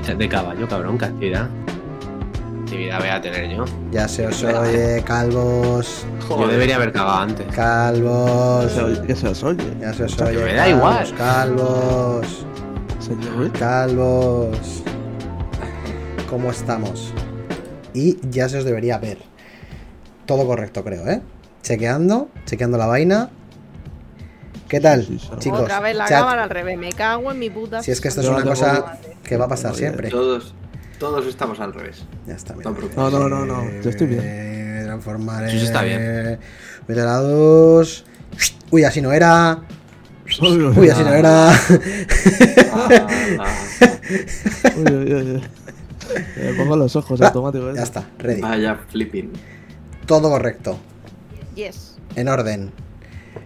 del, de caballo, cabrón, qué actividad. Actividad voy a tener yo. Ya se os oye, calvos. Yo debería haber cagado antes. Calvos. Que se os oye. Ya se os oye. me da calvos, igual. Calvos. Calvos. ¿Cómo estamos? Y ya se os debería ver. Todo correcto, creo, ¿eh? Chequeando, chequeando la vaina. ¿Qué tal, Sí, sí, sí. chicos? Otra vez la Chat. cámara al revés. Me cago en mi puta. Si es que esto es una cosa que va a pasar siempre. Todos, todos estamos al revés. Ya está, No, pero- No, no, no, no, yo estoy bien. Eh, Transformar. Sí, sí, está bien. eh, Meter a dos. Uy, así no era. Uy, así no era. Ah, uy, uy, uy. Me pongo los ojos Ah, automáticos. ya está, ready. vaya flipping. Todo correcto. Yes. En orden.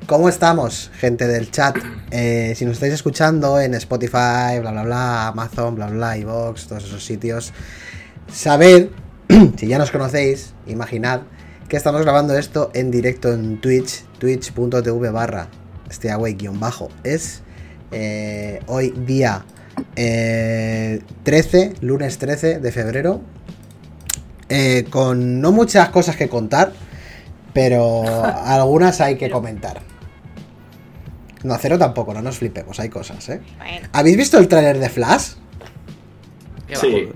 ¿Cómo estamos, gente del chat? Eh, si nos estáis escuchando en Spotify, bla bla bla, Amazon, bla bla, iVoox, todos esos sitios, sabed, si ya nos conocéis, imaginad que estamos grabando esto en directo en Twitch, twitch.tv barra bajo Es eh, hoy día eh, 13, lunes 13 de febrero, eh, con no muchas cosas que contar, pero algunas hay que comentar. No, cero tampoco, no nos flipemos, hay cosas, ¿eh? Bueno. ¿Habéis visto el tráiler de Flash? Qué Sí,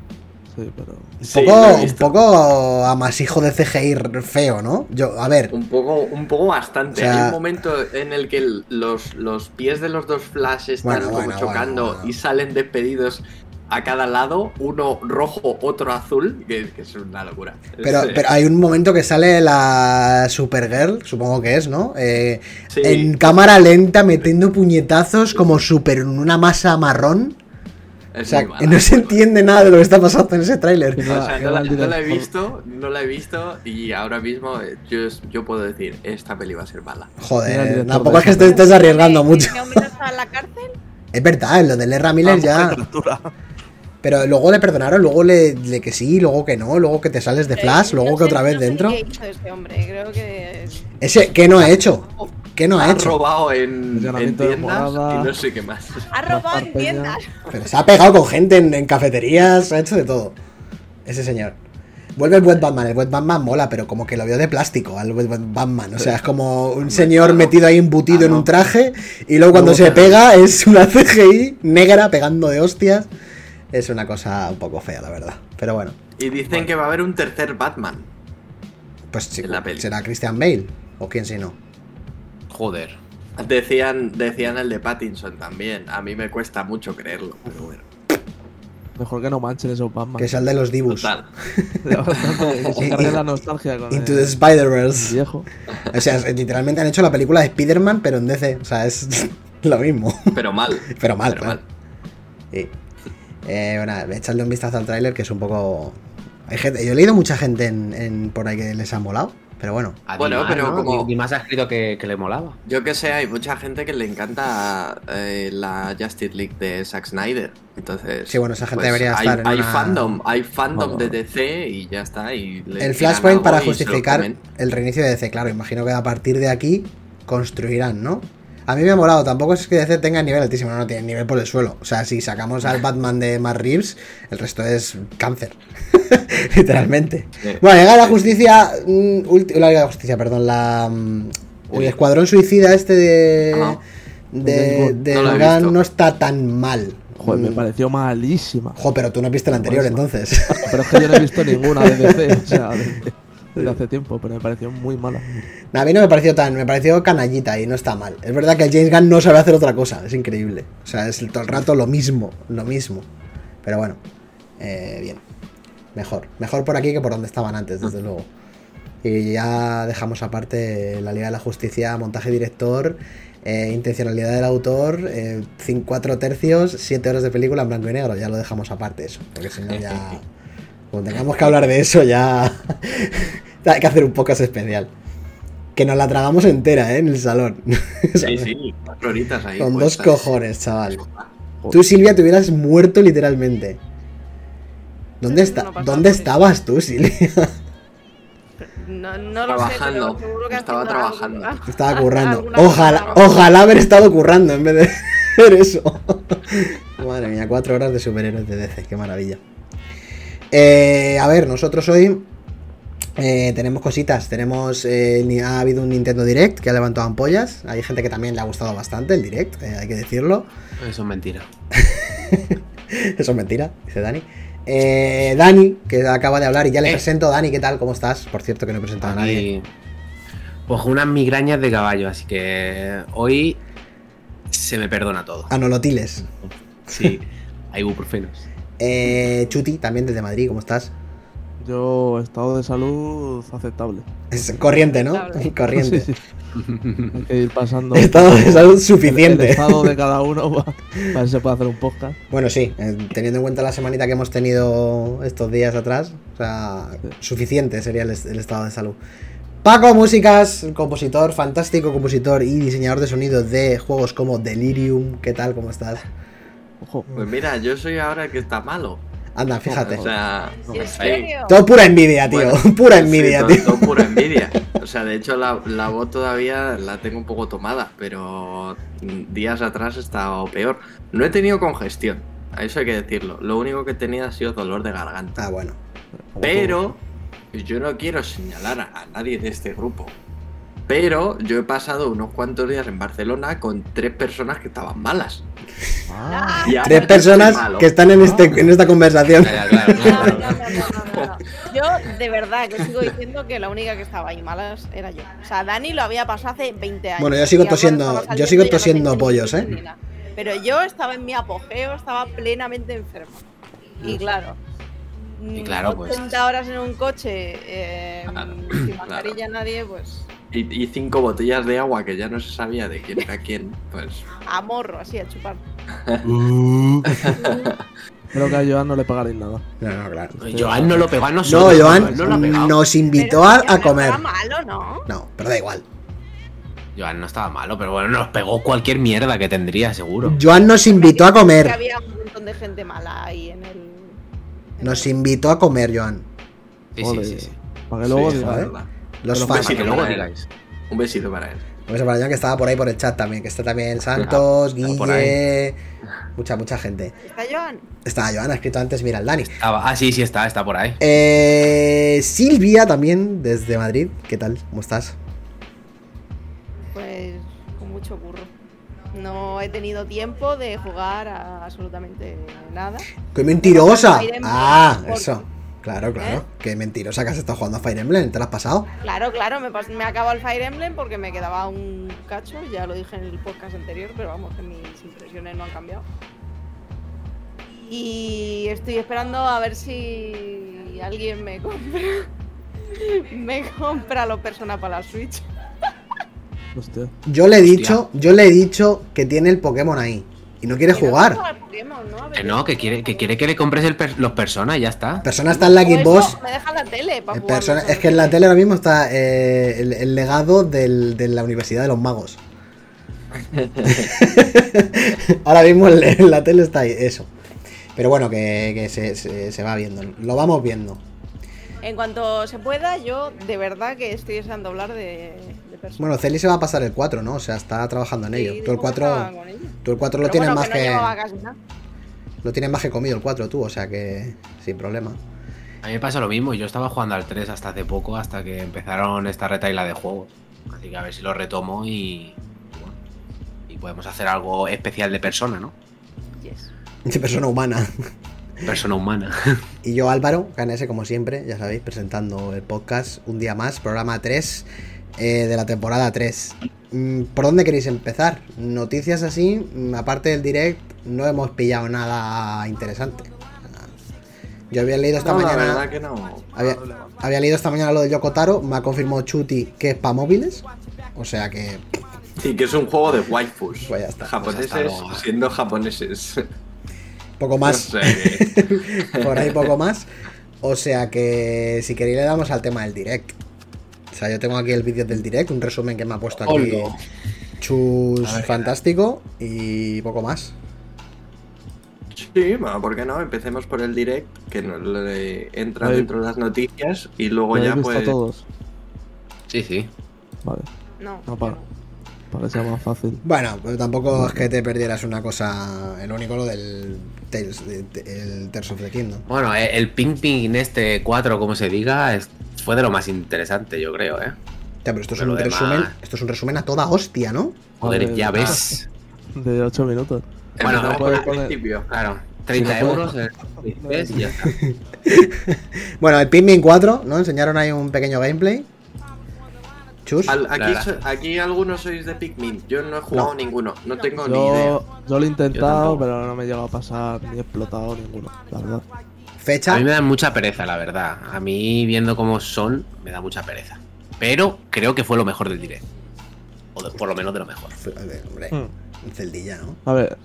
Sí, pero. Un sí, poco, un poco amasijo de CGI feo, ¿no? Yo, a ver, Un poco, un poco bastante. O sea- Hay un momento en el que los, los pies de los dos Flash están Bueno, como bueno, chocando bueno, bueno. y salen despedidos a cada lado, uno rojo, otro azul, que, que es una locura. pero, pero hay un momento que sale la Supergirl, supongo que es, ¿no? Eh, sí, en cámara lenta, metiendo puñetazos como super en una masa marrón. es O sea, mala, no se entiende nada de lo que está pasando en ese tráiler. Que O sea, no la, no he visto, no la he visto y ahora mismo eh, yo, yo puedo decir, esta peli va a ser mala. Joder, tampoco es que estés, arriesgando mucho. Es verdad, lo de Lerra Miller ya. Pero luego le perdonaron, luego le, le que sí, luego que no, luego que te sales de Flash, Eh, luego no que sé- otra vez dentro. ¿Qué hizo este hombre? Creo que. Ese, ¿qué no ha hecho? ¿Qué no ha ha hecho? robado en, en tiendas morada. y no sé qué más. Ha robado en tiendas. Pero se ha pegado con gente en, en cafeterías, ha hecho de todo. Ese señor. Vuelve el Wet Batman, el Wet Batman mola, pero como que lo veo de plástico al Wet Batman. O sea, es como un señor metido ahí embutido Ah, en un traje y luego cuando Luego se que- pega es una CGI negra pegando de hostias. Es una cosa un poco fea, la verdad. Pero bueno, Y dicen que va a haber un tercer Batman. pues sí, En la peli. será Christian Bale o quién si no. Joder. Decían, decían el de Pattinson también. A mí me cuesta mucho creerlo, pero bueno. Mejor que no manchen esos Batman. Que es el de los Dibus. Total. se la nostalgia con Into el the Spider-Verse. viejo. O sea, literalmente han hecho la película de Spider-Man, pero en DC. O sea, es lo mismo. Pero mal. Pero mal, Pero claro. mal. Sí. Eh, bueno, echarle un vistazo al tráiler que es un poco... Hay gente, yo he leído mucha gente en, en- por ahí que les ha molado, pero bueno. A Bueno, pero ¿no? como- Di- Dimas ha escrito que, que le molaba. Yo que sé, hay mucha gente que le encanta eh, la Justice League de Zack Snyder. Entonces. Sí, bueno, esa gente pues, debería hay, estar en Hay una- fandom, hay fandom Bueno. de DC y ya está. Y le El Flashpoint para y justificar el reinicio de DC, claro, imagino que a partir de aquí construirán, ¿no? A mí me ha molado, tampoco es que DC tenga nivel altísimo, no, no tiene nivel por el suelo. O sea, si sacamos al Batman de Matt Reeves, el resto es cáncer. Literalmente. Sí. Bueno, llega la justicia. mm, la Liga de Justicia, perdón, la. mm, El Escuadrón Suicida este de. Ah. de, de No lo he Gunn visto. no está tan mal. Joder, me Mm, pareció malísima. Jo, pero tú no viste la anterior entonces. Pero es que yo no he visto ninguna de DC, o sea, desde hace tiempo, pero me pareció muy mala. A mí no me pareció tan, me pareció canallita y no está mal. Es verdad que el James Gunn no sabe hacer otra cosa, es increíble. O sea, es todo el rato lo mismo, lo mismo. Pero bueno, eh, bien. Mejor. Mejor por aquí que por donde estaban antes, desde luego. Y ya dejamos aparte la Liga de la Justicia, montaje director, eh, intencionalidad del autor, eh, 4 tercios, 7 horas de película en blanco y negro. Ya lo dejamos aparte eso, porque si no ya... Como tengamos que hablar de eso ya... hay que hacer un podcast especial. Que nos la tragamos entera, ¿eh? En el salón. Sí, sí, cuatro horitas ahí. Con dos cojones, chaval. Joder. Tú, Silvia, te hubieras muerto literalmente. ¿Dónde, está, No ¿dónde estabas tú, Silvia? No, no lo sé, Trabajando. pero seguro que Estaba trabajando. algo- Estaba currando. alguna Ojalá, ojalá haber estado currando en vez de. hacer eso. Madre mía, cuatro horas de superhéroes de DC, qué maravilla. Eh, a ver, nosotros hoy eh, tenemos cositas. Tenemos. eh, ha habido un Nintendo Direct que ha levantado ampollas. Hay gente que también le ha gustado bastante el Direct, eh, hay que decirlo. Eso es mentira. Eso es mentira, dice Dani. Dani, que acaba de hablar y ya le presento. Dani, ¿qué tal? ¿Cómo estás? Por cierto, que no he presentado a nadie. Pues unas migrañas de caballo, así que hoy se me perdona todo. Anolotiles. Sí, hay ibuprofenos. Eh, Chuti, también desde Madrid, ¿cómo estás? Yo, estado de salud aceptable. Es corriente, ¿no? Aceptable. Corriente. Sí, sí. Hay que ir pasando. Estado de salud el- El, suficiente. estado de cada uno para, si se puede hacer un podcast. Bueno, sí, eh, teniendo en cuenta la semanita que hemos tenido estos días atrás, o sea, Sí. suficiente sería el, el estado de salud. Paco Músicas, compositor, fantástico compositor y diseñador de sonido de juegos como Delirium. ¿Qué tal? ¿Cómo estás? Ojo. Pues mira, yo soy ahora el que está malo. Anda, fíjate. O sea. Todo pura envidia, tío. Bueno, pura envidia, tío. todo pura envidia. O sea, de hecho la, la voz todavía la tengo un poco tomada, pero días atrás he estado peor. No he tenido congestión, a eso hay que decirlo. Lo único que he tenido ha sido dolor de garganta. Ah, bueno. Pero yo no quiero señalar a, a nadie de este grupo. Pero yo he pasado unos cuantos días en Barcelona con tres personas que estaban malas. Ah, Tres personas que están en, este, en esta conversación. Claro, claro, No, claro. no, no, no, no, no. Yo de verdad que sigo diciendo que la única que estaba ahí malas era yo. O sea, Dani lo había pasado hace 20 años. Bueno, yo sigo tosiendo- yo sigo no tosiendo ni pollos, ¿eh? Pero yo estaba en mi apogeo, estaba plenamente enfermo. Y claro. Y claro, pues- 80 horas en un coche, eh, Claro, sin claro. mascarilla nadie, pues Y, y cinco botellas de agua que ya no se sabía de quién era quién. Pues a morro, así, a chupar. Creo que a Joan no le pagaréis nada. No, no, claro. Joan no lo pegó a No, nosotros. Joan no lo pegado. nos invitó Pero a, no comer. estaba malo, ¿no? No, pero da igual. Joan no estaba malo, pero bueno, nos pegó cualquier mierda que tendría, seguro. Joan nos invitó a Que comer. había un montón de gente mala ahí en el. Nos invitó a comer, Joan. Sí, sí, sí. sí. Para que luego Sí, diga, la ¿eh? Los fans. Que besito luego para él. digáis. Un besito para él. Un beso para Joan que estaba por ahí por el chat también. Que está también Santos, Guille. Mucha, mucha gente. ¿Está Joan? Está Joan, ha escrito antes, mira, el Dani. Estaba- Ah, sí, sí, está, está por ahí. Eh, Silvia también, desde Madrid. ¿Qué tal? ¿Cómo estás? Pues con mucho curro. No he tenido tiempo de jugar a absolutamente nada. ¡Qué mentirosa! Ah, eso. Claro, claro. ¿Eh? Qué mentirosa que has estado jugando a Fire Emblem. ¿Te lo has pasado? Claro, claro, me, pas- me acabó el Fire Emblem porque me quedaba un cacho, ya lo dije en el podcast anterior, pero vamos, que mis impresiones no han cambiado. Y estoy esperando a ver si alguien me compra. me compra los Persona para la Switch. Hostia. Yo le he dicho, yo le he dicho que tiene el Pokémon ahí. Y no quiere jugar. ¿no? Que no, que quiere que, quiere que le compres el per- los personas y ya está. Persona está en la Xbox. Me deja la tele para El jugar. persona- es que en la tele ahora mismo está eh, el, el legado del- de la Universidad de los Magos. ahora mismo en, en la tele está ahí, eso. Pero bueno, que, que se, se- se va viendo. Lo vamos viendo. En cuanto se pueda, yo de verdad que estoy deseando hablar de, de Persona. Bueno, Celi se va a pasar el 4, ¿no? O sea, está trabajando en ello. Sí, Tú el dijo 4, estaba con ella. tú el 4 lo Pero tienes bueno, más que que, no casi lo tienes más que comido el 4 tú, o sea que sin problema. A mí me pasa lo mismo, yo estaba jugando al 3 hasta hace poco, hasta que empezaron esta retaila de juegos. Así que a ver si lo retomo y. bueno, y podemos hacer algo especial de persona, ¿no? Yes. De persona humana. Persona humana. Y yo Álvaro, KNS como siempre, ya sabéis, presentando el podcast un día más, programa 3 eh, de la temporada 3. Mm, ¿Por dónde queréis empezar? Noticias así, mm, aparte del direct, no hemos pillado nada interesante. Yo había leído esta No, la mañana... verdad que no. Había, había leído esta mañana lo de Yokotaro, me ha confirmado Chuti que es para móviles. O sea que Sí, que es un juego de waifus. Pues ya está. Japoneses Pues luego. siendo japoneses. Poco más, No sé. por ahí poco más. O sea que si queréis le damos al tema del direct. O sea, yo tengo aquí el vídeo del direct, un resumen que me ha puesto aquí. Chus ver, fantástico y poco más. Sí, bueno, ¿por qué no? Empecemos por el direct, que no le entra dentro de las noticias y luego ¿Lo ya pues. todos? Sí, sí. Vale. No. No, para. Para que sea más fácil. Bueno, pero tampoco es que te perdieras una cosa. El único lo del Tales, el Tears of the Kingdom. Bueno, eh, el ping ping este 4, como se diga, es- fue de lo más interesante, yo creo, ¿eh? Ya, pero esto es Pero un demás- resumen. Esto es un resumen a toda hostia, ¿no? Joder, ya ves. De 8 minutos. Bueno, el poner- principio. Claro, 30 Sí, no euros, eh, dices, y ya está. Bueno, el Pikmin 4, ¿no? Enseñaron ahí un pequeño gameplay. Chus. Al- aquí, Claro. so- aquí algunos sois de Pikmin. Yo no he jugado No. ninguno. No tengo ni idea. Yo, yo lo he Yo intentado, pero no me he llegado a pasar ni he explotado ninguno, la verdad. Fecha. A mí me da mucha pereza, la verdad. A mí, viendo cómo son, me da mucha pereza. Pero creo que fue lo mejor del direct. O de- por lo menos de lo mejor. A ver, Hombre, un celdilla, ¿no? A ver,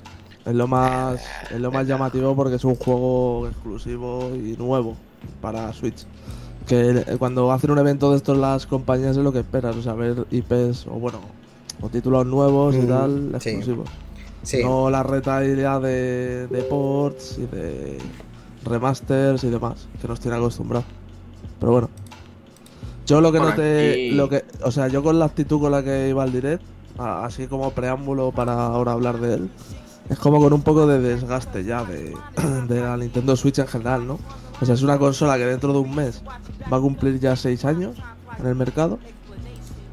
es lo más es lo más llamativo porque es un juego exclusivo y nuevo para Switch. Que cuando hacen un evento de estos las compañías es lo que esperas, o sea, ver IPs o bueno, o títulos nuevos y Mm, tal, sí. exclusivos. Sí. No la retaila de, de ports y de remasters y demás, que nos tiene acostumbrados. Pero bueno. Yo lo que Por noté, lo que, o sea, yo con la actitud con la que iba al direct, así como preámbulo para ahora hablar de él, es como con un poco de desgaste ya de, de la Nintendo Switch en general, ¿no? O sea, es una consola que dentro de un mes va a cumplir ya 6 años en el mercado.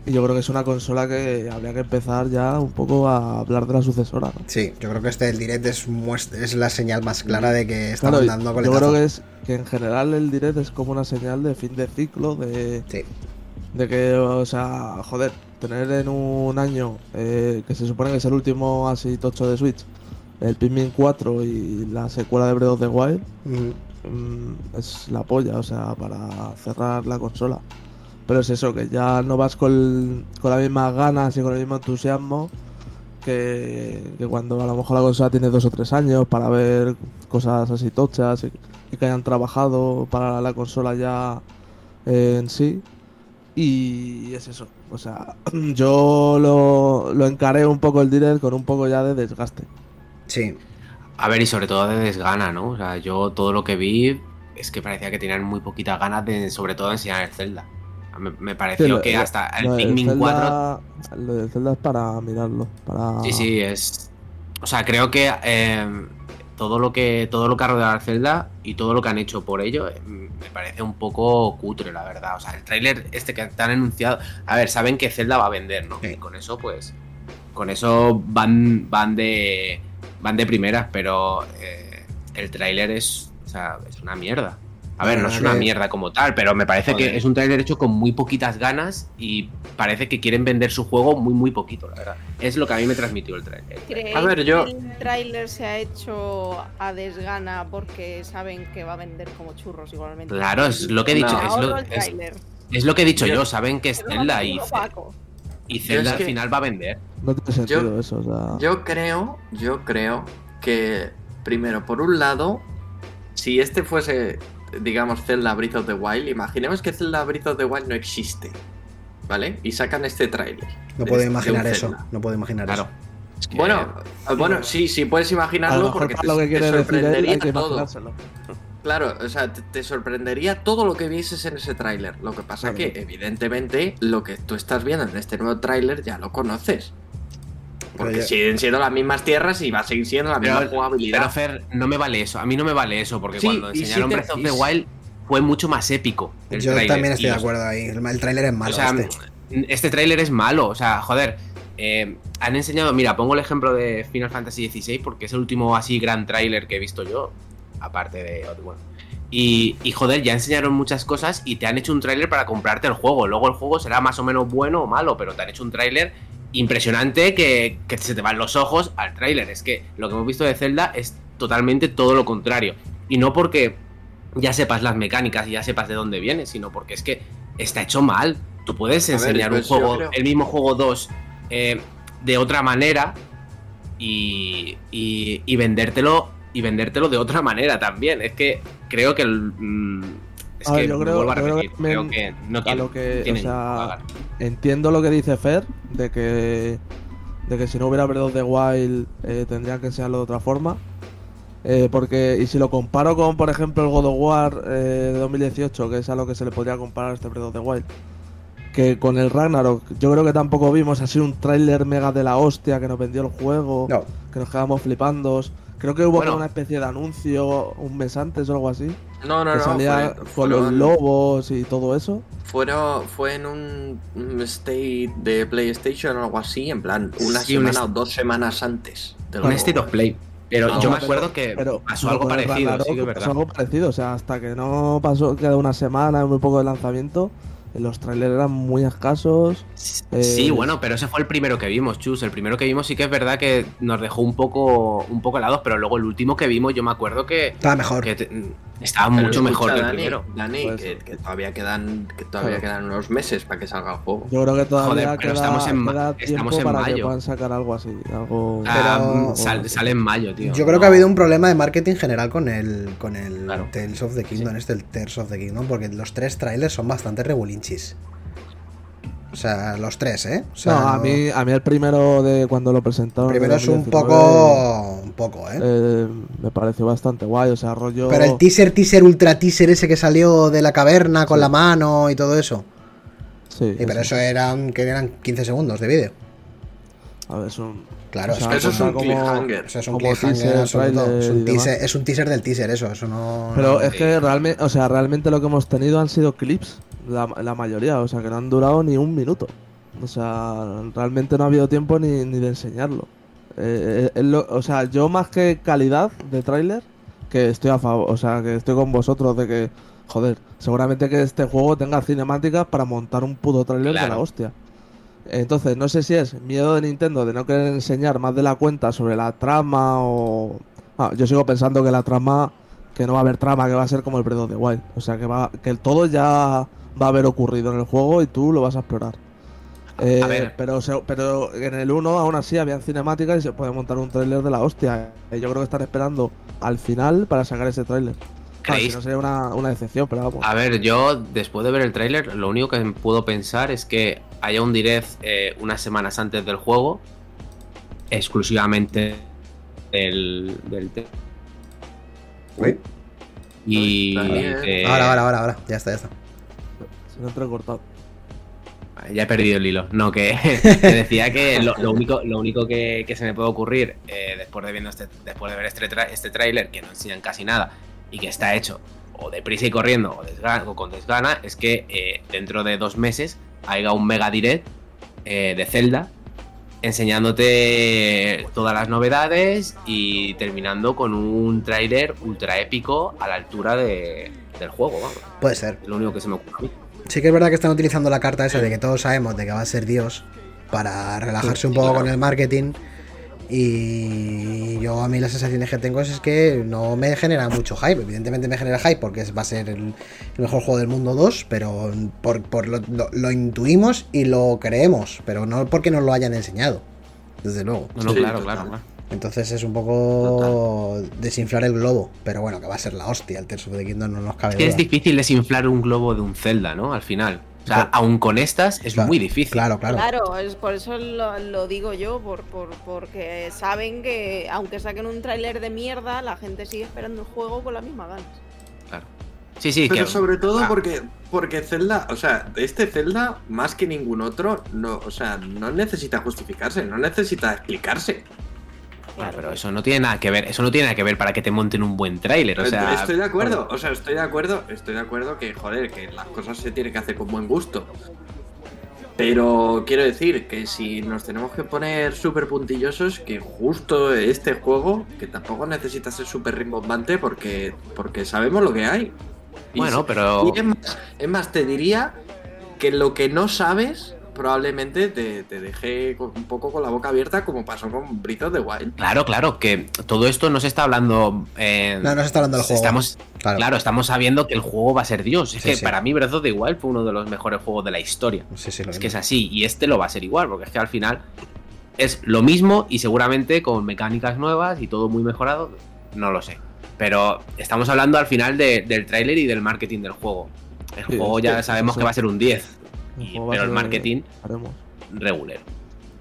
Y yo creo que es una consola que habría que empezar ya un poco a hablar de la sucesora, ¿no? Sí, yo creo que este el direct es, es la señal más clara de que estamos Claro, dando yo coletazo. creo que es que en general el direct es como una señal de fin de ciclo, de, Sí, de que, o sea, joder, tener en un año eh, que se supone que es el último así tocho de Switch, el Pikmin 4 y la secuela de Breath of the Wild, es la polla, o sea, para cerrar la consola. Pero es eso, que ya no vas con, con las mismas ganas y con el mismo entusiasmo que, cuando a lo mejor la consola tiene dos o tres años para ver cosas así tochas y, y que hayan trabajado para la consola ya eh, en sí. Y es eso, o sea, yo lo, lo encaré un poco el direct con un poco ya de desgaste. sí. A ver, y sobre todo de desgana, ¿no? O sea, yo todo lo que vi es que parecía que tenían muy poquitas ganas de, sobre todo, enseñar el Zelda. Me, me pareció Sí, lo- que lo- hasta el Pikmin 4 Zelda- Lo del Zelda es para mirarlo, para... Sí, sí, es. O sea, creo que eh, todo lo que todo lo que ha rodeado a Zelda y todo lo que han hecho por ello eh, me parece un poco cutre, la verdad. O sea, el tráiler este que te han anunciado. A ver, saben que Zelda va a vender, ¿no? Sí. Y con eso, pues. Con eso van, van de. Van de primeras, pero eh, el tráiler es. O sea, es una mierda. A ver, no es una mierda como tal, pero me parece Joder. que es un tráiler hecho con muy poquitas ganas y parece que quieren vender su juego muy, muy poquito, la verdad. Es lo que a mí me transmitió el tráiler. ¿Creéis A ver, yo- que el tráiler se ha hecho a desgana porque saben que va a vender como churros igualmente? Claro, es lo que he dicho. No. Es, lo, el es- tráiler. es lo que he dicho Yo- yo. Saben que es Zelda y, Paco. Y Yo Zelda al que- final va a vender. No tiene sentido eso, o sea... Yo creo, yo creo que primero, por un lado, si este fuese, digamos, Zelda Breath of the Wild, imaginemos que Zelda Breath of the Wild no existe, ¿vale? Y sacan este tráiler. No puedo imaginar eso. Zelda. No puedo imaginar Claro. eso. Es que- Bueno, eh, bueno, sí, sí puedes A lo imaginarlo mejor porque para te, lo que te quiere decir él sorprendería hay que todo. Claro, o sea, te, te sorprendería todo lo que vieses en ese tráiler. Lo que pasa Claro. que, evidentemente, lo que tú estás viendo en este nuevo tráiler ya lo conoces. Porque ya- siguen siendo las mismas tierras y va a seguir siendo la misma Pero, jugabilidad. pero Fer, no me vale eso. A mí no me vale eso porque Sí, cuando enseñaron te- Breath of the. Wild fue mucho más épico. el Yo también estoy Y de acuerdo ahí. El, el tráiler es malo. o sea, este. este tráiler es malo. O sea, joder. eh, han enseñado. Mira, pongo el ejemplo de Final Fantasy XVI porque es el último así gran tráiler que he visto yo. Aparte de. Bueno. Y, y joder, ya enseñaron muchas cosas y te han hecho un tráiler para comprarte el juego. Luego el juego será más o menos bueno o malo, pero te han hecho un tráiler impresionante que, que se te van los ojos al tráiler. Es que lo que hemos visto de Zelda es totalmente todo lo contrario. Y no porque ya sepas las mecánicas y ya sepas de dónde viene, sino porque es que está hecho mal. Tú puedes ver, enseñar un juego, creo- el mismo juego 2, eh, de otra manera y, y, y vendértelo y vendértelo de otra manera también. Es que creo que el, mm, es A que yo creo- vuelvo a yo creo repetir, que creo también que no lo que, o sea. Entiendo lo que dice Fer, de que, de que si no hubiera Breath of the Wild eh, tendría que enseñarlo de otra forma. Eh, porque, y si lo comparo con, por ejemplo, el God of War eh, de 2018, que es a lo que se le podría comparar a este Breath of the Wild, que con el Ragnarok yo creo que tampoco vimos así un tráiler mega de la hostia que nos vendió el juego, No. que nos quedamos flipando. Creo que hubo Bueno. como una especie de anuncio un mes antes o algo así. No, no, que no. salía fue- con los lobos y todo eso. Fueron, fue en un, state de PlayStation o algo así, en plan, una Sí, semana o dos semanas antes. del Un. State of Play. Pero No, yo me pero- acuerdo que Pero pasó algo parecido, Ragnarok sí que es pasó verdad. algo parecido, o sea, hasta que no pasó, queda una semana, muy poco de lanzamiento, los trailers eran muy escasos. Eh, Sí, bueno, pero ese fue el primero que vimos, Chus. El primero que vimos sí que es verdad que nos dejó un poco, un poco helados, pero luego el último que vimos yo me acuerdo que, Estaba mejor. que te- estaba Pero mucho mejor que el Dani, primero. Dani, que, que todavía quedan, que todavía Claro. quedan unos meses para que salga el juego. Yo creo que todavía Joder, pero queda, estamos en queda estamos en para que mayo. puedan sacar algo así. Algo... Ah, Pero- sal- sale en mayo, tío. Yo creo que ha habido un problema de marketing general con el, con el Claro. Tales of the Kingdom, este, el Tears of the Kingdom, porque los tres trailers son bastante regulinchis. O sea, los tres, ¿eh? O sea, no, a no- mí, a mí el primero de cuando lo presentaron. primero de es un 2019, poco. Un poco, ¿eh? eh, me pareció bastante guay, o sea, rollo. Pero el teaser, teaser, ultra teaser ese que salió de la caverna con la mano y todo eso. Sí, Y pero sí. eso eran, que eran 15 segundos de vídeo. A ver, es un. Claro, o sea, Eso es un como- cliffhanger. Eso es un como cliffhanger teaser, absoluto. Es un, teaser, es un teaser del teaser, eso. Eso no. Pero no- es que realmente, o sea, realmente lo que hemos tenido han sido clips, la, la mayoría, o sea, que no han durado ni un minuto. O sea, realmente no ha habido tiempo ni, ni de enseñarlo. Eh, eh, lo- o sea, yo más que calidad de tráiler, que estoy a favor, o sea, que estoy con vosotros de que, joder, seguramente que este juego tenga cinemáticas para montar un puto tráiler de la hostia. Entonces, no sé si es miedo de Nintendo de no querer enseñar más de la cuenta sobre la trama o... Ah, yo sigo pensando que la trama, que no va a haber trama, que va a ser como el Breath of the Wild. O sea, que, va, que todo ya va a haber ocurrido en el juego y tú lo vas a explorar. Eh, ver. Pero, se- pero en el 1 aún así habían cinemáticas y se puede montar un tráiler de la hostia. Eh, Yo creo que están esperando al final para sacar ese tráiler. Claro, si no sería una, una decepción, pero vamos. A ver, yo después de ver el tráiler, lo único que puedo pensar es que haya un direct eh, unas semanas antes del juego, exclusivamente del, del Uy. y Ahora, ahora, ahora, ahora. Ya está, ya está. Se me ha entrecortado. Ya he perdido el hilo. No, que, que decía que lo, lo único, lo único que, que se me puede ocurrir eh, después de viendo este, después de ver este, este tráiler, que no enseñan casi nada, y que está hecho o deprisa y corriendo o, con desgana, es que eh, dentro de dos meses haya un mega direct eh, de Zelda enseñándote todas las novedades y terminando con un tráiler ultra épico a la altura de- del juego, vamos. Puede ser. Es lo único que se me ocurre a mí. Sí que es verdad que están utilizando la carta esa de que todos sabemos de que va a ser Dios para relajarse un poco claro. con el marketing. Y yo a mí las sensaciones que tengo es que no me genera mucho hype. Evidentemente me genera hype porque va a ser el, el mejor juego del mundo 2, pero por, por lo, lo- lo intuimos y lo creemos, pero no porque nos lo hayan enseñado. Desde luego. No, no, Sí, claro, claro, claro. Entonces es un poco desinflar el globo. Pero bueno, que va a ser la hostia. El Tears of the Kingdom no nos cabe Es que es difícil desinflar un globo de un Zelda, ¿no? Al final. O sea, Claro. aún con estas es Claro, muy difícil. Claro, claro. Claro, es por eso lo, lo digo yo, por, por- porque saben que aunque saquen un tráiler de mierda, la gente sigue esperando el juego con las mismas ganas. Claro. Sí, sí, Pero que. sobre todo ah, porque, porque Zelda, o sea, este Zelda, más que ningún otro, no, o sea, no necesita justificarse, no necesita explicarse. Claro, pero eso no tiene nada que ver. Eso no tiene nada que ver para que te monten un buen tráiler. O sea, estoy de acuerdo, o sea, estoy de acuerdo, estoy de acuerdo que, joder, que las cosas se tienen que hacer con buen gusto. Pero quiero decir que si nos tenemos que poner súper puntillosos, que justo este juego, que tampoco necesita ser súper rimbombante porque, porque sabemos lo que hay. Y Bueno, pero. y es, más, es más, te diría que lo que no sabes probablemente te, te deje con- un poco con la boca abierta como pasó con Breath of the Wild. Claro, claro, que todo esto no se está hablando. eh, No, no se está hablando del juego. Estamos, Claro. claro. estamos sabiendo que el juego va a ser Dios. Es Sí, que sí. para mí Breath of the Wild fue uno de los mejores juegos de la historia. Sí, sí, lo Es mismo. que es así, y este lo va a ser igual, porque es que al final es lo mismo y seguramente con mecánicas nuevas y todo muy mejorado, no lo sé. Pero estamos hablando al final de- del tráiler y del marketing del juego. El Sí, juego ya sabemos que va a ser un 10, El y- pero el marketing haremos. regular.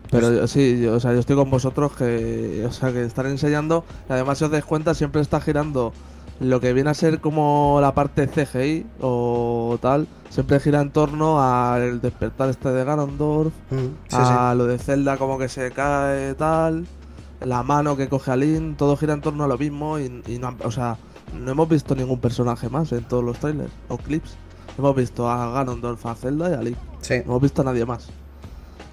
Pero yo- sí, yo, o sea, yo estoy con vosotros que, o sea, que están enseñando. y Además, si os dais cuenta, siempre está girando lo que viene a ser como la parte CGI o tal, siempre gira en torno al despertar este de Ganondorf, Mm, sí, sí. a lo de Zelda como que se cae tal, la mano que coge a Link, todo gira en torno a lo mismo y, y no, o sea, no hemos visto ningún personaje más en todos los trailers o clips. Hemos visto a Ganondorf, a Zelda y a Link. Sí. No hemos visto a nadie más.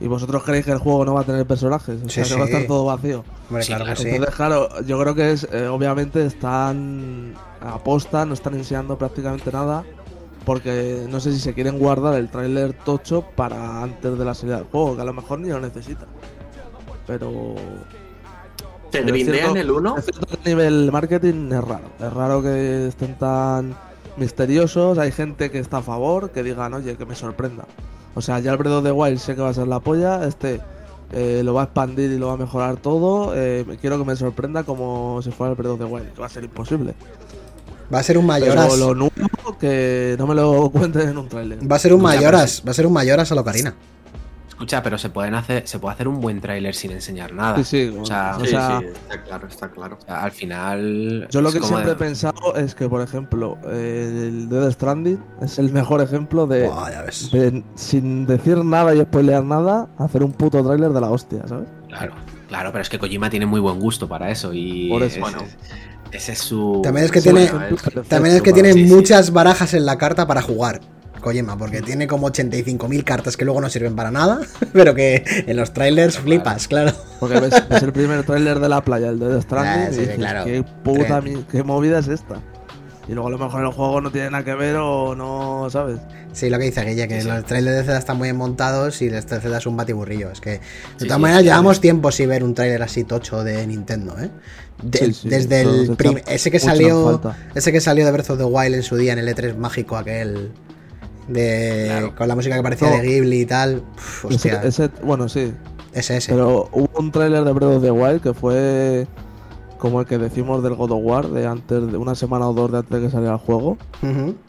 ¿Y vosotros creéis que el juego no va a tener personajes? O Sí, sea, que va a estar todo vacío. Hombre, Sí, claro que claro. sí. Entonces, claro, yo creo que es, eh, obviamente están aposta, no están enseñando prácticamente nada, porque no sé si se quieren guardar el tráiler tocho para antes de la salida del juego, que a lo mejor ni lo necesitan. Pero ¿Te grindean el 1? es cierto que a nivel marketing es raro. Es raro que estén tan misteriosos. Hay gente que está a favor, que digan, oye, que me sorprenda. O sea, ya el of the Wild sé que va a ser la polla. Este eh, lo va a expandir y lo va a mejorar todo. Eh, quiero que me sorprenda como si fuera el of the Wild, que va a ser imposible. Va a ser un Pero mayoras. lo nuevo, que no me lo cuenten en un tráiler. Va a ser un mayoras. Va a ser un mayoras a lo Karina. Escucha, pero se pueden hacer, se puede hacer un buen tráiler sin enseñar nada. Sí, sí, O sea, o Sí, sea, sí, está claro, está claro. O sea, al final. Yo lo que siempre he pensado es que, por ejemplo, eh, el Dead Stranding es el mejor ejemplo de, Buah, ya ves. de, sin decir nada y spoilear nada, hacer un puto tráiler de la hostia, ¿sabes? Claro, claro, pero es que Kojima tiene muy buen gusto para eso. Y Por eso. Bueno. ese es su. También es que tiene- También es que tiene sí, sí. muchas barajas en la carta para jugar. Kojima, porque tiene como 85.000 cartas que luego no sirven para nada, pero que en los trailers flipas, claro. Porque ves, ves el primer tráiler de la playa, el de Death Stranding, Ah, sí, y dices, claro. qué puta mi- qué movida es esta. Y luego a lo mejor el juego no tiene nada que ver o no, ¿sabes? Sí, lo que dice Guille, que Sí, los trailers de Zelda están muy bien montados y este de Zelda es un batiburrillo. Es que, de Sí, todas maneras, llevamos tiempo sin ver un trailer así tocho de Nintendo, ¿eh? De- Sí, sí, desde el ese que salió ese que salió de Breath of the Wild en su día en el E3 mágico aquel de Claro. con la música que parecía No. de Ghibli y tal. Uf, hostia, Ese, ese- bueno, sí, ese ese. Pero hubo un tráiler de Breath of the Wild que fue como el que decimos del God of War, de antes de una semana o dos de antes de que saliera el juego,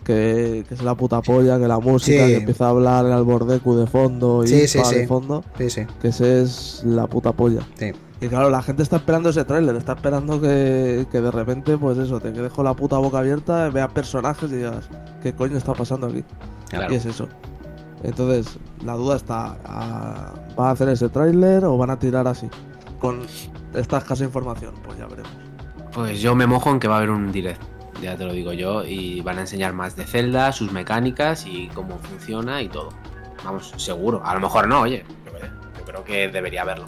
que, que es la puta polla, que la música, Sí. que empieza a hablar el Albordecu de fondo y Sí, sí. de fondo, Sí, sí, que ese es la puta polla. sí. Y claro, la gente está esperando ese tráiler, está esperando que, que de repente, pues eso, te con la puta boca abierta, veas personajes y digas, ¿qué coño está pasando aquí? Claro. Y es eso. Entonces, la duda está, ¿van a hacer ese tráiler o van a tirar así? Con esta escasa información, pues ya veremos. Pues yo me mojo en que va a haber un direct, ya te lo digo yo, y van a enseñar más de Zelda, sus mecánicas y cómo funciona y todo. Vamos, seguro. A lo mejor no, oye. Sé, yo creo que debería haberlo.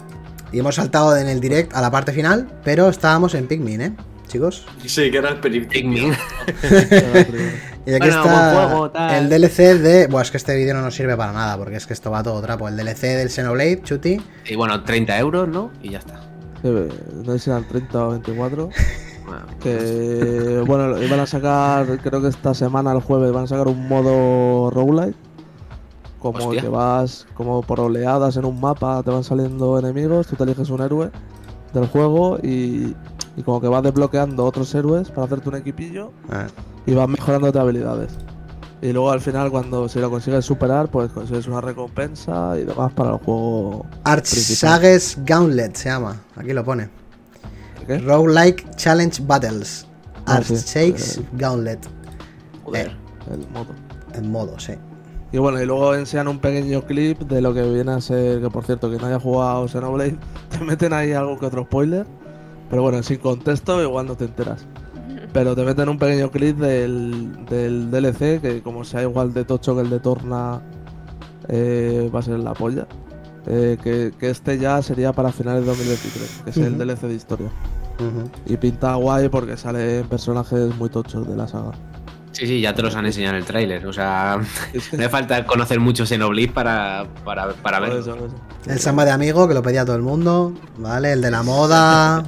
Y hemos saltado en el direct a la parte final, pero estábamos en Pikmin, ¿eh? Chicos. Sí, que era el. Pikmin. Y aquí Bueno, está juego, el DLC de. Buah, es que este vídeo no nos sirve para nada, porque es que esto va todo trapo. El DLC del Xenoblade, Chuti. Y bueno, 30 euros, ¿no? Y ya está. No sé si eran 30 o 24. Bueno, Que bueno, iban a sacar, creo que esta semana, el jueves, van a sacar un modo roguelite. Como Hostia. que vas como por oleadas en un mapa, te van saliendo enemigos, tú te eliges un héroe del juego y, y como que vas desbloqueando otros héroes para hacerte un equipillo Ah, y vas mejorando tus habilidades. Y luego al final cuando si lo consigues superar, pues consigues una recompensa y demás para el juego. Archsages Gauntlet se llama. Aquí lo pone. ¿Qué? Roguelike Challenge Battles. Ah, sí. Archsages Eh. Gauntlet. joder. El modo. En modo, sí. Y bueno, y luego enseñan un pequeño clip de lo que viene a ser, que por cierto, que no haya jugado Xenoblade, te meten ahí algo que otro spoiler, pero bueno, sin contexto igual no te enteras. Pero te meten un pequeño clip del, del DLC, que como sea igual de tocho que el de Torna, eh, va a ser la polla. Eh, que, que este ya sería para finales de 2023, que es el. DLC de historia. Y pinta guay porque salen personajes muy tochos de la saga. Sí, sí, ya te los han enseñado en el tráiler. O sea, no hace falta conocer mucho Xenoblade para, para, para eso. El samba de amigo, que lo pedía todo el mundo. ¿Vale? El de la moda.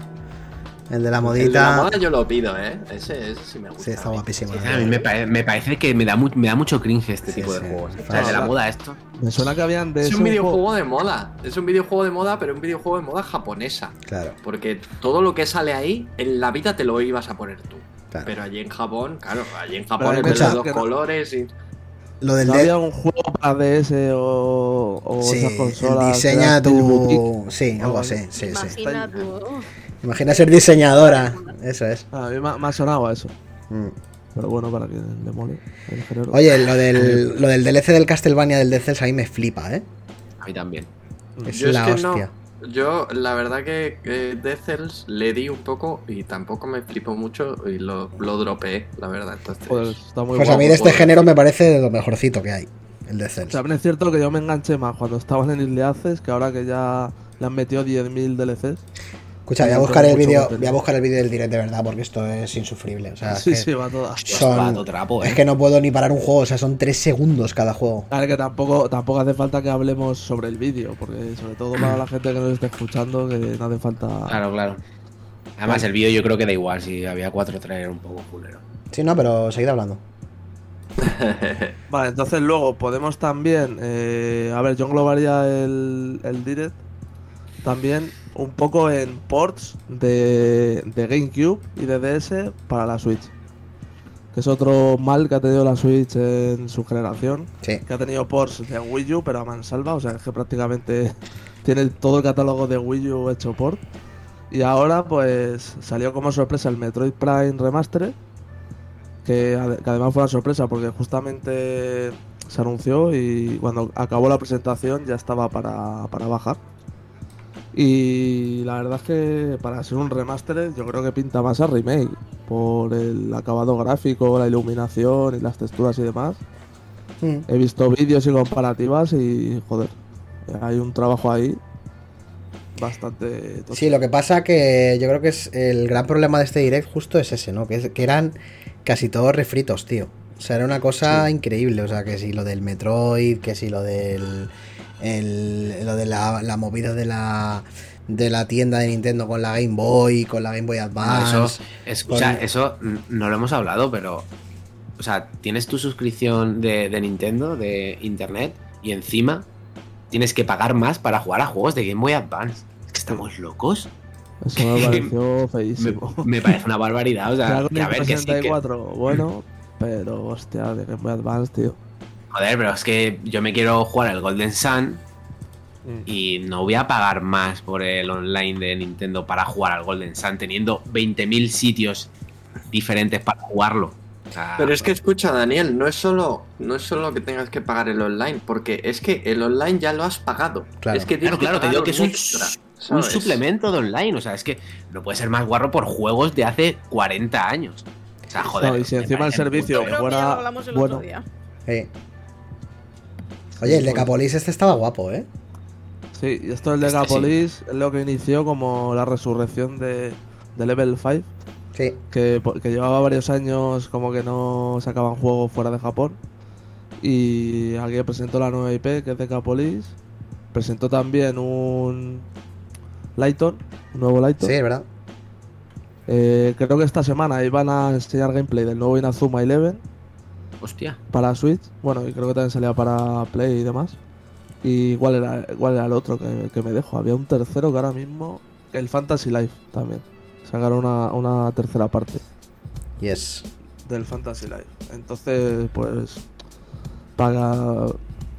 El de la El de la modita. moda yo lo pido, ¿eh? Ese, ese sí me gusta. Sí, está guapísimo. Sí, la a mí me, pare- me parece que me da, mu- me da mucho cringe este Sí, tipo sí. de juegos. O sea, el de la moda esto. Me suena que habían de Es un juego- videojuego de moda. Es un videojuego de moda, pero un videojuego de moda japonesa. Claro, Porque todo lo que sale ahí, en la vida te lo ibas a poner tú. Claro. Pero allí en Japón, claro, allí en Japón vez de no- colores y... Lo del ¿No de- había un juego para DS o, o Sí, esas consolas? diseña tu. Sí, algo así. así. Sí, sí. Imagina. Imagina ser diseñadora. Eso es. A mí me, ha sonado a eso. Mm. Pero bueno, para que le mole el género. Oye, lo del, lo del DLC del Castlevania del Dead Cells a mí me flipa, ¿eh? A mí también. Es Yo es la no. Yo, la verdad que eh, Cells le di un poco y tampoco me flipó mucho y lo, lo dropeé, la verdad. Entonces, Pues está muy Pues a mí de este género me parece de lo mejorcito que hay, el Cells. También es cierto que yo me enganché más cuando estaban en Access que ahora que ya le han metido 10.000 DLCs. Escucha, voy a buscar el vídeo, voy a buscar el vídeo del direct de verdad porque esto es insufrible. O sea, sí, es, que sí, va Son- todo trapo, eh. es que no puedo ni parar un juego, o sea, son tres segundos cada juego. A ver, que tampoco, tampoco hace falta que hablemos sobre el vídeo, porque sobre todo para la gente que nos esté escuchando, que no hace falta. Claro, claro. Además, el vídeo yo creo que da igual si había cuatro trailers un poco culero. Sí, no, pero seguid hablando. Vale, entonces luego podemos también. eh, a ver, yo englobaría el, el direct también un poco en ports de, de GameCube y de DS para la Switch. Que es otro mal que ha tenido la Switch en su generación. Sí. Que ha tenido ports de Wii U, pero a mansalva. O sea, es que prácticamente tiene todo el catálogo de Wii U hecho port. Y ahora, pues, salió como sorpresa el Metroid Prime Remastered. Que, que además fue una sorpresa porque justamente se anunció y cuando acabó la presentación ya estaba para, para bajar. Y la verdad es que para ser un remaster yo creo que pinta más a remake por el acabado gráfico, la iluminación y las texturas y demás. Mm. He visto vídeos y comparativas y joder, hay un trabajo ahí bastante tocho. Sí, lo que pasa que yo creo que es el gran problema de este direct justo es ese, ¿no? Que, es- que eran casi todos refritos, tío. O sea, era una cosa increíble. O sea, que si lo del Metroid, que si lo del. El- lo de la, la movida de la. de la tienda de Nintendo con la Game Boy, con la Game Boy No, Advance. eso, escucha, con- eso no lo hemos hablado, pero. O sea, tienes tu suscripción de, de Nintendo, de internet, y encima tienes que pagar más para jugar a juegos de Game Boy Advance. Es que estamos locos. Eso me pareció Me, feísimo. me parece una barbaridad. O Que sea, que a ver, que sí, que- 64, bueno, pero hostia, de Game Boy Advance, tío. Joder, pero es que yo me quiero jugar al Golden Sun y no voy a pagar más por el online de Nintendo para jugar al Golden Sun, teniendo 20.000 sitios diferentes para jugarlo. O sea, Pero es que escucha, Daniel, no es solo no es solo que tengas que pagar el online, porque es que el online ya lo has pagado. Claro. Es que Claro, te digo que es un, extra, un suplemento de online. O sea, es que no puede ser más guarro por juegos de hace 40 años. O sea, joder. No, y si encima el servicio ¿eh? fuera bueno. Sí. Oye, el de pues- Capolis este estaba guapo, ¿eh? Sí, y esto del de Este sí. Gapolis es lo que inició como la resurrección de, de Level 5, Sí. que, llevaba varios años como que no sacaban juegos fuera de Japón. Y alguien presentó la nueva IP, que es de Capolis. Presentó también un Lighton, un nuevo Lighton. Sí, es verdad. Eh, creo que esta semana iban a enseñar gameplay del nuevo Inazuma Eleven Hostia. para Switch. Bueno, y creo que también salía para Play y demás. ¿Y cuál era, cuál era el otro que, que me dejo? Había un tercero que ahora mismo. El Fantasy Life también. Sacaron una, una tercera parte Yes. del Fantasy Life. Entonces, pues. Para.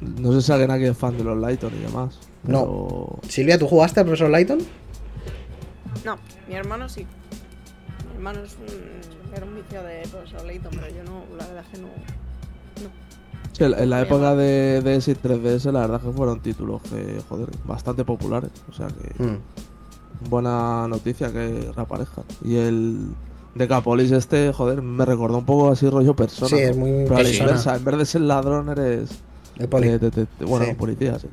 No sé si alguien aquí es fan de los Lighton y demás. No. pero- Silvia, ¿tú jugaste al profesor Layton? No, mi hermano sí. Mi hermano es un, era un vicio de profesor Layton, pero yo no, la verdad es que no. Sí, en en la época de DS y 3DS, la verdad que fueron títulos que, joder, bastante populares. O sea que. Mm. buena noticia que reaparezcan. Y el de Capolis este, joder, me recordó un poco así rollo persona. Sí, es muy Pero a la persona. inversa, en vez de ser ladrón eres El poli. eh, bueno, Sí. policía, sí.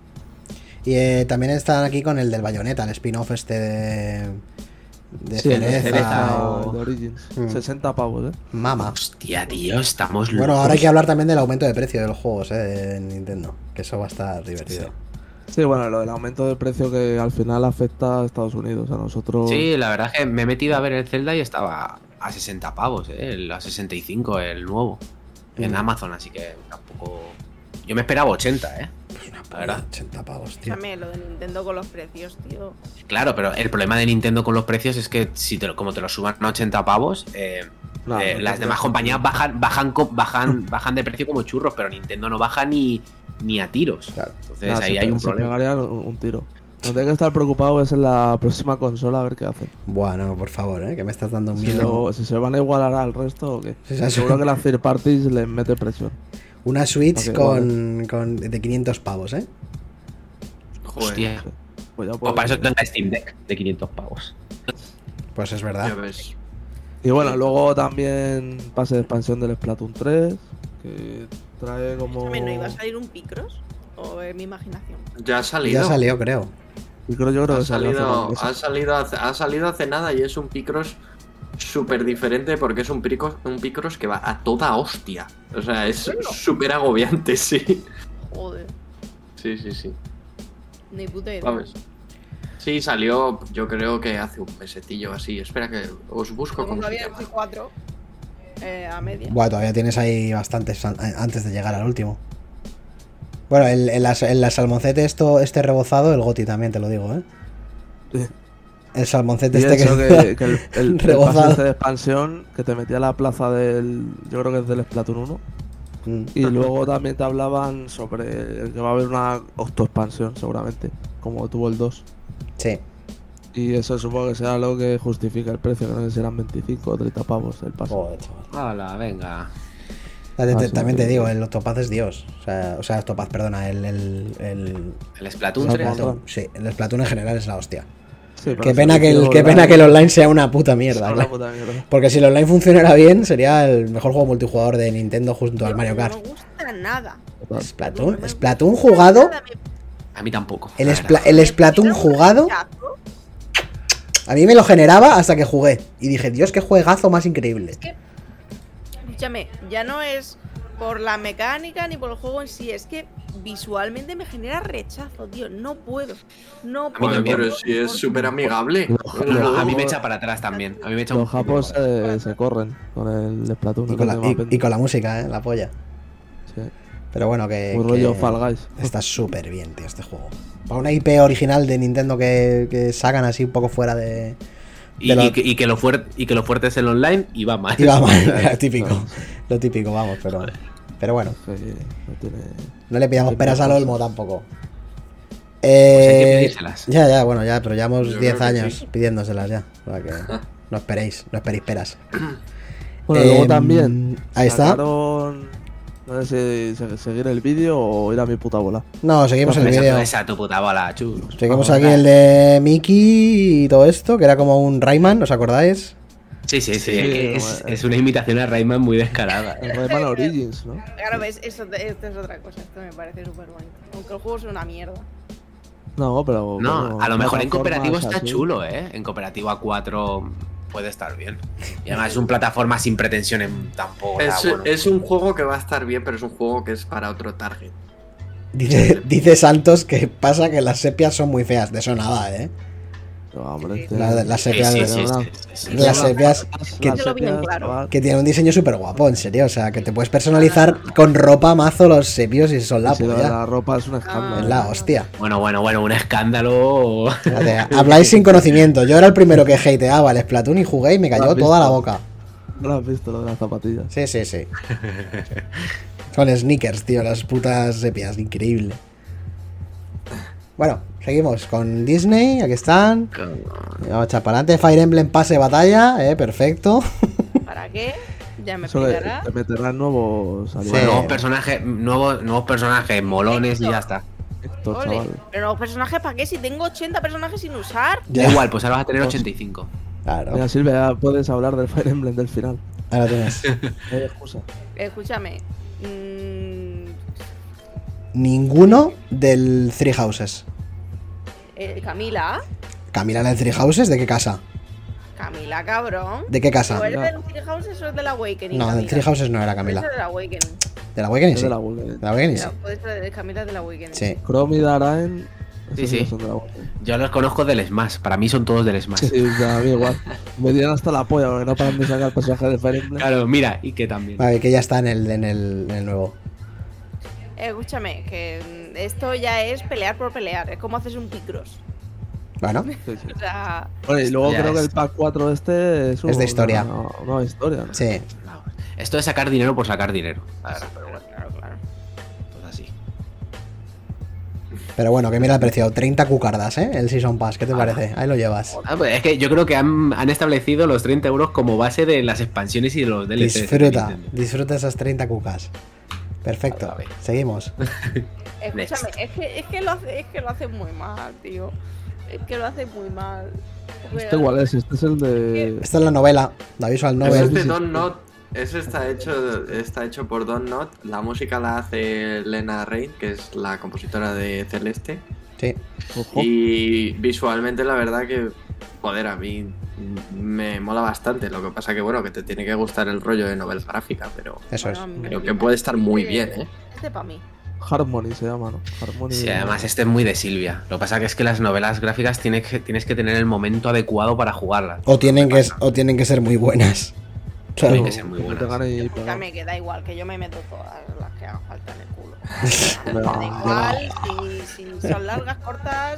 Y eh, también están aquí con el del Bayonetta, el spin-off este de. De Sí, de cereza. o- de Origins. Mm. 60 pavos, eh. Mama. Hostia, tío, estamos locos. Bueno, ahora hay que hablar también del aumento de precio de los juegos eh, de Nintendo. Que eso va a estar divertido. Sí, bueno, lo del aumento de precio que al final afecta a Estados Unidos, a nosotros. Sí, la verdad es que me he metido a ver el Zelda y estaba a 60 pavos, ¿eh? A 65, el nuevo. En Mm. Amazon, así que tampoco. Yo me esperaba 80, ¿eh? Verdad. 80 pavos, tío. Escúchame, lo de Nintendo con los precios, tío. Claro, pero el problema de Nintendo con los precios es que si te lo- como te lo suban a 80 pavos, eh, No, eh, no, las no, demás no. compañías bajan, bajan, bajan, bajan de precio como churros, pero Nintendo no baja ni, ni a tiros. Claro. Entonces Nada, ahí hay un problema. un, un tiro. Donde hay que estar preocupado es en la próxima consola a ver qué hacen. Bueno, por favor, ¿eh? que me estás dando Si, miedo. lo- si se van a igualar al resto o qué. Sí, sí, sí. Seguro que la third parties les mete presión. Una Switch con, con de 500 pavos, ¿eh? Joder, Hostia. Pues O para eso tenga Steam Deck de 500 pavos. Pues es verdad. ves. Y bueno, luego también pase de expansión del Splatoon 3, que trae como... ¿No iba a salir un Picross? ¿O es mi imaginación? Ya ha salido. Ya salió, creo. Creo, yo creo Ha que salió hace salido, ha, salido hace, ha salido hace nada y es un Picross súper diferente porque es un Picross, un Picross que va a toda hostia. O sea, es súper agobiante, sí. Joder, Sí, sí, sí. ni puta idea. ¿Sabes? Sí, salió yo creo que hace un mesetillo así. Espera que os busco Como llama. el 4 eh, a media. Buah, todavía tienes ahí bastantes an- antes de llegar al último. Bueno, el, el, as- el salmoncete esto, este rebozado, el goti también, te lo digo, ¿eh? El salmoncete Y este eso que... que, que el, el, el rebozado. pase de expansión que te metía a la plaza del... Yo creo que es del Splatoon 1. Mm. Y luego también te hablaban sobre que va a haber una octoexpansión seguramente, como tuvo el 2. Sí. Y eso supongo que será lo que justifica el precio, que no sé si serán 25 o 30 pavos el pase. Joder. Hala, venga. Te- también te digo, el Octopaz es Dios. O sea, o sea Octopaz, perdona, el, el, el, El Splatoon el 3. Splatoon. Sí, el Splatoon en general es la hostia. Sí, Qué pena, que el, qué pena online que el online sea una puta es mierda. una claro. puta mierda. Porque si el online funcionara bien, sería el mejor juego multijugador de Nintendo junto al Mario Kart. No me gusta nada. Splatoon, No Splatoon jugado, A mí tampoco. el, verdad. el Splatoon jugado, a mí me lo generaba hasta que jugué. Y dije, Dios, qué juegazo más increíble. Escúchame, ya no es por la mecánica ni por el juego en sí, es que visualmente me genera rechazo, tío. No puedo. No mí puedo. Joder, también. pero si es súper amigable. A mí me echa para atrás también. A mí me echa Los un japos se, se corren con el Splatoon. Y con, la, tiene y- más y con la música, ¿eh? La polla. Sí. Pero bueno, que. Que rollo Fall Guys. Está súper bien, tío, este juego. Para una IP original de Nintendo que, que sacan así un poco fuera de. Y, de lo- y que, y que lo fuerte, y que lo fuerte es el online y va mal. Y va mal, típico. Lo típico, vamos, pero. Pero bueno, no tiene... no le pidamos peras al olmo tampoco. Pues hay que Eh, pedírselas. ya, ya, bueno, ya, pero llevamos Yo 10 creo que años sí. pidiéndoselas ya. O sea que no esperéis, no esperéis peras. Bueno, luego Em, también. ahí está. No sé si se- seguir el vídeo o ir a mi puta bola. No, seguimos el vídeo. Esa tu puta bola, chulo. Seguimos aquí el de Mickey y todo esto, que era como un Rayman, ¿os acordáis? Sí, sí, sí. Sí, es, una imitación a Rayman muy descarada. El Rayman Origins, ¿no? Claro, ves, eso, esto es otra cosa. Esto me parece súper bonito. Aunque el juego es una mierda. No, pero. No, bueno, a lo mejor en cooperativo está así. chulo, ¿eh? En cooperativo a 4 puede estar bien. Y además es un plataforma sin pretensiones tampoco. nada Es, bueno. es un juego que va a estar bien, pero es un juego que es para otro target. Dice, dice Santos que pasa que las sepias son muy feas. De eso nada, ¿eh? No, hombre, La- las sepias, sí, sí, ¿verdad? sí, sí, sí. Las sepias que- sepias, bien claro. chaval. que tiene un diseño súper guapo, en serio. O sea, que te puedes personalizar con ropa mazo los sepios y son la polla. la ropa es un escándalo. Es la hostia. Bueno, bueno, bueno, un escándalo. Fíjate, Habláis sin conocimiento. Yo era el primero que hateaba el Splatoon y jugué y me cayó toda la boca. No lo has visto, lo de las zapatillas. Sí, sí, sí. Son sneakers, tío, las putas sepias, increíble. Bueno, seguimos con Disney, aquí están. Vamos a echar para adelante. Fire Emblem pase de batalla, eh, perfecto. ¿Para qué? Ya me explicará. te meterán nuevos aliados. Sí. Nuevos personajes, nuevos, nuevos personajes molones y ya está. Ole, chaval. Pero los personajes, ¿para qué? Si tengo 80 personajes sin usar. Ya. Da igual, pues ahora vas a tener 85. Claro, Mira, Silvia, puedes hablar del Fire Emblem del final. ahora tienes. No hay excusa. Escúchame. mm, Ninguno del Three Houses. eh, Camila. Camila del Three Houses, ¿de qué casa? Camila, cabrón. ¿De qué casa? ¿O eres Camila. del Three Houses o es del Awakening? No, del? Three Houses no era Camila. ser del Awakening. ¿De la Awakening Es sí? de la ¿De Google. la Awakening sí? Puede ser de Camila del Awakening. Sí. Chrome y Daraen. Sí, sí. de la. Yo los conozco del Smash. Para mí son todos del Smash. Sí, sí, a mí igual. Me dieron hasta la polla porque no paran de sacar personajes de Fire Emblem. Claro, mira, y que también. Vale, que ya está en el, en el, en el nuevo. Eh, escúchame, que mm, esto ya es pelear por pelear. Es como haces un Picross. Bueno, Sí, sí. O sea, Bueno, y luego creo que el pack 4 este es, Es de historia. Nueva historia. ¿no? sí. Esto es sacar dinero por sacar dinero. Pero bueno, claro, claro. pues así. Pero bueno, que mira el precio, 30 cucardas, ¿eh? El Season Pass, ¿qué te parece? Ahí lo llevas. Ah, pues es que yo creo que han, han establecido los 30 euros como base de las expansiones y de los DLCs. Disfruta, disfruta esas 30 cucas. Perfecto, A ver. seguimos. Escúchame, es que, es, que lo hace, es que lo hace muy mal, tío. Es que lo hace muy mal. ¿Este igual es? Este es el de. Esta es la novela, la visual Ese es novel. de Don't Not. Ese está hecho, está hecho por Don Not. La música la hace Lena Rain, que es la compositora de Celeste. Sí. Ojo. Y visualmente la verdad que, joder, a mí me mola bastante. Lo que pasa que, bueno, que te tiene que gustar el rollo de novela gráfica, pero Eso es. creo que puede estar muy bien, ¿eh? Este para mí. Harmony se llama, ¿no? Harmony. Sí, además este es muy de Silvia. Lo que pasa que es que las novelas gráficas tienes que, tienes que tener el momento adecuado para jugarlas. O tienen, que, o tienen que ser muy buenas. Claro. Tienen que ser muy buenas. me queda igual, que yo me meto todas las que hagan falta en el da igual si, si son largas, cortas,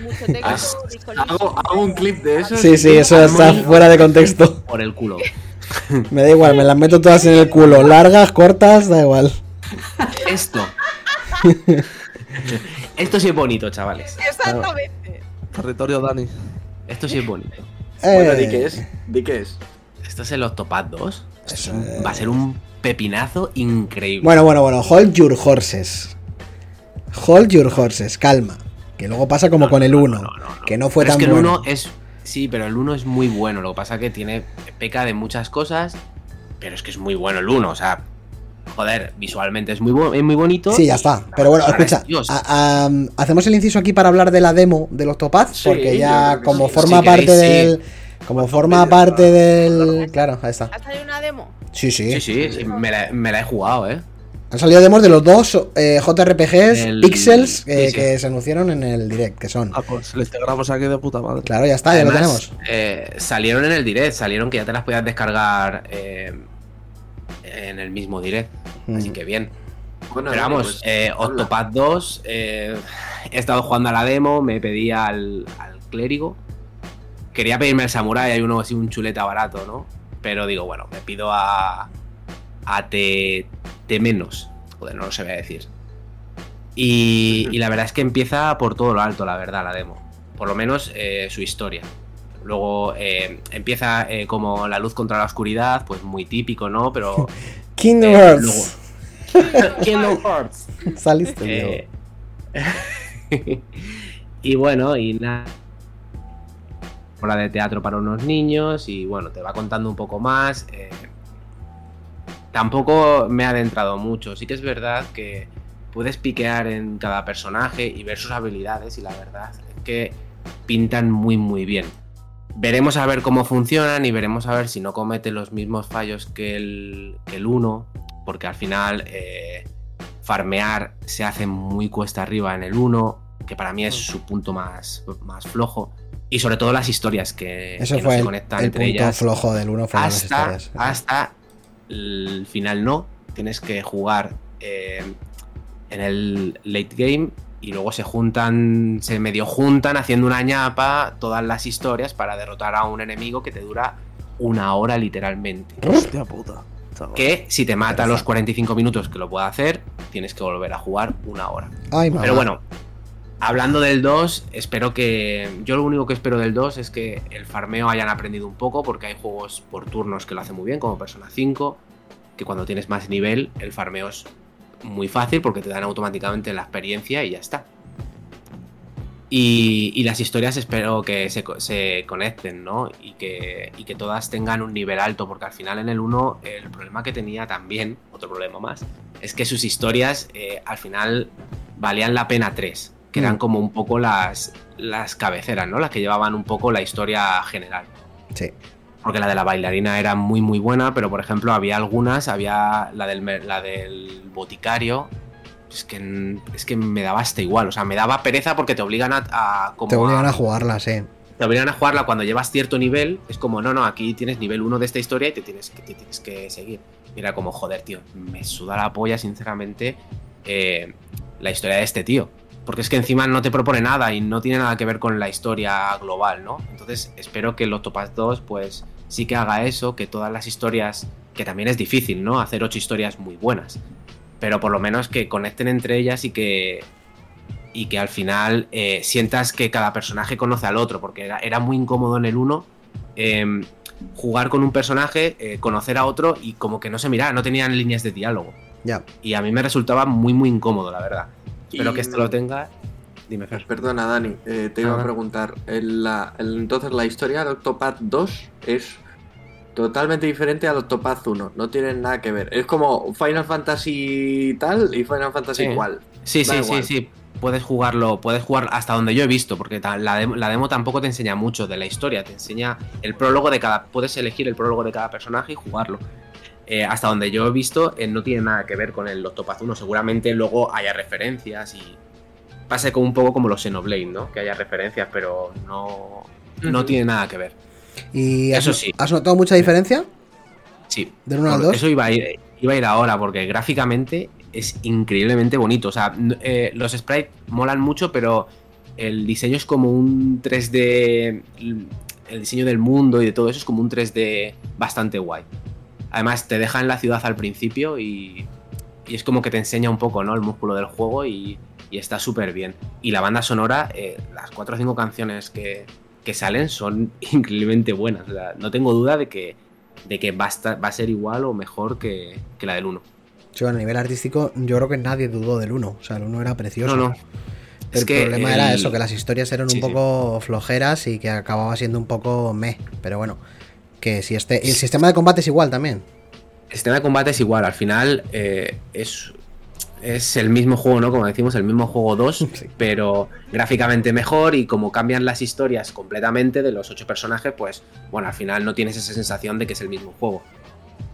mucho texto, Hago, hago un clip de eso. Sí, sí, eso está fuera de contexto. Por el culo. Me da igual, me las meto todas en el culo. Largas, cortas, da igual. Esto. Esto sí es bonito, chavales. Exactamente. Territorio Dani. Esto sí es bonito. Bueno, Eh, di qué es. Di qué es. Esto es el Octopad 2. Esto es Eso un- es. Va a ser un pepinazo increíble. Bueno, bueno, bueno. Hold your horses. Hold your horses, calma. Que luego pasa como con el 1. Que no fue Pero tan es que el bueno. 1 es. Sí, pero el 1 es muy bueno. Lo que pasa que tiene. peca de muchas cosas. Pero es que es muy bueno el 1. O sea. Joder, visualmente es muy, es muy bonito. Sí, ya está. Pero bueno, escucha. es Dios. a- a- hacemos el inciso aquí para hablar de la demo del Octopath. Sí, Porque ya, como sí. forma Si parte queréis, sí. del. Como forma parte del. Claro, ahí está. ¿Ha salido una demo? Sí, sí. Sí, sí, sí, me la, me la he jugado, ¿eh? Han salido demos de los dos eh, JRPGs El- Pixels eh, sí, sí. que se anunciaron en el direct, que son. Ah, pues le integramos aquí de puta madre. Claro, ya está, ya lo tenemos. eh, salieron en el direct, salieron que ya te las podías descargar eh, en el mismo direct. Así Mm. que bien. Bueno, Pero vamos, pues, eh. Octopath 2, eh, he estado jugando a la demo, me pedí al, al clérigo. Quería pedirme al samurai, hay uno así, un chuleta barato, ¿no? Pero digo, bueno, me pido a. a T. T menos. Joder, no lo sé decir. Y, y la verdad es que empieza por todo lo alto, la verdad, la demo. Por lo menos eh, su historia. Luego eh, empieza eh, como la luz contra la oscuridad, pues muy típico, ¿no? Pero. Kingdom eh, Hearts. Kingdom Hearts. Saliste. Eh, y bueno, y nada. Obra de teatro para unos niños y bueno, te va contando un poco más. eh, tampoco me ha adentrado mucho. Sí que es verdad que puedes piquear en cada personaje y ver sus habilidades y la verdad es que pintan muy muy bien. Veremos a ver cómo funcionan y veremos a ver si no comete los mismos fallos que el, que el 1, porque al final eh, farmear se hace muy cuesta arriba en el 1, que para mí es su punto más, más flojo. Y sobre todo las historias que, Eso que no fue se el, conectan el entre punto ellas. flojo del 1 fueron las Hasta, historias. hasta el final no. Tienes que jugar eh, en el late game y luego se juntan, se medio juntan haciendo una ñapa todas las historias para derrotar a un enemigo que te dura una hora literalmente. Hostia puta. Que si te mata a los 45 minutos que lo pueda hacer, tienes que volver a jugar una hora. Ay. Pero bueno, hablando del 2, espero que. Yo lo único que espero del 2 es que el farmeo hayan aprendido un poco, porque hay juegos por turnos que lo hacen muy bien, como Persona 5, que cuando tienes más nivel, el farmeo es muy fácil porque te dan automáticamente la experiencia y ya está. Y, las historias espero que se conecten, ¿no? Y que, y que todas tengan un nivel alto, porque al final en el 1 el problema que tenía también, otro problema más, es que sus historias eh, al final valían la pena 3, que eran Mm. como un poco las, las cabeceras, ¿no? Las que llevaban un poco la historia general. Sí. Porque la de la bailarina era muy muy buena, pero por ejemplo había algunas, había la del, la del boticario, es que, es que me daba hasta igual, o sea, me daba pereza porque te obligan a... a como Te obligan a jugarla, sí. te obligan a jugarla cuando llevas cierto nivel, es como, no, no, aquí tienes nivel 1 de esta historia y te tienes que, te tienes que seguir. Mira, como, joder, tío, me suda la polla, sinceramente, eh, la historia de este tío. Porque es que encima no te propone nada y no tiene nada que ver con la historia global, ¿no? Entonces espero que el Octopath 2, pues sí que haga eso, que todas las historias, que también es difícil, ¿no? Hacer ocho historias muy buenas. Pero por lo menos que conecten entre ellas y que y que al final eh, sientas que cada personaje conoce al otro, porque era, era muy incómodo en el 1 em, jugar con un personaje, eh, conocer a otro y como que no se miraba, no tenían líneas de diálogo. Ya. Y a mí me resultaba muy, muy incómodo, la verdad. Espero Y- que esto lo tenga. Dime, Fer. Perdona, Dani, eh, te iba Ah. a preguntar. La- el- entonces, la historia de Octopath 2 es totalmente diferente al Octopath 1. No tienen nada que ver. Es como Final Fantasy tal y Final Fantasy Sí. cual. Sí, Da sí, igual. sí, sí. Puedes jugarlo, puedes jugar hasta donde yo he visto, porque la demo, la demo tampoco te enseña mucho de la historia, te enseña el prólogo de cada. Puedes elegir el prólogo de cada personaje y jugarlo. Eh, hasta donde yo he visto, eh, no tiene nada que ver con el Octopath 1. Seguramente luego haya referencias y. Pase como un poco como los Xenoblade, ¿no? Que haya referencias, pero no. No tiene nada que ver. ¿Y has, Eso sí. has notado mucha diferencia? Sí. ¿Del 1 al Por- 2? Eso iba a, ir, iba a ir ahora, porque gráficamente es increíblemente bonito. O sea, eh, los sprites molan mucho, pero el diseño es como un 3D. El diseño del mundo y de todo eso es como un 3D bastante guay. Además, te deja en la ciudad al principio y, y es como que te enseña un poco, ¿no? El músculo del juego y, y está súper bien. Y la banda sonora, eh, las cuatro o cinco canciones que, que salen son increíblemente buenas. O sea, no tengo duda de que, de que va, a estar- va a ser igual o mejor que, que la del 1. Sí, bueno, a nivel artístico, yo creo que nadie dudó del 1. O sea, el 1 era precioso. No, no. El problema el- era eso, que las historias eran Sí, un sí. poco flojeras y que acababa siendo un poco meh. Pero bueno, que si este. el sistema de combate es igual también. El sistema de combate es igual, al final eh, es, es el mismo juego, ¿no? Como decimos, el mismo juego 2, Sí. pero gráficamente mejor y como cambian las historias completamente de los ocho personajes, pues bueno, al final no tienes esa sensación de que es el mismo juego.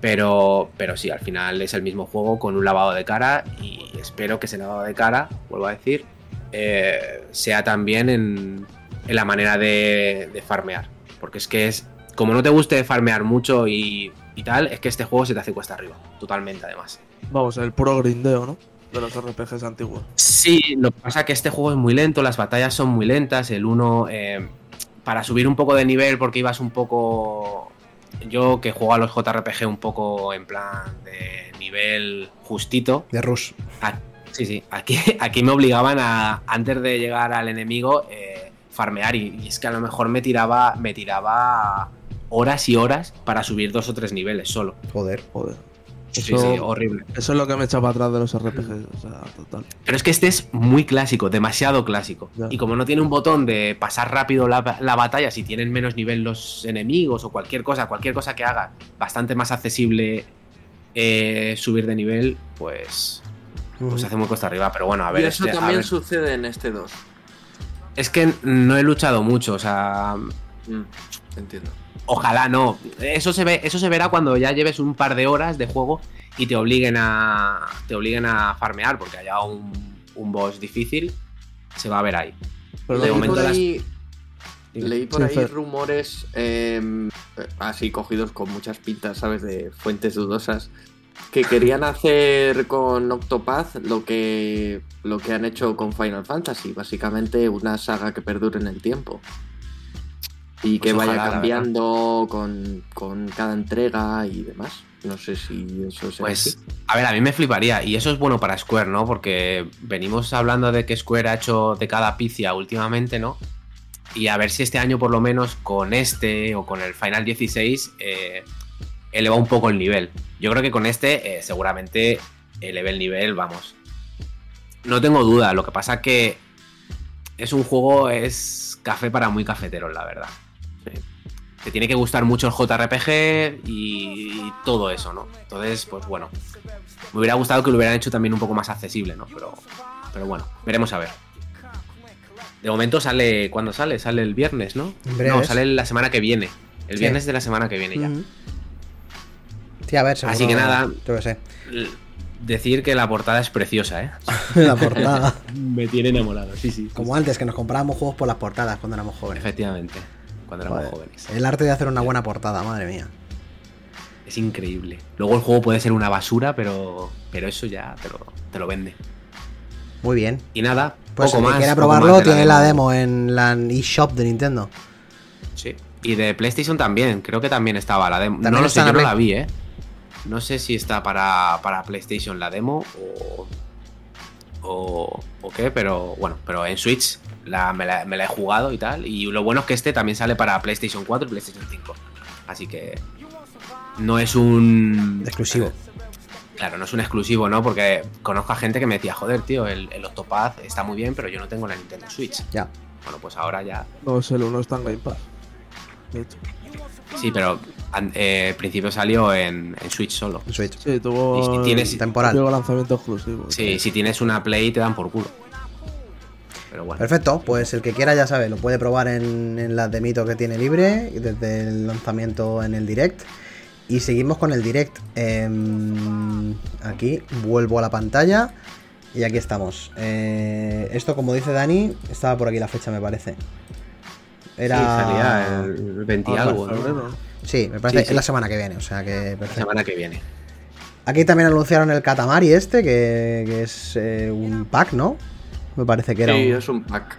Pero, pero sí, al final es el mismo juego con un lavado de cara y espero que ese lavado de cara, vuelvo a decir, eh, sea también en, en la manera de, de farmear. Porque es que es, como no te guste farmear mucho y, y tal, es que este juego se te hace cuesta arriba, totalmente además. Vamos, el puro grindeo, ¿no? De los RPGs antiguos. Sí, lo que pasa es que este juego es muy lento, las batallas son muy lentas, el 1 para subir un poco de nivel porque ibas un poco... Yo que juego a los JRPG un poco en plan de nivel justito, De Rush. sí, sí, aquí, aquí me obligaban a, antes de llegar al enemigo, eh, farmear y, y es que a lo mejor me tiraba, me tiraba horas y horas para subir dos o tres niveles solo. Joder. Joder. Sí, Eso, sí, horrible. eso es lo que me echa para atrás de los RPGs. O sea, total. Pero es que este es muy clásico, demasiado clásico. Ya. Y como no tiene un botón de pasar rápido la, la batalla si tienen menos nivel los enemigos o cualquier cosa, cualquier cosa que haga bastante más accesible eh, subir de nivel, pues, pues se hace muy cuesta arriba. Pero bueno, a ver, y eso este- también ver, sucede en este 2. es que no he luchado mucho, o sea, Mm, entiendo. Ojalá no. Eso se ve, eso se verá cuando ya lleves un par de horas de juego y te obliguen a. te obliguen a farmear, porque haya un, un boss difícil, se va a ver ahí. Pero de momento las- leí por Sí, ahí rumores eh, así cogidos con muchas pintas, ¿sabes? De fuentes dudosas. Que querían hacer con Octopath lo que, lo que han hecho con Final Fantasy. Básicamente una saga que perdure en el tiempo. Y Pues que vaya ojalá, cambiando con, con cada entrega y demás. No sé si eso es Pues, a ver, a mí me fliparía. Y eso es bueno para Square, ¿no? Porque venimos hablando de que Square ha hecho de cada picia últimamente, ¿no? Y a ver si este año, por lo menos, con este o con el Final 16, eh, eleva un poco el nivel. Yo creo que con este, eh, seguramente, eleve el nivel, vamos. No tengo duda. Lo que pasa que es un juego, es café para muy cafeteros, la verdad. Te tiene que gustar mucho el JRPG y, y todo eso, ¿no? Entonces, pues bueno. Me hubiera gustado que lo hubieran hecho también un poco más accesible, ¿no? Pero, pero bueno, veremos a ver. De momento sale. ¿Cuándo sale? Sale el viernes, ¿no? No, sale la semana que viene. El Sí. viernes de la semana que viene ya. Ujú. Sí, a ver, seguro- Así que nada. Yo qué sé. Decir que la portada es preciosa, ¿eh? La portada. Me tiene enamorado, sí, sí. Como antes, que nos comprábamos juegos por las portadas cuando éramos jóvenes. Efectivamente, cuando éramos Joder. jóvenes. El arte de hacer una buena portada, madre mía. Es increíble. Luego el juego puede ser una basura, pero, pero eso ya te lo, te lo vende. Muy bien. Y nada, Pues poco más. quiera poco probarlo más tiene la demo en la eShop de Nintendo. Sí. Y de PlayStation también, creo que también estaba la demo. También No lo sé, yo no la vi, ¿eh? No sé si está para, para PlayStation la demo o, o, o qué, pero bueno, pero en Switch la, me, la, me la he jugado y tal. Y lo bueno es que este también sale para PlayStation 4 y PlayStation 5. Así que no es un Exclusivo. Claro, no es un exclusivo, ¿no? Porque conozco a gente que me decía, joder, tío, el, el Octopath está muy bien, pero yo no tengo la Nintendo Switch. Ya. Bueno, pues ahora ya. No es el uno está en Game Pass. De hecho. Sí, pero eh, al principio salió en, en Switch solo. En Switch. Sí, tuvo. Y si tienes- Temporal. tuvo lanzamiento exclusivo. Sí, si tienes una Play te dan por culo. Pero bueno. Perfecto, pues el que quiera ya sabe, lo puede probar en, en la de Mito que tiene libre desde el lanzamiento en el direct. Y seguimos con el direct. Em, aquí vuelvo a la pantalla y aquí estamos. Eh, esto, como dice Dani, estaba por aquí la fecha, me parece. Era. Sí, salía el 20 y Ahora, algo, ¿no? Sí, me parece Sí, sí. es la semana que viene, o sea que La perfecto. semana que viene. Aquí también anunciaron el Katamari este, que, que es eh, un pack, ¿no? Me parece que era Sí, un, es un pack.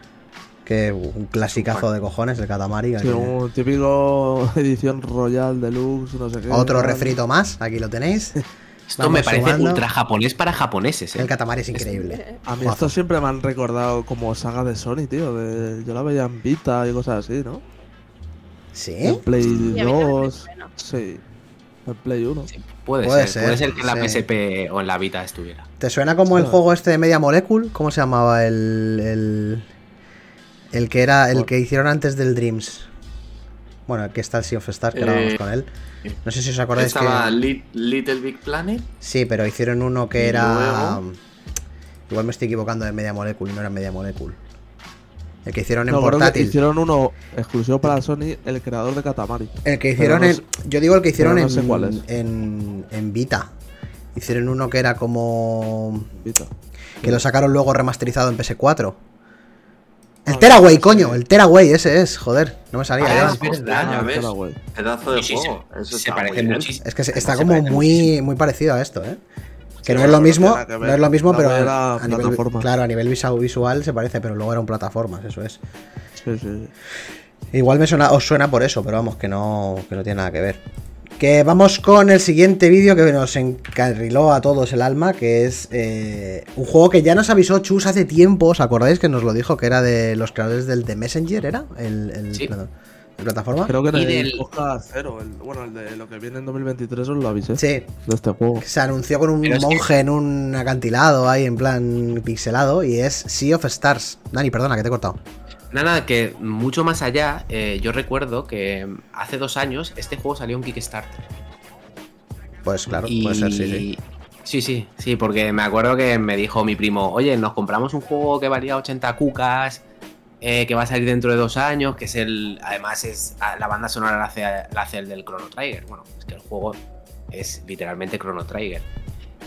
que un clasicazo de cojones el Katamari. Sí, un típico edición Royal Deluxe, no sé qué. Otro refrito más, aquí lo tenéis. Esto Vamos me parece sumando. ultra japonés para japoneses, ¿eh? El Katamari es increíble. A mí esto siempre me han recordado como saga de Sony, tío. De... Yo la veía en Vita y cosas así, ¿no? ¿Sí? En Play Sí, a mí también me 2. suena. Sí. En Play 1. Sí, puede, Puede ser, puede ser, que en la sí. PSP o en la Vita estuviera. ¿Te suena como el juego este de Media Molecule? ¿Cómo se llamaba el. el, el que era. el que hicieron antes del Dreams? Bueno, el que está el Sea of Stars, que Eh, con él. No sé si os acordáis Estaba que. Lit- Little Big Planet. Sí, pero hicieron uno que era. luego- Igual me estoy equivocando de Media Molecule y no era Media Molecule. El que hicieron en No, que portátil. hicieron uno exclusivo para Sony, el creador de Katamari. El que hicieron no en. sé- Yo digo el que hicieron no en, sé cuál es. en. en Vita. Hicieron uno que era como. Vita. Que lo sacaron luego remasterizado en PS4. El Ah, Teraway, coño, el Teraway, ese es, joder, no me salía. Ah, ya. es verdad, ya Ah, ves. Pedazo de Sí, sí, juego. se, Eso se está parece muchísimo. Es que está como muy, muy parecido a esto, ¿eh? Que Sí, no es lo mismo, que no es lo mismo, La pero a nivel, claro, a nivel visual, visual se parece, pero luego eran plataformas, eso es. Sí, sí, sí. Igual me suena, os suena por eso, pero vamos, que no, que no tiene nada que ver. Que vamos con el siguiente vídeo que nos encarriló a todos el alma, que es eh, un juego que ya nos avisó Chus hace tiempo, ¿os acordáis que nos lo dijo? Que era de los creadores del The Messenger, ¿era? El, el, Sí. Plata- ¿el plataforma. Creo que Y el del- Oscar cero, el, bueno, el de lo que viene en 2023 os lo avisé. Sí, De este juego. se anunció con un Pero es que- monje en un acantilado ahí en plan pixelado y es Sea of Stars. Dani, perdona que te he cortado. Nada, que mucho más allá, eh, yo recuerdo que hace dos años este juego salió en Kickstarter. Pues claro, Y- puede ser, sí, sí. Sí, sí, sí, porque me acuerdo que me dijo mi primo, oye, nos compramos un juego que valía 80 cucas, eh, que va a salir dentro de dos años, que es el. Además, es ah, la banda sonora la hace, hace el del Chrono Trigger. Bueno, es que el juego es literalmente Chrono Trigger.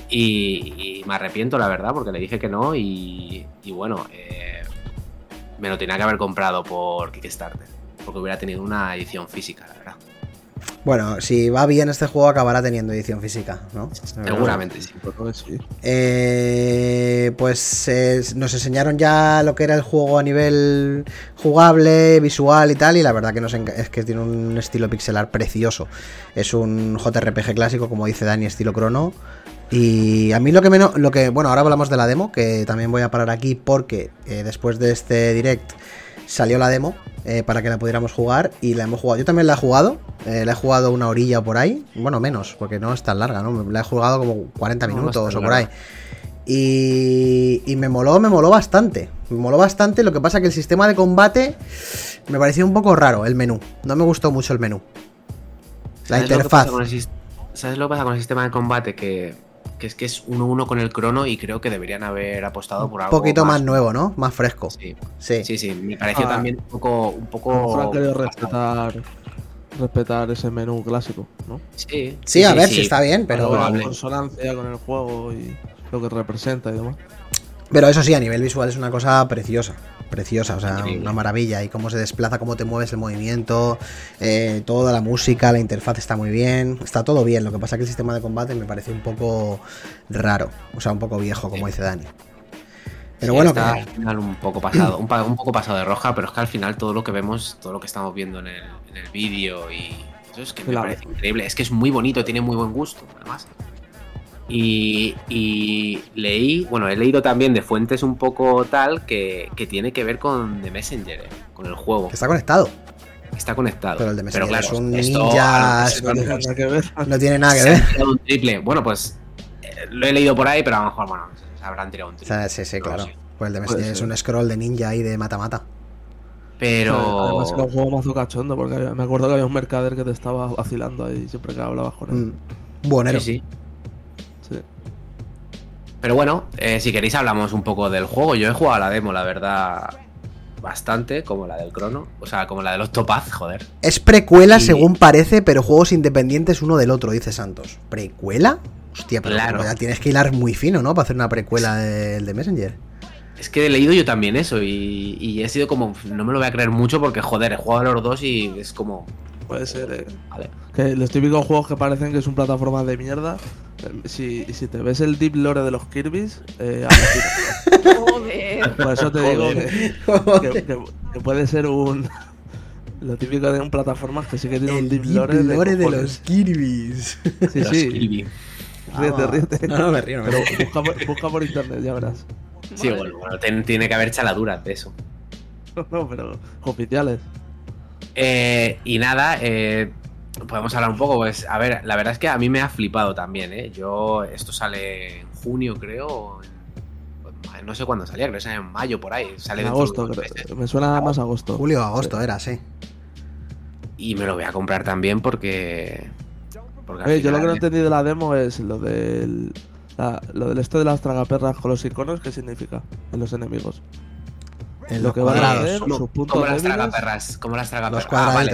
Y, me arrepiento, la verdad, porque le dije que no. Y, y bueno, eh, me lo tenía que haber comprado por Kickstarter. Porque hubiera tenido una edición física, la verdad. Bueno, si va bien este juego acabará teniendo edición física, ¿no? Seguramente sí. Que sí. Eh, pues eh, nos enseñaron ya lo que era el juego a nivel jugable, visual y tal, y la verdad que nos es que tiene un estilo pixelar precioso. Es un JRPG clásico, como dice Dani, estilo crono. Y a mí lo que menos, lo que, bueno, ahora hablamos de la demo, que también voy a parar aquí porque eh, después de este direct salió la demo eh, para que la pudiéramos jugar y la hemos jugado. Yo también la he jugado, eh, la he jugado una orilla o por ahí, bueno, menos, porque no es tan larga, ¿no? La he jugado como 40 No, no es minutos o por ahí. Y, y me moló, me moló bastante. Me moló bastante. Lo que pasa que el sistema de combate me pareció un poco raro, el menú. No me gustó mucho el menú. La ¿Sabes lo que interfaz. ¿Sabes lo que pasa con el sistema de combate? Que, que es que es 1-1 con el crono y creo que deberían haber apostado por Un algo. poquito más nuevo, ¿no? Más fresco. Sí, Sí. sí, sí, me pareció Ah. también un poco. Un poco han querido respetar, respetar ese menú clásico, ¿no? Sí, Sí, a ver si está bien, pero. Probable. la consonancia con el juego y lo que representa y demás. Pero eso sí, a nivel visual es una cosa preciosa. Preciosa, o sea, Increíble. una maravilla. Y cómo se desplaza, cómo te mueves el movimiento, eh, toda la música, la interfaz está muy bien. Está todo bien. Lo que pasa es que el sistema de combate me parece un poco raro. O sea, un poco viejo, como dice Dani. Pero Sí, bueno, está que- al final un poco pasado, un, poco pasado de roja, pero es que al final todo lo que vemos, todo lo que estamos viendo en el, en el vídeo y eso es que me Claro. parece increíble. Es que es muy bonito, tiene muy buen gusto, además. Y, y leí, bueno, he leído también de fuentes un poco tal que, que tiene que ver con The Messenger, eh, con el juego. Que está conectado. Está conectado. Pero el de Messenger claro, es un esto- ninja. esto- No tiene nada que ver. No tiene nada que se han ver. tirado un triple. Bueno, pues eh, lo he leído por ahí, pero a lo mejor, bueno, se habrán tirado un O triple. sea, sí, sí, No claro. sé. Pues el de Messenger es un scroll de ninja ahí de mata-mata. Pero. Además era un juego mazo cachondo, porque me acuerdo que había un mercader que te estaba vacilando ahí siempre que hablabas con él. Mm. Buenero. Sí, sí. Sí. Pero bueno, eh, si queréis hablamos un poco del juego. Yo he jugado a la demo, la verdad, bastante, como la del Crono. O sea, como la de los Topaz, joder. Es precuela Y- según parece, pero juegos independientes uno del otro, dice Santos. ¿Precuela? Hostia, pero Claro. ya tienes que hilar muy fino, ¿no? Para hacer una precuela del de Messenger. Es que he leído yo también eso y, y he sido como, no me lo voy a creer mucho porque, joder, he jugado a los dos y es como, Puede ser, eh. vale. Que los típicos juegos que parecen que son plataformas de mierda. eh, Si, si te ves el deep lore de los Kirby's, eh. Joder. por eso te digo que, que- que- que puede ser un. Lo típico de un plataformas que sí que tiene un El deep deep lore, de, lore de los Kirby's. Sí, Los sí. Kirby. Ríete, ríete. No, no me río, no me Pero río. busca por, busca por internet, ya verás. Sí, bueno, bueno, ten- tiene que haber chaladuras de eso. No, pero oficiales. Eh, y nada, eh, podemos hablar un poco, pues, a ver, la verdad es que a mí me ha flipado también, ¿eh? Yo, esto sale en junio, creo, en- pues, no sé cuándo salía, creo que sale en mayo, por ahí. Sale En dentro de agosto, creo. Me suena más agosto. Julio o agosto era, sí. Y me lo voy a comprar también porque... porque al Oye, yo lo que no eh, entendí de la demo es lo del. la- lo del esto de las tragaperras con los iconos, ¿qué significa en los enemigos? En Lo los que van a hacer, ¿Cómo, sus puntos cómo las tragaperras? ¿Cómo las tragaperras? Los Ah, vale,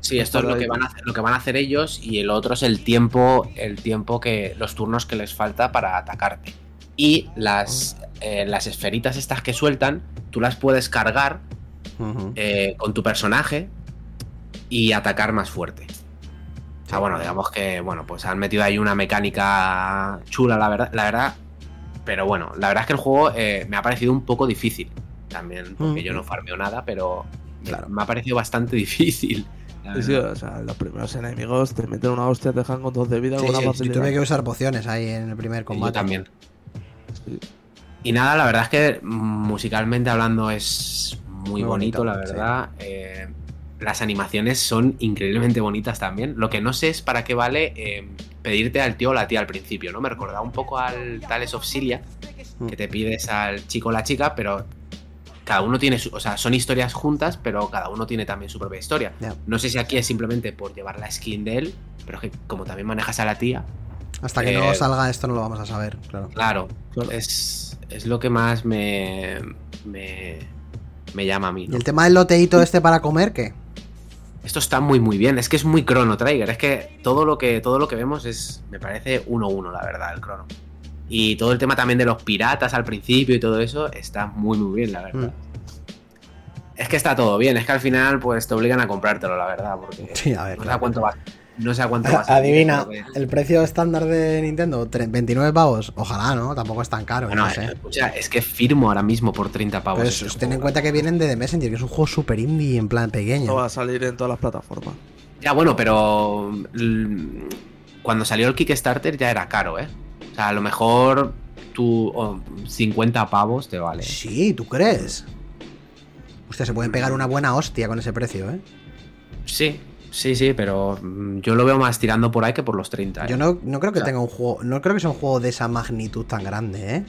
sí, Los esto es lo que, van a hacer, lo que van a hacer ellos y el otro es el tiempo, el tiempo que, los turnos que les falta para atacarte. Y las, eh, las esferitas estas que sueltan, tú las puedes cargar eh, con tu personaje y atacar más fuerte. O sea, bueno, digamos que, bueno, pues han metido ahí una mecánica chula, la verdad, la verdad. Pero bueno, la verdad es que el juego eh, me ha parecido un poco difícil. También, porque Mm. yo no farmeo nada, pero me- Claro. me ha parecido bastante difícil. Sí, o sea, los primeros enemigos te meten una hostia, te dejan con dos de vida Sí, con una sí, Yo tuve que usar pociones ahí en el primer Yo combate. también. Sí. Y nada, la verdad es que musicalmente hablando es muy, Muy bonito, bonito, la sí. verdad. Eh, las animaciones son increíblemente bonitas también. Lo que no sé es para qué vale eh, pedirte al tío o la tía al principio, ¿no? Me recordaba un poco al Tales of Cilia, Mm. que te pides al chico o la chica, pero cada uno tiene su. O sea, son historias juntas, pero cada uno tiene también su propia historia. No sé si aquí es simplemente por llevar la skin de él, pero es que como también manejas a la tía, Hasta que Eh, no salga esto no lo vamos a saber, claro. Claro, Claro. Es, es lo que más me, me, me llama a mí. ¿Y el tema del loteíto este para comer qué? Esto está muy muy bien, es que es muy Chrono Trigger, es que todo lo que, todo lo que vemos es, me parece 1-1 la verdad, el Chrono. Y todo el tema también de los piratas al principio y todo eso está muy muy bien, la verdad. Es que está todo bien, es que al final pues te obligan a comprártelo, la verdad, porque Sí, a ver. no sé a claro. cuánto va. No sé a cuánto va Adivina, el precio estándar de Nintendo, tre- 29 pavos. Ojalá, ¿no? Tampoco es tan caro, Bueno, no sé. escucha, es que firmo ahora mismo por 30 pavos. Este eso, ten en cuenta que vienen de The Messenger, que es un juego super indie en plan Esto pequeño. va a salir en todas las plataformas. Ya, bueno, pero mm, cuando salió el Kickstarter ya era caro, ¿eh? Sea, a lo mejor tu oh, 50 pavos te vale. Sí, ¿tú crees? Hostia, se pueden pegar una buena hostia con ese precio, ¿eh? Sí, sí, sí, pero mm, yo lo veo más tirando por ahí que por los 30. ¿eh? Yo no, no creo que O sea- tenga un juego. No creo que sea un juego de esa magnitud tan grande, ¿eh?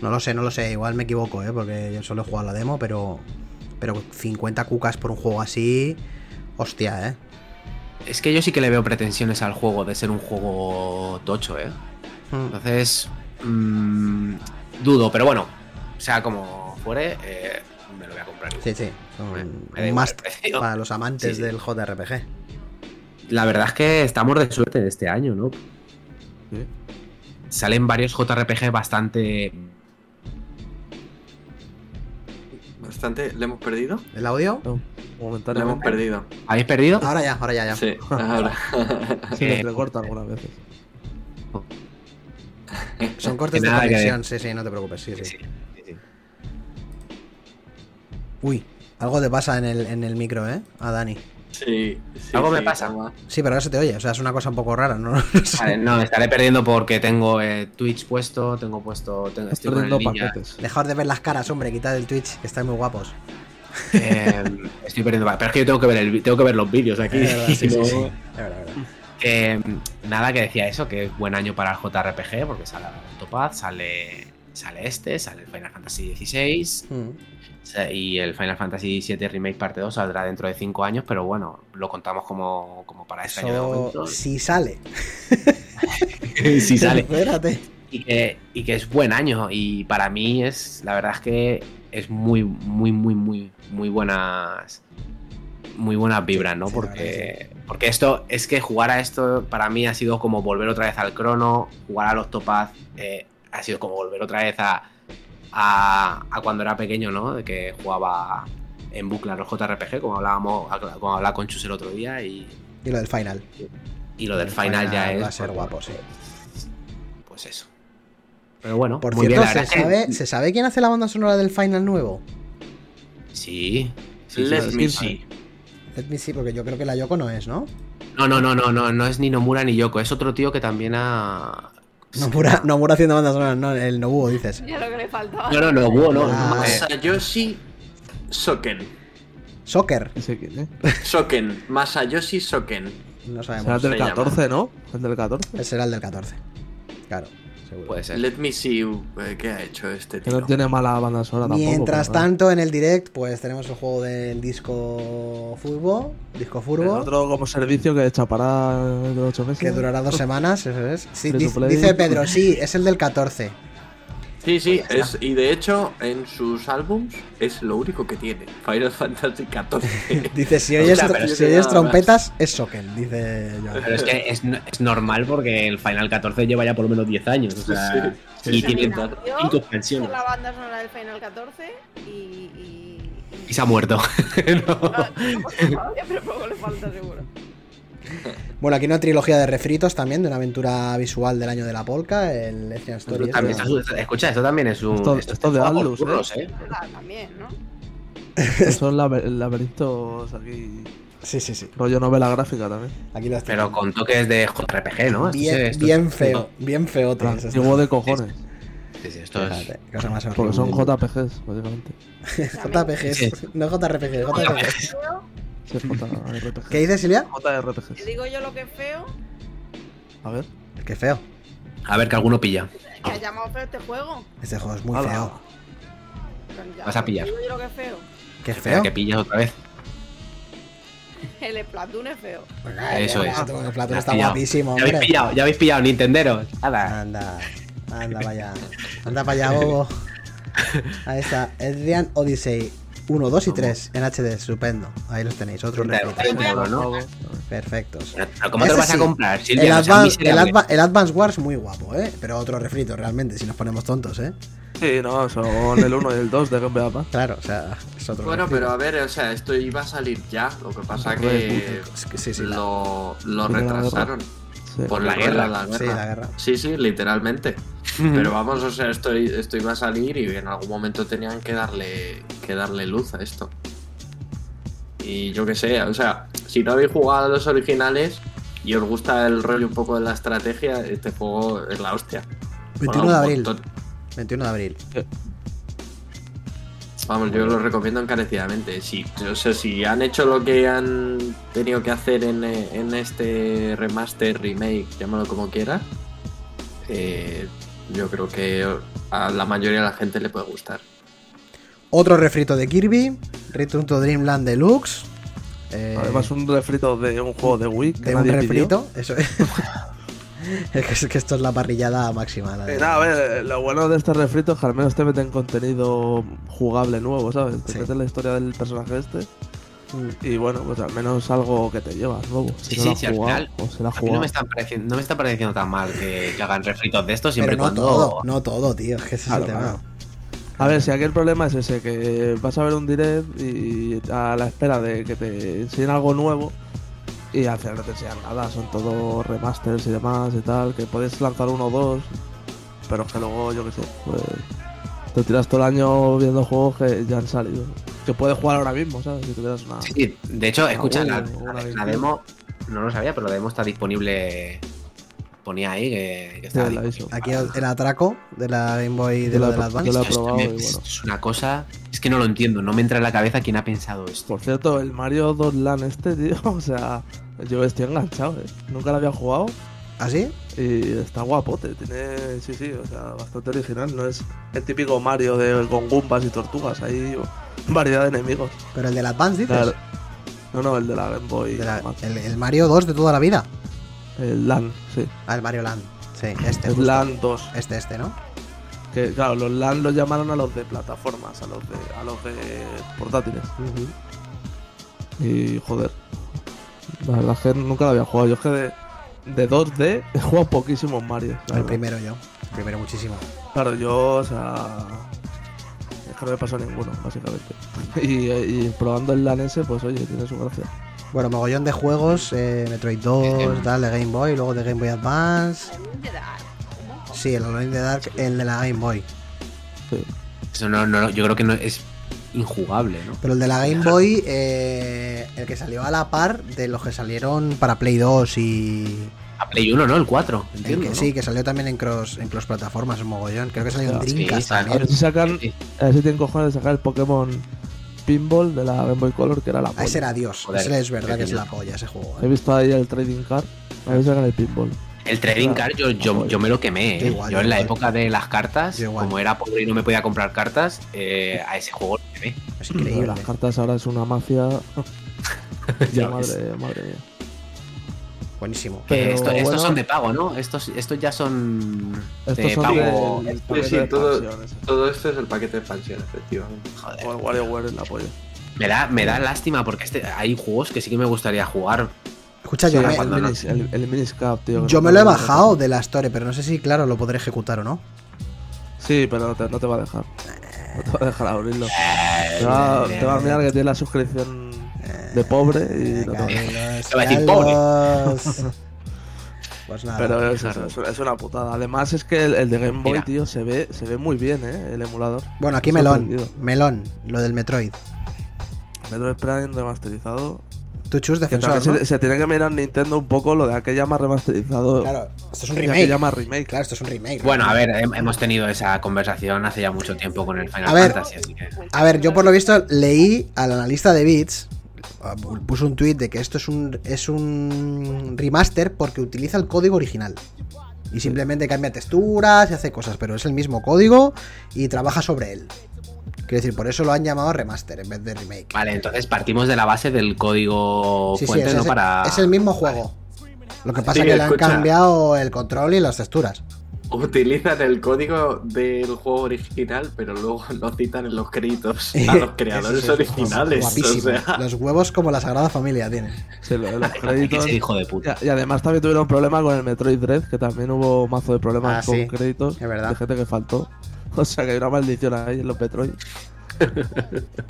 No lo sé, no lo sé. Igual me equivoco, ¿eh? Porque yo solo he jugado la demo, pero. Pero 50 cucas por un juego así. Hostia, ¿eh? Es que yo sí que le veo pretensiones al juego de ser un juego tocho, ¿eh? Entonces, mm, dudo, pero bueno, sea como fuere, eh, me lo voy a comprar. igual. Sí, sí. un igual must para los amantes Sí, sí. del JRPG. La verdad es que estamos de suerte este año, ¿no? Sí. Salen varios JRPG bastante. Bastante. ¿Le hemos perdido? ¿El audio? No, Le hemos perdido. ¿Habéis perdido? Ahora ya, ahora ya, ya. Sí, ahora. Se Eh, me entrecorta algunas veces. Son cortes de conexión, sí, sí, no te preocupes, sí, sí. Sí, sí, sí. Uy, algo te pasa en el, en el micro, ¿eh? A Dani. Sí, sí, Algo me sí, pasa. toma. Sí, pero ahora se te oye, o sea, es una cosa un poco rara, ¿no? Vale, no, estaré perdiendo porque tengo eh, Twitch puesto, tengo puesto. Tengo, estoy perdiendo paquetes. Dejad de ver las caras, hombre, quitad el Twitch, que están muy guapos. eh, estoy perdiendo. Pero es que yo tengo que ver, el, tengo que ver los vídeos aquí. Es verdad, sí, sí, sí. Es verdad, es verdad. Eh, nada que decía eso, que es buen año para el JRPG, porque sale Octopath, sale, sale este, sale el Final Fantasy XVI Mm. y el Final Fantasy VII Remake Parte 2 saldrá dentro de 5 años, pero bueno, lo contamos como, como para este año de momento. si sale. si sale. Espérate. Y que, y que es buen año. Y para mí es, la verdad es que es muy, muy, muy, muy, muy buenas. Muy buenas vibras, ¿no? sí, porque, porque esto, es que jugar a esto para mí ha sido como volver otra vez al crono, jugar a los Topaz eh, ha sido como volver otra vez a, a, a cuando era pequeño, ¿no? De que jugaba en bucle a los JRPG, como hablábamos, como hablaba con Chus el otro día, y, Y lo del final. y lo del final, ya es. Va a ser guapo, sí. Pues eso. Pero bueno, Por muy cierto, bien, ¿se, sabe, ¿se sabe quién hace la banda sonora del final nuevo? Sí. sí, sí, Let sí, me sí. Let me see, porque yo creo que la Yoko no es, ¿no? No, no, no, no, no, no es ni Nomura ni Yoko, es otro tío que también ha. Nomura, Nomura haciendo bandas sonoras, no, el Nobuo dices. Ya lo que le faltaba. No, no, no, Búho, no. Ah. Masayoshi Soken. Soccer, ¿eh? Soken. Masayoshi Soken. no Será sabemos. del se llama. 14, ¿no? El del 14. Ese será el del 14. Claro, seguro. puede ser. Let me see eh, qué ha hecho este Que tío. no tiene mala banda sonora tampoco. Mientras pero, tanto, en el direct, pues tenemos el juego del disco Furbo, disco El Furbo, otro como servicio que chapará de 8 meses. que durará dos semanas, eso es. Sí, dice Pedro, sí, es el del 14. Sí, sí, es, y de hecho en sus álbums es lo único que tiene. Final Fantasy XIV. Dice, si O oyes, sea, pero si oyes trompetas, es Soken, dice Joan. Pero es que es, es normal porque el Final 14 lleva ya por lo menos 10 años. O sea, Sí, y sí, tiene sí, nació 5 con expansiones. la banda sonora del Final 14 y. y, Y se ha muerto. No. Todavía, pero poco le falta seguro. Bueno, aquí una trilogía de refritos también, de una aventura visual del año de la polka, el Ethnian Story. También- esto- escucha, esto también es un. Esto- esto esto de Atlus, ¿eh? Ah, también, ¿no? Son laber- laberintos aquí. Sí, sí, sí. Rollo novela gráfica también. Aquí lo Pero con toques de JRPG, ¿no? Bien, sí- esto bien es- feo, bien es esto. Antiguo de cojones. Sí, sí, esto es. Fíjate, cosa más Porque son JPGs, básicamente. JPGs, Sí. no JRPG, JPGs. Sí, JRPG. ¿Qué dices, Silvia? Te JRPGs. digo yo lo que es feo, A ver. Qué feo. A ver que alguno pilla. que ha llamado feo este juego. Este juego es muy feo. Ya, Vas a pillar. te Digo yo lo que es feo. Qué Espera, feo. que pillas otra vez. El Splatoon es feo. Ay, Eso el es. El has está pillado. guapísimo, Ya habéis pillado, ya habéis pillado, Nintenderos. Anda, anda para allá. Anda para allá, bobo. Ahí está. Adrian Odyssey 1, 2 y 3 en HD, estupendo. Ahí los tenéis, refritos. treinta euros, ¿no? Perfectos. Pero ¿Cómo te lo vas a sí. comprar? El, Silvia, no seas Advan- el. Adva- el Advance Wars muy guapo, ¿eh? Pero otro refrito, realmente, si nos ponemos tontos, ¿eh? Sí, no, son el 1 y el 2 de Game Boy Advance. Claro, o sea, es otro Bueno, refrito. pero a ver, o sea, esto iba a salir ya. Lo que pasa que Es que sí, sí, lo, lo retrasaron. Sí. Por la guerra. la sí, la guerra. Sí, sí, literalmente. Pero vamos, o sea, esto, esto iba a salir y en algún momento tenían que darle, que darle luz a esto. Y yo qué sé, o sea, si no habéis jugado a los originales y os gusta el rollo un poco de la estrategia, este juego es la hostia. 21 Mola de abril. montón. 21 de abril. Vamos, yo lo recomiendo encarecidamente. Si, o sea, si han hecho lo que han tenido que hacer en, en este remaster, remake, llámalo como quieras, eh, yo creo que a la mayoría de la gente le puede gustar. Otro refrito de Kirby. Return to Dreamland Deluxe. Eh, Además, un refrito de un juego de Wii que de un pidió. refrito. Eso es. es, que, es que esto es la parrillada máxima. la Eh, nada, a ver, lo bueno de este refrito es que al menos te meten contenido jugable nuevo, ¿sabes? Te Sí. meten la historia del personaje este. Mm. Y bueno, pues al menos algo que te llevas nuevo. Si Sí, no sí, al final, has A mí no me, está pareciendo, no me está pareciendo tan mal que, que hagan refritos de esto siempre Pero no cuando. todo, no todo, tío. Es que ese Claro, es el tema. claro. A ver, si aquí el problema es ese, que vas a ver un direct y a la espera de que te enseñen algo nuevo y al final no te enseñan nada, son todos remasters y demás y tal, que puedes lanzar uno o dos, pero es que luego, yo qué sé, pues te tiras todo el año viendo juegos que ya han salido. que puedes jugar ahora mismo, ¿sabes? Si tuvieras una. Sí, de hecho, escucha, la, demo, no lo sabía, pero la demo está disponible. Ponía ahí que, que Sí, estaba hizo. Aquí el, atraco de la Game Boy y de lo la- Advance. la- he Esto es- bueno. es una cosa. Es que no lo entiendo, no me entra en la cabeza quién ha pensado esto. Por cierto, el Mario 2 LAN este, tío, o sea, yo estoy enganchado, ¿eh? Nunca lo había jugado ¿Ah, sí? y está guapote. Tiene, sí, sí, o sea, bastante original. No es el típico Mario de con gumbas y tortugas, hay variedad de enemigos. Pero el del Advance, dices. La- no, no, el de la Game Boy. De la- el, el Mario 2 de toda la vida. El LAN, sí. Ah, el Mario Land. Sí, este. El justo. LAN 2. Este, este, ¿no? Que claro, los LAN los llamaron a los de plataformas, a los de, a los de portátiles. Y joder, la verdad es que nunca lo había jugado. Yo es que de, de 2D he jugado poquísimos Mario. El primero yo. El primero muchísimo. Claro, yo, o sea. Es que no me pasó ninguno, básicamente. Y, y probando el LAN ese, pues oye, tiene su gracia. Bueno, mogollón de juegos. eh, Metroid 2, tal, de Game Boy, luego de Game Boy Advance. Sí, el Alone in the Dark, el de la Game Boy. Sí. Eso no, no, yo creo que no es injugable, ¿no? Pero el de la Game Boy, eh, el que salió a la par de los que salieron para Play 2 y. A Play 1, ¿no? El 4, el entiendo. que, ¿no? Sí, que salió también en cross, en cross plataformas, un mogollón. Creo que salió en Sí, Dreamcast salió. A ver si sacan. Sí. A ver si tienen cojones de sacar el Pokémon Pinball de la Game Boy Color, que era la Ah, polla. ese era Dios. Joder, ese es verdad que es la polla ese juego. He eh. visto ahí el Trading Card. A ver si sacan el Pinball. El trading card yo, yo, yo me lo quemé. Yo ¿eh? igual, yo yo en la igual. época de las cartas, como era pobre y no me podía comprar cartas, eh, a ese juego lo quemé. Es increíble. Las cartas ahora es una mafia. Ya madre, madre mía. Buenísimo. Que Pero esto- estos bueno. son de pago, ¿no? Estos, estos ya son Estos de son pago. sí, de todo- esto es el paquete de expansión, efectivamente. Joder. WarioWare es la polla. Me da, me da lástima porque este, hay juegos que sí que me gustaría jugar. Escucha, Sí, yo, el, no- minis, el, el tío. yo me lo he bajado de la Store, pero no sé si, claro, lo podré ejecutar o no. Sí, pero no te, no te va a dejar. No te va a dejar abrirlo. Te va, te va a mirar que tiene la suscripción de pobre y no te va a decir pobre. Pues nada. Pero es, eso, es- es una putada. Además es que el, el de Game Boy, Mira. tío, se ve, se ve muy bien, ¿eh? El emulador. Bueno, aquí melón. Melón, lo del Metroid. Metroid Prime remasterizado. Tu chus Que defensor, ¿no? se, se tiene que mirar Nintendo un poco lo de aquella más remasterizado. Claro, esto es un remake. aquella más remake. Claro, esto es un remake. Bueno, a ver, hem- hemos tenido esa conversación hace ya mucho tiempo con el Final A ver. Fantasy, así que. A ver, yo por lo visto leí al analista de Bits, ah, puso un tweet de que esto es un, es un remaster porque utiliza el código original. Y simplemente cambia texturas y hace cosas, pero es el mismo código y trabaja sobre él. Quiero decir, por eso lo han llamado remaster en vez de remake. Vale, entonces partimos de la base del código Sí, sí, fuente, es, Para. es el mismo juego. Lo que pasa Sí, es que le han cambiado el control y las texturas. Utilizan el código del juego original, pero luego lo citan en los créditos a los creadores es originales. O sea, Los huevos como la Sagrada Familia tienen. Sí, los créditos. ese hijo de puta. Y, y además también tuvieron problemas con el Metroid Dread, que también hubo mazo de problemas Ah, con sí, créditos es verdad. de gente que faltó. O sea que hay una maldición ahí en los Metroid.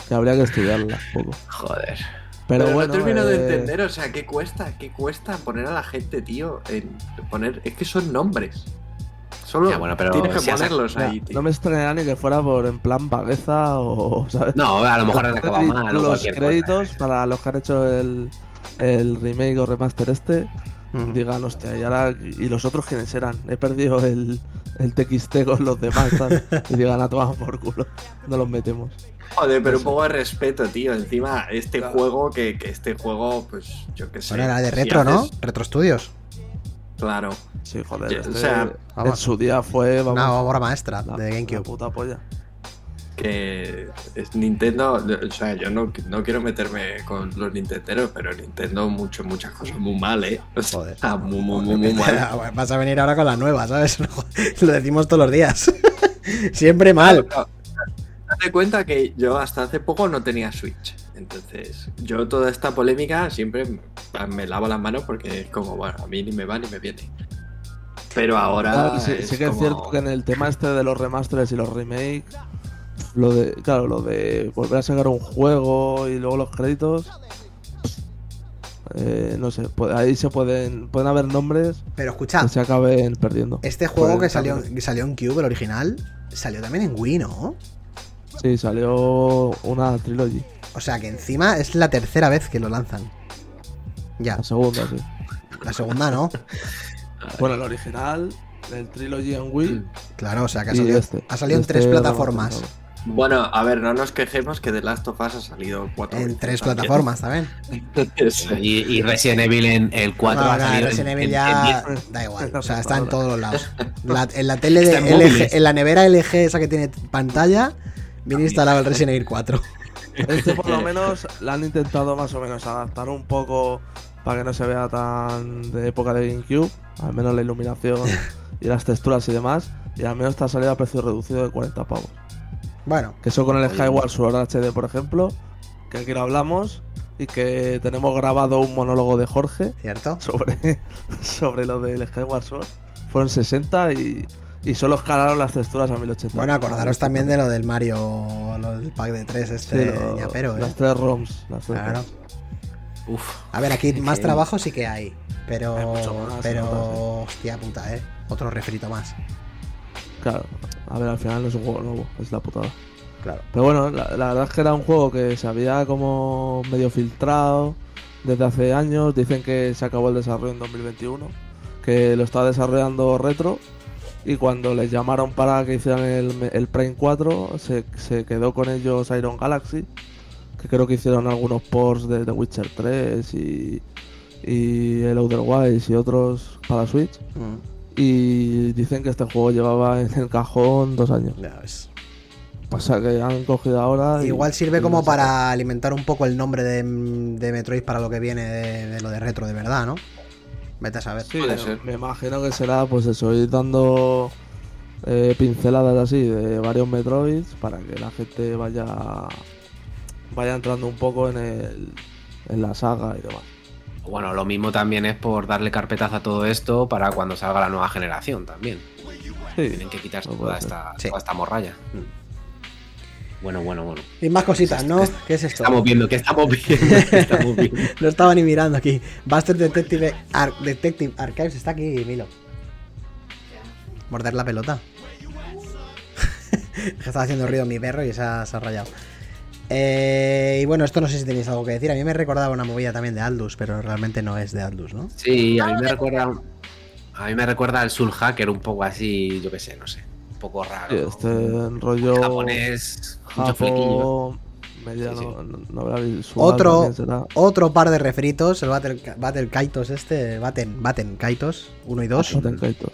que habría que estudiarla un poco. Joder. Pero, Pero, bueno. no termino eh, de entender, o sea, ¿qué cuesta? ¿Qué cuesta poner a la gente, tío? En poner. Es que son nombres. Solo Ya, bueno, pero tienes que si ponerlos ahí, tío. no me extrañaría ni que fuera por en plan vagueza o, ¿sabes? No, a lo mejor han acabado mal los cosa. créditos para los que han hecho el, el remake o remaster este digan, hostia, y ahora, ¿y los otros quiénes eran? He perdido el, el TXT con los demás. Y digan, a tomar por culo, no los metemos. Joder, pero un poco de respeto, tío. Encima, este Claro. juego, que, que este juego, pues yo qué sé. Bueno, era de si retro, ¿no? haces- Retro Studios. Claro. Sí, joder, o este, sea, en su día fue, vamos, Una obra maestra la, de GameCube. puta polla. Que es Nintendo, o sea, yo no, no quiero meterme con los Nintenderos, pero Nintendo mucho, muchas cosas muy mal, ¿eh? O sea, Joder. muy, muy, muy, muy mal. Vas a venir ahora con la nueva, ¿sabes? Lo decimos todos los días. Siempre mal. Date cuenta que yo hasta hace poco no tenía Switch. Entonces, yo toda esta polémica siempre me lavo las manos porque es como, bueno, a mí ni me va ni me viene. Pero ahora. Claro, sí, es sí que es cierto que en el tema este de los remasters y los remakes, lo de, claro, lo de volver a sacar un juego y luego los créditos, eh, no sé, ahí se pueden, pueden haber nombres Pero escucha, que se acaben perdiendo. este juego Pueden que salió, que salió en Cube, el original, salió también en Wii, ¿no? Sí, salió una trilogy. O sea que encima es la tercera vez que lo lanzan. Ya, La segunda, sí. la segunda no. Bueno, el original, el trilogy en Wii. Claro, o sea que ha salido, este. ha salido en Este tres plataformas. Bueno, a ver, no nos quejemos que The Last of Us ha salido cuatro En tres también. plataformas también. Y, y Resident Evil en el 4 No, ha no, salido Resident en- Evil en- ya en da igual. O sea, está en todos los lados. La- en la tele de en LG, en la nevera LG esa que tiene pantalla, viene instalado el Resident Evil 4. Este por lo menos la han intentado más o menos adaptar un poco para que no se vea tan de época de GameCube, al menos la iluminación y las texturas y demás, y al menos está salido a precio reducido de 40 pavos. Bueno, Que eso con el. Skyward Sword HD, por ejemplo, que aquí lo hablamos y que tenemos grabado un monólogo de Jorge ¿cierto? sobre, sobre lo del Skyward Sword. Fueron 60 y, y solo escalaron las texturas a 1080. Bueno, acordaros también de lo del Mario, lo del pack de 3 Sí, este lo- ñapero, ¿eh? las tres ROMs. Las tres Claro. ROMs. Uf. A ver, aquí más que- trabajo sí que hay. Pero, Hay mucho más, pero, hostia puta, ¿eh? Otro refrito más. Claro, a ver, al final no es un juego nuevo, es la putada. Claro. Pero bueno, la, la verdad es que era un juego que se había como medio filtrado desde hace años. Dicen que se acabó el desarrollo en 2021, que lo estaba desarrollando Retro. Y cuando les llamaron para que hicieran el, el Prime 4, se, se quedó con ellos Iron Galaxy, que creo que hicieron algunos ports de The Witcher 3 y, y el Outer Wilds y otros para Switch. Mm, Y dicen que este juego llevaba en el cajón dos años. ya ves. O sea que han cogido ahora. y- Igual sirve y como para alimentar un poco el nombre de, de Metroid para lo que viene de, de lo de retro de verdad, ¿no? Vete a saber. Sí, Puede me- ser. me imagino que será pues eso, ir dando eh, pinceladas así de varios Metroids para que la gente vaya vaya entrando un poco en el en la saga y demás. Bueno, lo mismo también es por darle carpetazo a todo esto para cuando salga la nueva generación también. Sí, Tienen que quitarse No toda esta, Sí. toda esta morralla. Mm. Bueno, bueno, bueno. Y más cositas, ¿no? ¿Qué es esto? Estamos viendo, ¿qué estamos viendo? ¿Qué estamos viendo? No estaba ni mirando aquí. Buster Detective, Ar- Detective Archives está aquí, Milo. Morder la pelota. Que estaba haciendo ruido mi perro y se ha, se ha rayado. Eh, y bueno, esto no sé si tenéis algo que decir. A mí me recordaba una movida también de Aldus, pero realmente no es de Aldus, ¿no? Sí, a mí me recuerda. A mí me recuerda al Soul Hacker un poco así, yo qué sé, no sé. Un poco raro. sí, este rollo japonés, mucho flequillo. Japón mediano, Sí, no- novela visual Otro, otro par de refritos, el Battle, Battle Kaitos este, Baten, Baten Kaitos 1 y 2, Baten Kaitos.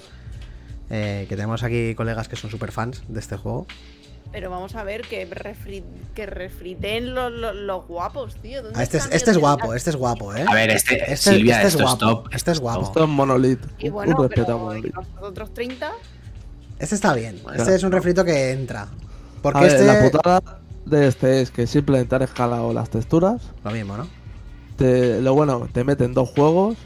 eh, que tenemos aquí colegas que son super fans de este juego. Pero vamos a ver que, refri- que refriten los, los, los guapos, tío. ¿Dónde Ah, este, es, este es guapo, este es guapo, ¿eh? A ver, este, Este, Silvia, este es guapo, top. este es guapo. Esto es Monolith. Y un- bueno, pero ¿y Monolith. los otros 30? Este está bien. Claro. Este es un refrito que entra. Porque A ver, este. la putada de este es que simplemente han escalado las texturas. Lo mismo, ¿no? Te- lo bueno, te meten dos juegos.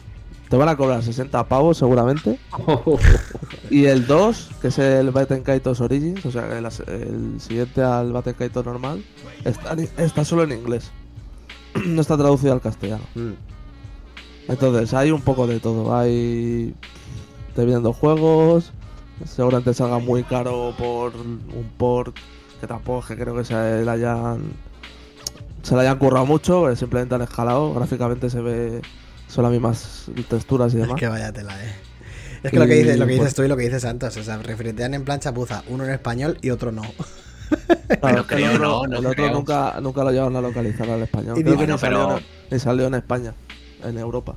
Te van a cobrar 60 pavos seguramente. Y el 2, que es el Baten Kaitos Origins, o sea, el, el siguiente al Baten Kaitos normal, está, está solo en inglés. No está traducido al castellano. Mm. Entonces, hay un poco de todo. Hay. Te vienen dos juegos. Seguramente salga muy caro por un port que tampoco es que creo que se le hayan. Se le hayan currado mucho, porque simplemente han escalado. Gráficamente se ve. Son las mismas texturas y Es demás. que vaya tela, eh. Es que lo que dices, lo que dices pues- tú y lo que dices Santos, o sea, refritean en plan chapuza, uno en español y otro no. Claro, No es que creo, el otro, no, no el otro creo. nunca, nunca lo llevaron a localizar al español. Y Creo digo, que no, ni, salió, pero- en- ni salió en España, en Europa.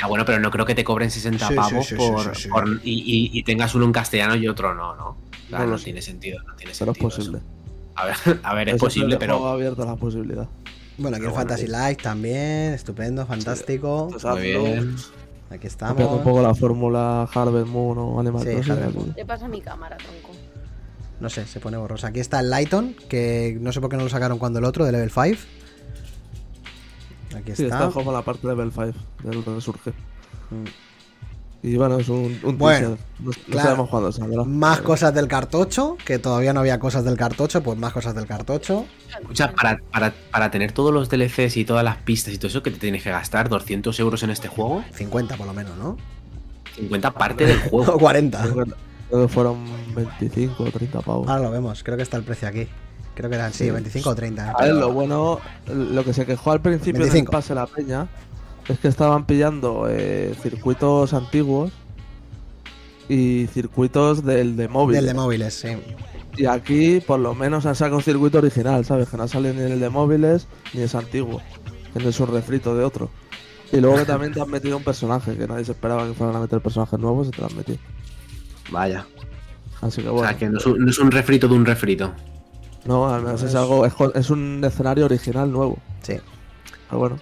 Ah, bueno, pero no creo que te cobren 60 Sí, sí, pavos sí, sí, por, sí, sí. por- y, y- y tengas uno en castellano y otro no, ¿no? O sea, No no, tiene sentido, no tiene Pero es posible. eso. A ver, a ver, es Eso posible, pero abierta la posibilidad. Bueno, aquí el Pero bueno, Fantasy sí. Life también, estupendo, fantástico. Es muy bien. Aquí Copiando un estamos. poco la fórmula Harvest Moon o Animal Sí, Crossing. Harvest así. Moon. ¿Qué pasa a mi cámara, tronco? No sé, se pone borrosa. Aquí está el Lighton, que no sé por qué no lo sacaron cuando el otro, de level 5. Aquí Sí, está. está como la parte level 5 del Resurge. Mm. Y bueno, es un, un Bueno, claro. sabemos cuándo saldrá. Más Eh, cosas del cartocho, que todavía no había cosas del cartocho, pues más cosas del cartocho. Escucha, para, para, para tener todos los DLCs y todas las pistas y todo eso que te tienes que gastar 200 euros en este juego, 50 por lo menos, ¿no? 50 parte del O juego. 40. Creo que, fueron 25 o 30 pavos. Ahora lo vemos, creo que está el precio aquí. Creo que eran, sí, 25 o 30. A ver, lo bueno, lo que se quejó al principio 25. del pase la peña es que estaban pillando eh, circuitos antiguos y circuitos del de móvil. Del de móviles, sí. Y aquí por lo menos han sacado un circuito original, ¿sabes? Que no sale ni el de móviles ni es antiguo. Que no es un refrito de otro. Y luego que también te han metido un personaje, que nadie se esperaba que fueran a meter personajes nuevos y te lo han metido. Vaya. Así que O bueno. sea, que no es, un, no es un refrito de un refrito. No, al menos es algo, es, un escenario original nuevo. Sí. Pero bueno,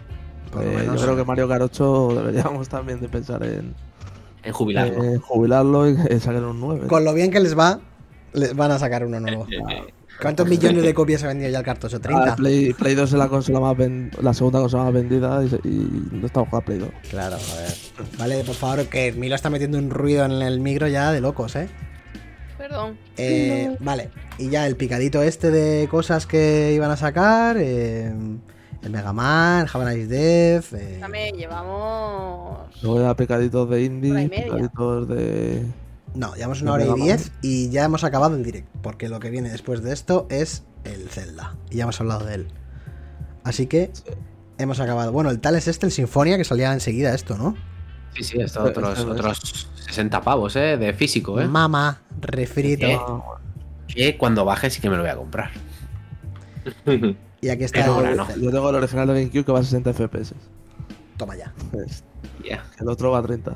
eh, menos- yo creo que Mario 8 deberíamos también de pensar en, En jubilarlo. en jubilarlo y saquen un 9. Con lo bien que les va, les van a sacar uno nuevo. ¿Cuántos millones de copias ha vendido ya el cartucho? Ah, ¿30? Play, Play 2 es la consola más ven- la segunda consola más vendida y, se- y no estamos jugando a Play 2. Claro, a ver. Vale, por favor, que Milo está metiendo un ruido en el micro ya de locos, ¿eh? Perdón. Eh, Vale, y ya el picadito este de cosas que iban a sacar, eh, el Mega Man, Have a Nice Death, eh, También llevamos. Luego ya picaditos de indie, media. picaditos de... No, llevamos una hora y diez y ya hemos acabado el direct, porque lo que viene después de esto es el Zelda, y ya hemos hablado de él. Así que hemos acabado. Bueno, el tal es este, el Sinfonia, que salía enseguida esto, ¿no? Sí, sí, esto Este otros, es. otros 60 pavos, ¿eh? De físico, ¿eh? Mama, refrito. Que cuando baje sí que me lo voy a comprar. Y aquí está Pero el ahora no. Zelda. Yo tengo el original de GameCube que va a 60 FPS. Toma ya. El otro va a 30.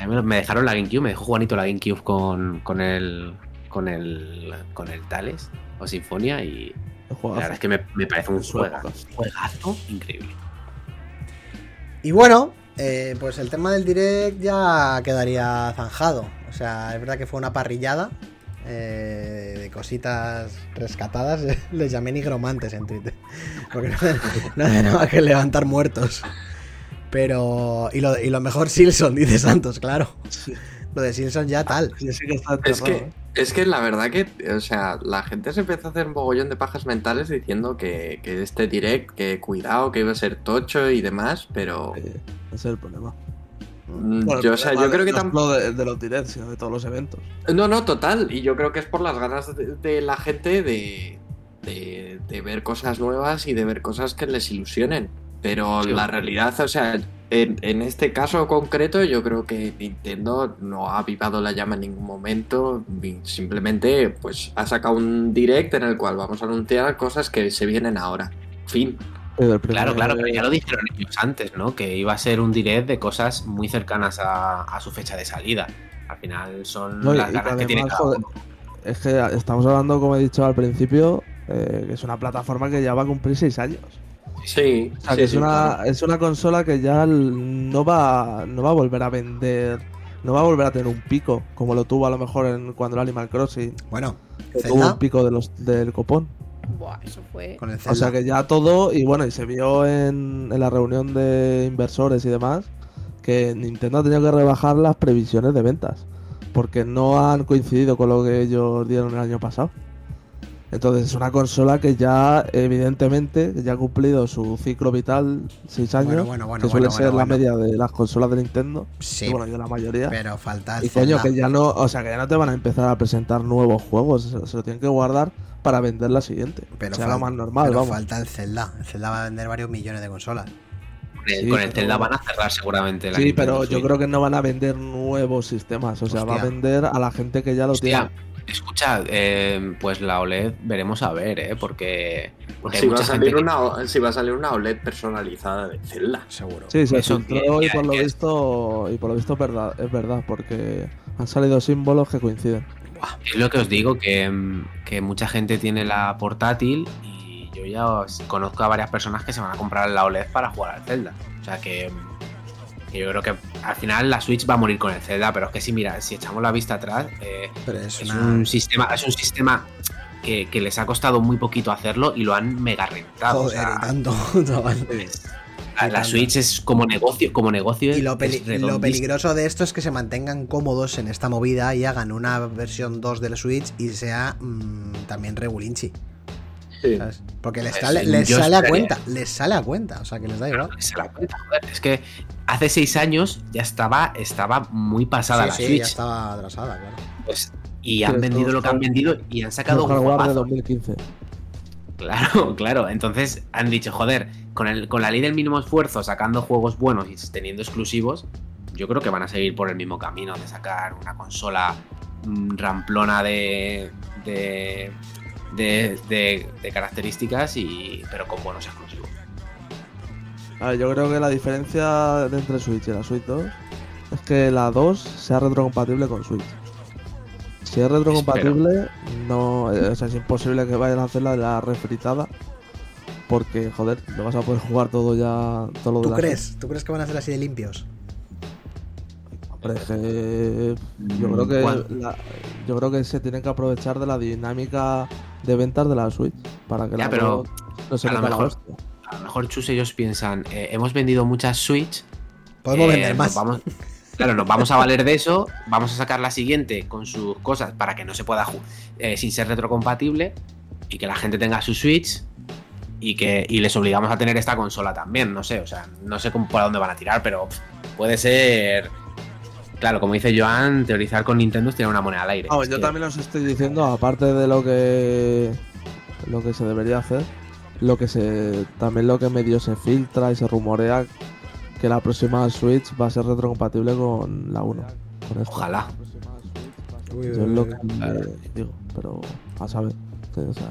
A mí me- dejaron la GameCube, me dejó Juanito la GameCube con, con el. con el. con el Tales o Sinfonia y la verdad es que me, me parece un juegazo, juegazo increíble. Y bueno, eh, pues el tema del direct ya quedaría zanjado. O sea, es verdad que fue una parrillada eh, de cositas rescatadas. Les llamé nigromantes en Twitter. Porque no, no hay nada más que levantar muertos. Pero. Y lo, y lo mejor, Silson, dice Santos, claro. Lo de Silson ya tal. Sí, sí que está Es que, ¿eh? es que la verdad que, o sea, la gente se empezó a hacer un mogollón de pajas mentales diciendo que, que este direct, que cuidado, que iba a ser tocho y demás, pero Eh, ese es el problema. Mm, Bueno, yo, o sea, problema yo creo que tampoco... de, de los directs, sino de todos los eventos. No, no, total, y yo creo que es por las ganas de, de la gente de, de, de ver cosas nuevas y de ver cosas que les ilusionen. Pero Sí. la realidad, o sea, en, en este caso concreto, yo creo que Nintendo no ha avivado la llama en ningún momento. Simplemente, pues, ha sacado un direct en el cual vamos a anunciar cosas que se vienen ahora. Fin. Pero el primer- Claro, claro, pero ya lo dijeron ellos antes, ¿no? Que iba a ser un direct de cosas muy cercanas a, a su fecha de salida. Al final son No, las ganas que además, tiene cada joder, uno. Es que estamos hablando, como he dicho al principio, eh, que es una plataforma que ya va a cumplir 6 años. Sí, O sea, sí, que es, sí, una, claro. es una consola que ya no va, no va a volver a vender, no va a volver a tener un pico, como lo tuvo a lo mejor en, cuando el Animal Crossing, Bueno, que tuvo un pico de los, del copón. Buah, eso fue. con el O sea que ya todo, y bueno, y se vio en, en la reunión de inversores y demás, que Nintendo ha tenido que rebajar las previsiones de ventas, porque no han coincidido con lo que ellos dieron el año pasado. Entonces es una consola que ya, evidentemente, ya ha cumplido su ciclo vital 6 años, Bueno, bueno, bueno, que suele bueno, ser bueno, la bueno. media de las consolas de Nintendo, Sí, y bueno, y de la mayoría. pero falta el Y coño, que ya no, o sea, que ya no te van a empezar a presentar nuevos juegos, se, se lo tienen que guardar para vender la siguiente. Pero, lo más normal, pero vamos. falta el Zelda. El Zelda va a vender varios millones de consolas. Con el, Sí, con el pero- Zelda van a cerrar seguramente la Sí, Nintendo pero yo creo que no van a vender nuevos sistemas. O sea, va a vender a la gente que ya lo Hostia, tiene. escucha, eh, pues la OLED veremos a ver, ¿eh? Porque, porque Si va, a salir que- una, si va a salir una OLED personalizada de Zelda. Seguro. Sí, se Eso filtró que- y por lo visto y por lo visto es verdad, es verdad, porque han salido símbolos que coinciden. Es lo que os digo, que, mm, que mucha gente tiene la portátil y yo ya os- conozco a varias personas que se van a comprar la OLED para jugar al Zelda. O sea que, mm, que yo creo que al final la Switch va a morir con el Zelda, pero es que si mira, si echamos la vista atrás, eh, es es una. un sistema, es un sistema que, que les ha costado muy poquito hacerlo y lo han mega rentado. o Joder, sea, tanto, es- la, la. Switch es como negocio, como negocio Y lo, peli- peligroso de esto es que se mantengan cómodos en esta movida y hagan una versión 2 del Switch y sea mm, también regulinchi. Sí. ¿sabes? Porque les Pues, sale, les a cuenta, les sale a cuenta, o sea que les da igual. Claro, la. Es que hace seis años ya estaba, estaba muy pasada Sí, la sí, Switch. ya estaba atrasada, claro. Pues, y han vendido lo que han vendido y han sacado Un de juegazo. 2015. Claro, claro. Entonces han dicho, joder, con, el, con la ley del mínimo esfuerzo, sacando juegos buenos y teniendo exclusivos, yo creo que van a seguir por el mismo camino de sacar una consola mm, ramplona de, de, de, de- de características, y, pero con buenos exclusivos. A ver, yo creo que la diferencia entre Switch y la Switch 2 es que la 2 sea retrocompatible con Switch. Si es retrocompatible, no, eh, o sea, es imposible que vayan a hacer la refritada. Porque, joder, lo vas a poder jugar todo ya. Todo lo de ¿Tú la crees? ¿Tú crees que van a ser así de limpios? Hombre, es que yo creo que yo creo que se tienen que aprovechar de la dinámica de ventas de la Switch para que Ya, la pero no se a lo mejor-. A lo mejor Chus ellos piensan, eh, hemos vendido muchas Switch, Podemos Eh, vender más. vamos- claro, nos vamos a valer de eso, vamos a sacar la siguiente con sus cosas para que no se pueda jugar sin ser retrocompatible y que la gente tenga su Switch y que y les obligamos a tener esta consola también, no sé, o sea, no sé por dónde van a tirar, pero puede ser Claro, como dice Joan, teorizar con Nintendo es tirar una moneda al aire. Yo que- también os estoy diciendo, aparte de lo que lo que se debería hacer, lo que se también lo que medio se filtra y se rumorea que la próxima Switch va a ser retrocompatible con la 1. Con esta. Ojalá. Yo es lo que digo, pero a saber. que, o sea,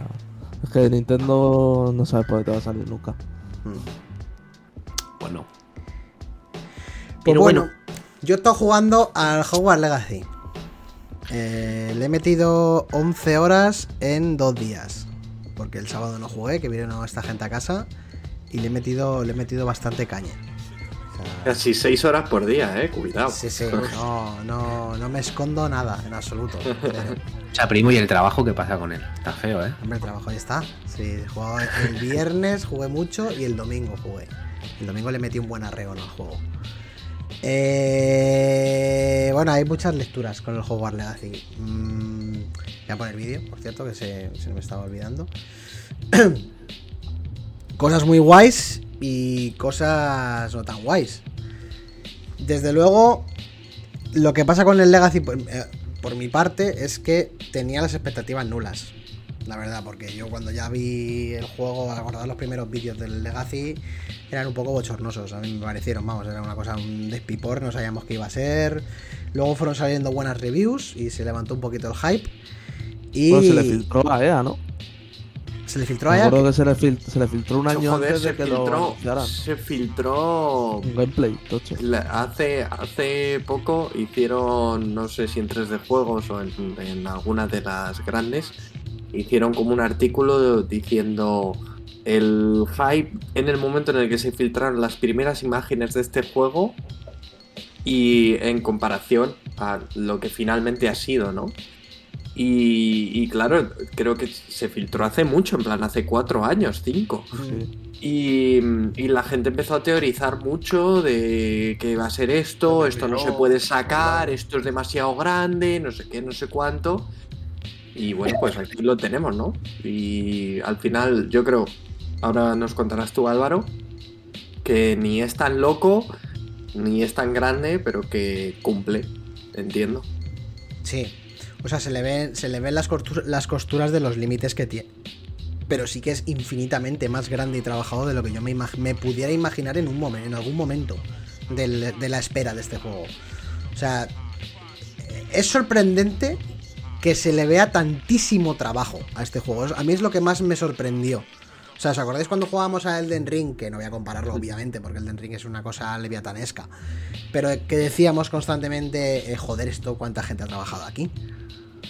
es que Nintendo no sabe por dónde te va a salir nunca. Bueno. Pues Pero bueno, bueno. yo he estado jugando al Hogwarts Legacy. Eh, le he metido 11 horas en dos días. Porque el sábado no jugué, que vino esta gente a casa. Y le he metido, le he metido bastante caña. Casi seis horas por día, eh. Cuidado. sí, sí, no, no, no me escondo nada, en absoluto. O sea, primo, y el trabajo que pasa con él. Está feo, ¿eh? hombre, el trabajo ya está. Sí, jugaba el viernes jugué mucho y el domingo jugué. El domingo le metí un buen arreo al juego. Eh, bueno, hay muchas lecturas con el Hogwarts Legacy. Mm, voy a poner vídeo, por cierto, que se, se me estaba olvidando. cosas muy guays y cosas no tan guays. Desde luego, lo que pasa con el Legacy, por, eh, por mi parte, es que tenía las expectativas nulas. La verdad, porque yo cuando ya vi el juego, al guardar los primeros vídeos del Legacy, eran un poco bochornosos. A mí me parecieron, vamos, era una cosa, un despipor, no sabíamos qué iba a ser. Luego fueron saliendo buenas reviews y se levantó un poquito el hype. Y se le filtró a EA, ¿no? Se le filtró Me a EA acuerdo que se le, fil- se le filtró un año Joder, antes se de que lo filtró, anunciaran. se filtró Un gameplay, tocho. Hace, hace poco hicieron, no sé si en 3D Juegos o en, en alguna de las grandes, hicieron como un artículo diciendo el hype en el momento en el que se filtraron las primeras imágenes de este juego y en comparación a lo que finalmente ha sido, ¿no? Y, y claro, creo que se filtró hace mucho, en plan hace cuatro años, cinco. Sí. Y, y la gente empezó a teorizar mucho de que va a ser esto, esto no se puede sacar, esto es demasiado grande, no sé qué, no sé cuánto. Y bueno, pues aquí lo tenemos, ¿no? Y al final yo creo, ahora nos contarás tú Álvaro, que ni es tan loco, ni es tan grande, pero que cumple, entiendo. Sí. O sea, se le ven, se le ven las, costuras, las costuras de los límites que tiene. Pero sí que es infinitamente más grande y trabajado de lo que yo me, pudiera imaginar en un momento, en algún momento de la espera de este juego. O sea, es sorprendente que se le vea tantísimo trabajo a este juego. A mí es lo que más me sorprendió. O sea, ¿os acordáis cuando jugábamos a Elden Ring? Que no voy a compararlo, obviamente, porque Elden Ring es una cosa leviatanesca. Pero que decíamos constantemente, eh, joder, esto, ¿cuánta gente ha trabajado aquí?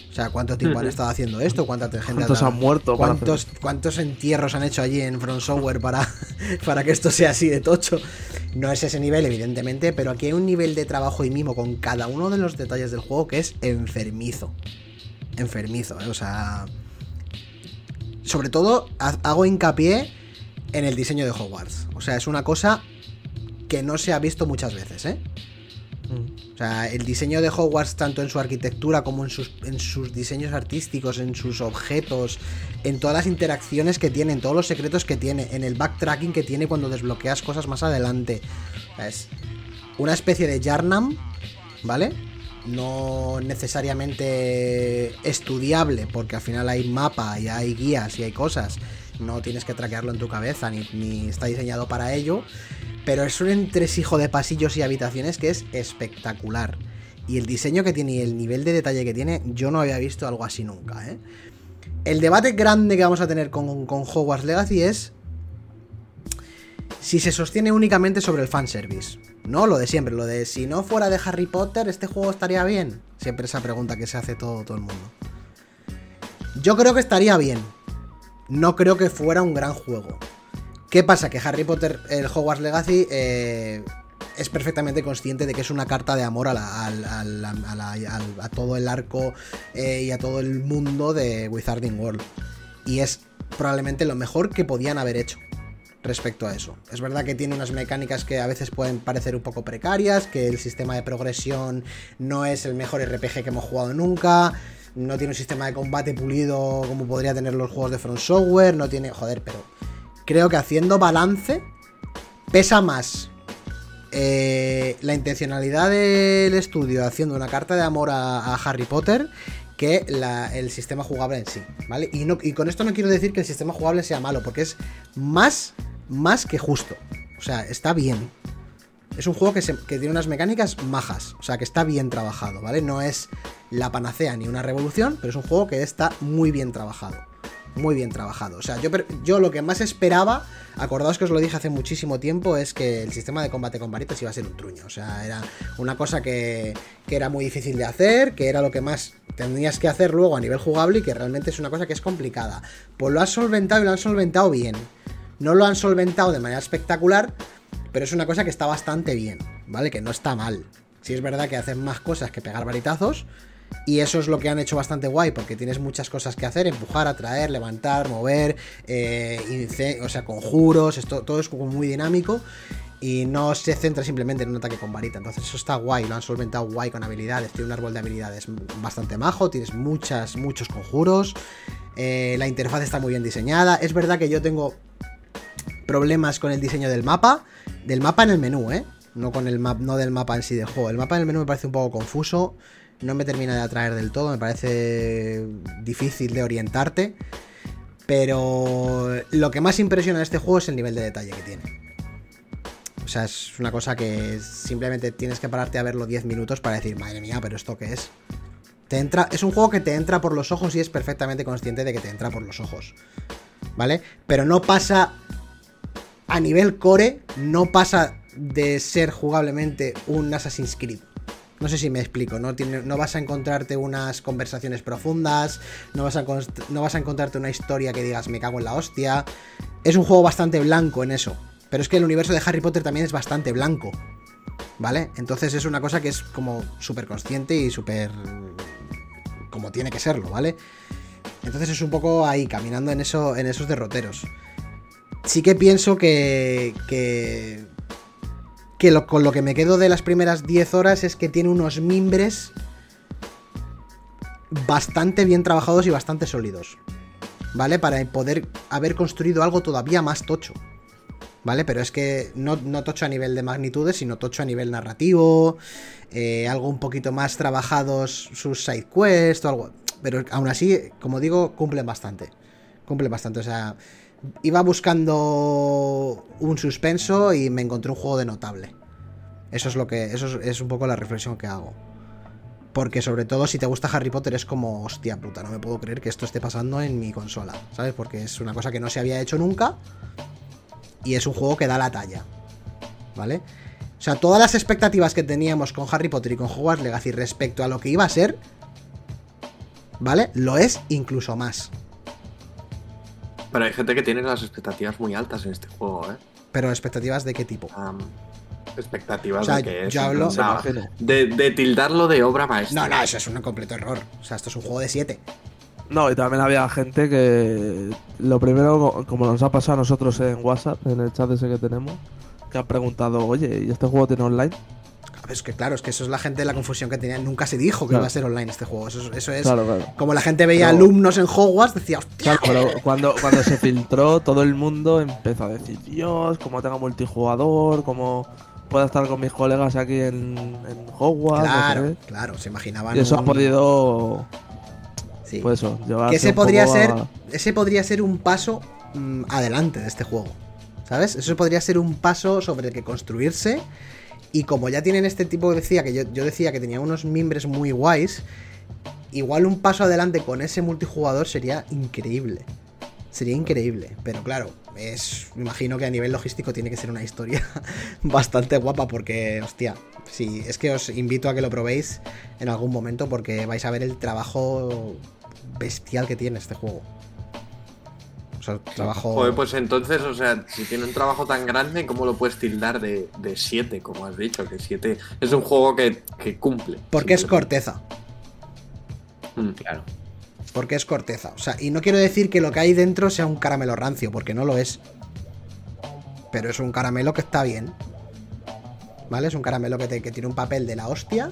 O sea, ¿cuánto tiempo han estado haciendo esto? ¿Cuánta gente ha ¿Cuántos tra- han muerto ¿Cuántos, ¿Cuántos entierros han hecho allí en Front Software para, para que esto sea así de tocho? No es ese nivel, evidentemente, pero aquí hay un nivel de trabajo y mimo con cada uno de los detalles del juego que es enfermizo. Enfermizo, ¿eh? O sea. Sobre todo, ha- hago hincapié en el diseño de Hogwarts. O sea, es una cosa que no se ha visto muchas veces, ¿eh? Mm. O sea, el diseño de Hogwarts, tanto en su arquitectura como en sus, en sus diseños artísticos, en sus objetos, en todas las interacciones que tiene, en todos los secretos que tiene, en el backtracking que tiene cuando desbloqueas cosas más adelante. O sea, es una especie de Yarnam, ¿vale? No necesariamente estudiable, porque al final hay mapa y hay guías y hay cosas no tienes que traquearlo en tu cabeza, ni, está diseñado para ello, pero es un entresijo de pasillos y habitaciones que es espectacular. Y el diseño que tiene y el nivel de detalle que tiene, yo no había visto algo así nunca, ¿eh? El debate grande que vamos a tener con, con Hogwarts Legacy es si se sostiene únicamente sobre el fanservice. No lo de siempre, lo de si no fuera de Harry Potter, ¿este juego estaría bien? Siempre esa pregunta que se hace todo, el mundo. Yo creo que estaría bien. No creo que fuera un gran juego. ¿Qué pasa? Que Harry Potter, el Hogwarts Legacy, eh, es perfectamente consciente de que es una carta de amor a todo el arco eh, y a todo el mundo de Wizarding World. Y es probablemente lo mejor que podían haber hecho respecto a eso. Es verdad que tiene unas mecánicas que a veces pueden parecer un poco precarias, que el sistema de progresión no es el mejor RPG que hemos jugado nunca, no tiene un sistema de combate pulido como podría tener los juegos de Front Software, no tiene... Joder, pero creo que haciendo balance pesa más eh, la intencionalidad del estudio haciendo una carta de amor a, Harry Potter que el sistema jugable en sí, ¿vale? Y con esto no quiero decir que el sistema jugable sea malo, porque es más, más que justo. O sea, está bien. Es un juego que, tiene unas mecánicas majas, o sea, que está bien trabajado, ¿vale? No es la panacea ni una revolución, pero es un juego que está muy bien trabajado. Muy bien trabajado. O sea, yo, yo lo que más esperaba, acordaos que os lo dije hace muchísimo tiempo, es que el sistema de combate con varitas iba a ser un truño. O sea, era una cosa que, que era muy difícil de hacer, que era lo que más tendrías que hacer luego a nivel jugable y que realmente es una cosa que es complicada. Pues lo has solventado y lo han solventado bien. No lo han solventado de manera espectacular, pero es una cosa que está bastante bien, ¿vale? Que no está mal. Sí es verdad que hacen más cosas que pegar varitazos. Y eso es lo que han hecho bastante guay, porque tienes muchas cosas que hacer, empujar, atraer, levantar, mover, eh, o sea, conjuros, esto, todo es como muy dinámico. Y no se centra simplemente en un ataque con varita. Entonces eso está guay, lo han solventado guay con habilidades. Tiene un árbol de habilidades bastante majo, tienes muchas, muchos conjuros. eh, la interfaz está muy bien diseñada. Es verdad que yo tengo problemas con el diseño del mapa. Del mapa en el menú, ¿eh? No, con el map, no del mapa en sí del juego. El mapa en el menú me parece un poco confuso. No me termina de atraer del todo. Me parece difícil de orientarte. Pero lo que más impresiona de este juego es el nivel de detalle que tiene. O sea, es una cosa que simplemente tienes que pararte a verlo 10 minutos para decir, madre mía, pero esto qué es. Te entra, es un juego que te entra por los ojos y es perfectamente consciente de que te entra por los ojos. ¿Vale? Pero no pasa a nivel core, no pasa de ser jugablemente un Assassin's Creed. No sé si me explico, no, no vas a encontrarte unas conversaciones profundas, no vas, a no vas a encontrarte una historia que digas me cago en la hostia. Es un juego bastante blanco en eso. Pero es que el universo de Harry Potter también es bastante blanco. ¿Vale? Entonces es una cosa que es como súper consciente y súper... como tiene que serlo, ¿vale? Entonces es un poco ahí, caminando en, eso, en esos derroteros. Sí que pienso que. que. que lo- con lo que me quedo de las primeras 10 horas es que tiene unos mimbres bastante bien trabajados y bastante sólidos. ¿Vale? Para poder haber construido algo todavía más tocho. ¿Vale? Pero es que no, tocho a nivel de magnitudes, sino tocho a nivel narrativo. eh, algo un poquito más trabajados sus side quests o algo. Pero aún así, como digo, cumplen bastante. Cumplen bastante. O sea, iba buscando un suspenso y me encontré un juego de notable. Eso es lo que. Eso es, un poco la reflexión que hago. Porque sobre todo si te gusta Harry Potter es como, hostia puta, no me puedo creer que esto esté pasando en mi consola. ¿Sabes? Porque es una cosa que no se había hecho nunca. Y es un juego que da la talla. ¿Vale? O sea, todas las expectativas que teníamos con Harry Potter y con Hogwarts Legacy respecto a lo que iba a ser, ¿vale? Lo es incluso más. Pero hay gente que tiene las expectativas muy altas en este juego, ¿eh? Pero expectativas de qué tipo. Expectativas O sea, de que es. yo hablo- de, de tildarlo de obra maestra. No, no, eso es un completo error. O sea, esto es un juego de 7. No, y también había gente que lo primero, como nos ha pasado a nosotros en WhatsApp, en el chat ese que tenemos, que han preguntado, oye, ¿y este juego tiene online? Es que claro, es que eso es la gente la confusión que tenía. Nunca se dijo que Claro. iba a ser online este juego. Eso, es- eso es. Claro, claro. Como la gente veía Pero- alumnos en Hogwarts, decía, hostia. Pero cuando, cuando se filtró, todo el mundo empezó a decir, Dios, cómo tenga multijugador, cómo pueda estar con mis colegas aquí en, en Hogwarts. no sé Claro, qué". claro, se imaginaban. Y eso ha podido, Sí. pues eso, que ese podría ser. a- Ese podría ser un paso mm, adelante de este juego. ¿Sabes? Eso podría ser un paso sobre el que construirse. Y como ya tienen este tipo, decía que yo, yo decía que tenía unos mimbres muy guays, igual un paso adelante con ese multijugador sería increíble. Sería increíble, pero claro, es, me imagino que a nivel logístico tiene que ser una historia bastante guapa porque, hostia, sí, es que os invito a que lo probéis en algún momento porque vais a ver el trabajo bestial que tiene este juego. O sea, trabajo... Joder, pues entonces, o sea, si tiene un trabajo tan grande, ¿cómo lo puedes tildar de 7, como has dicho? Que 7 es un juego que, que cumple. Porque es corteza. Mm. Claro. Porque es corteza. O sea, y no quiero decir que lo que hay dentro sea un caramelo rancio, porque no lo es. Pero es un caramelo que está bien. ¿Vale? Es un caramelo que, te- que tiene un papel de la hostia,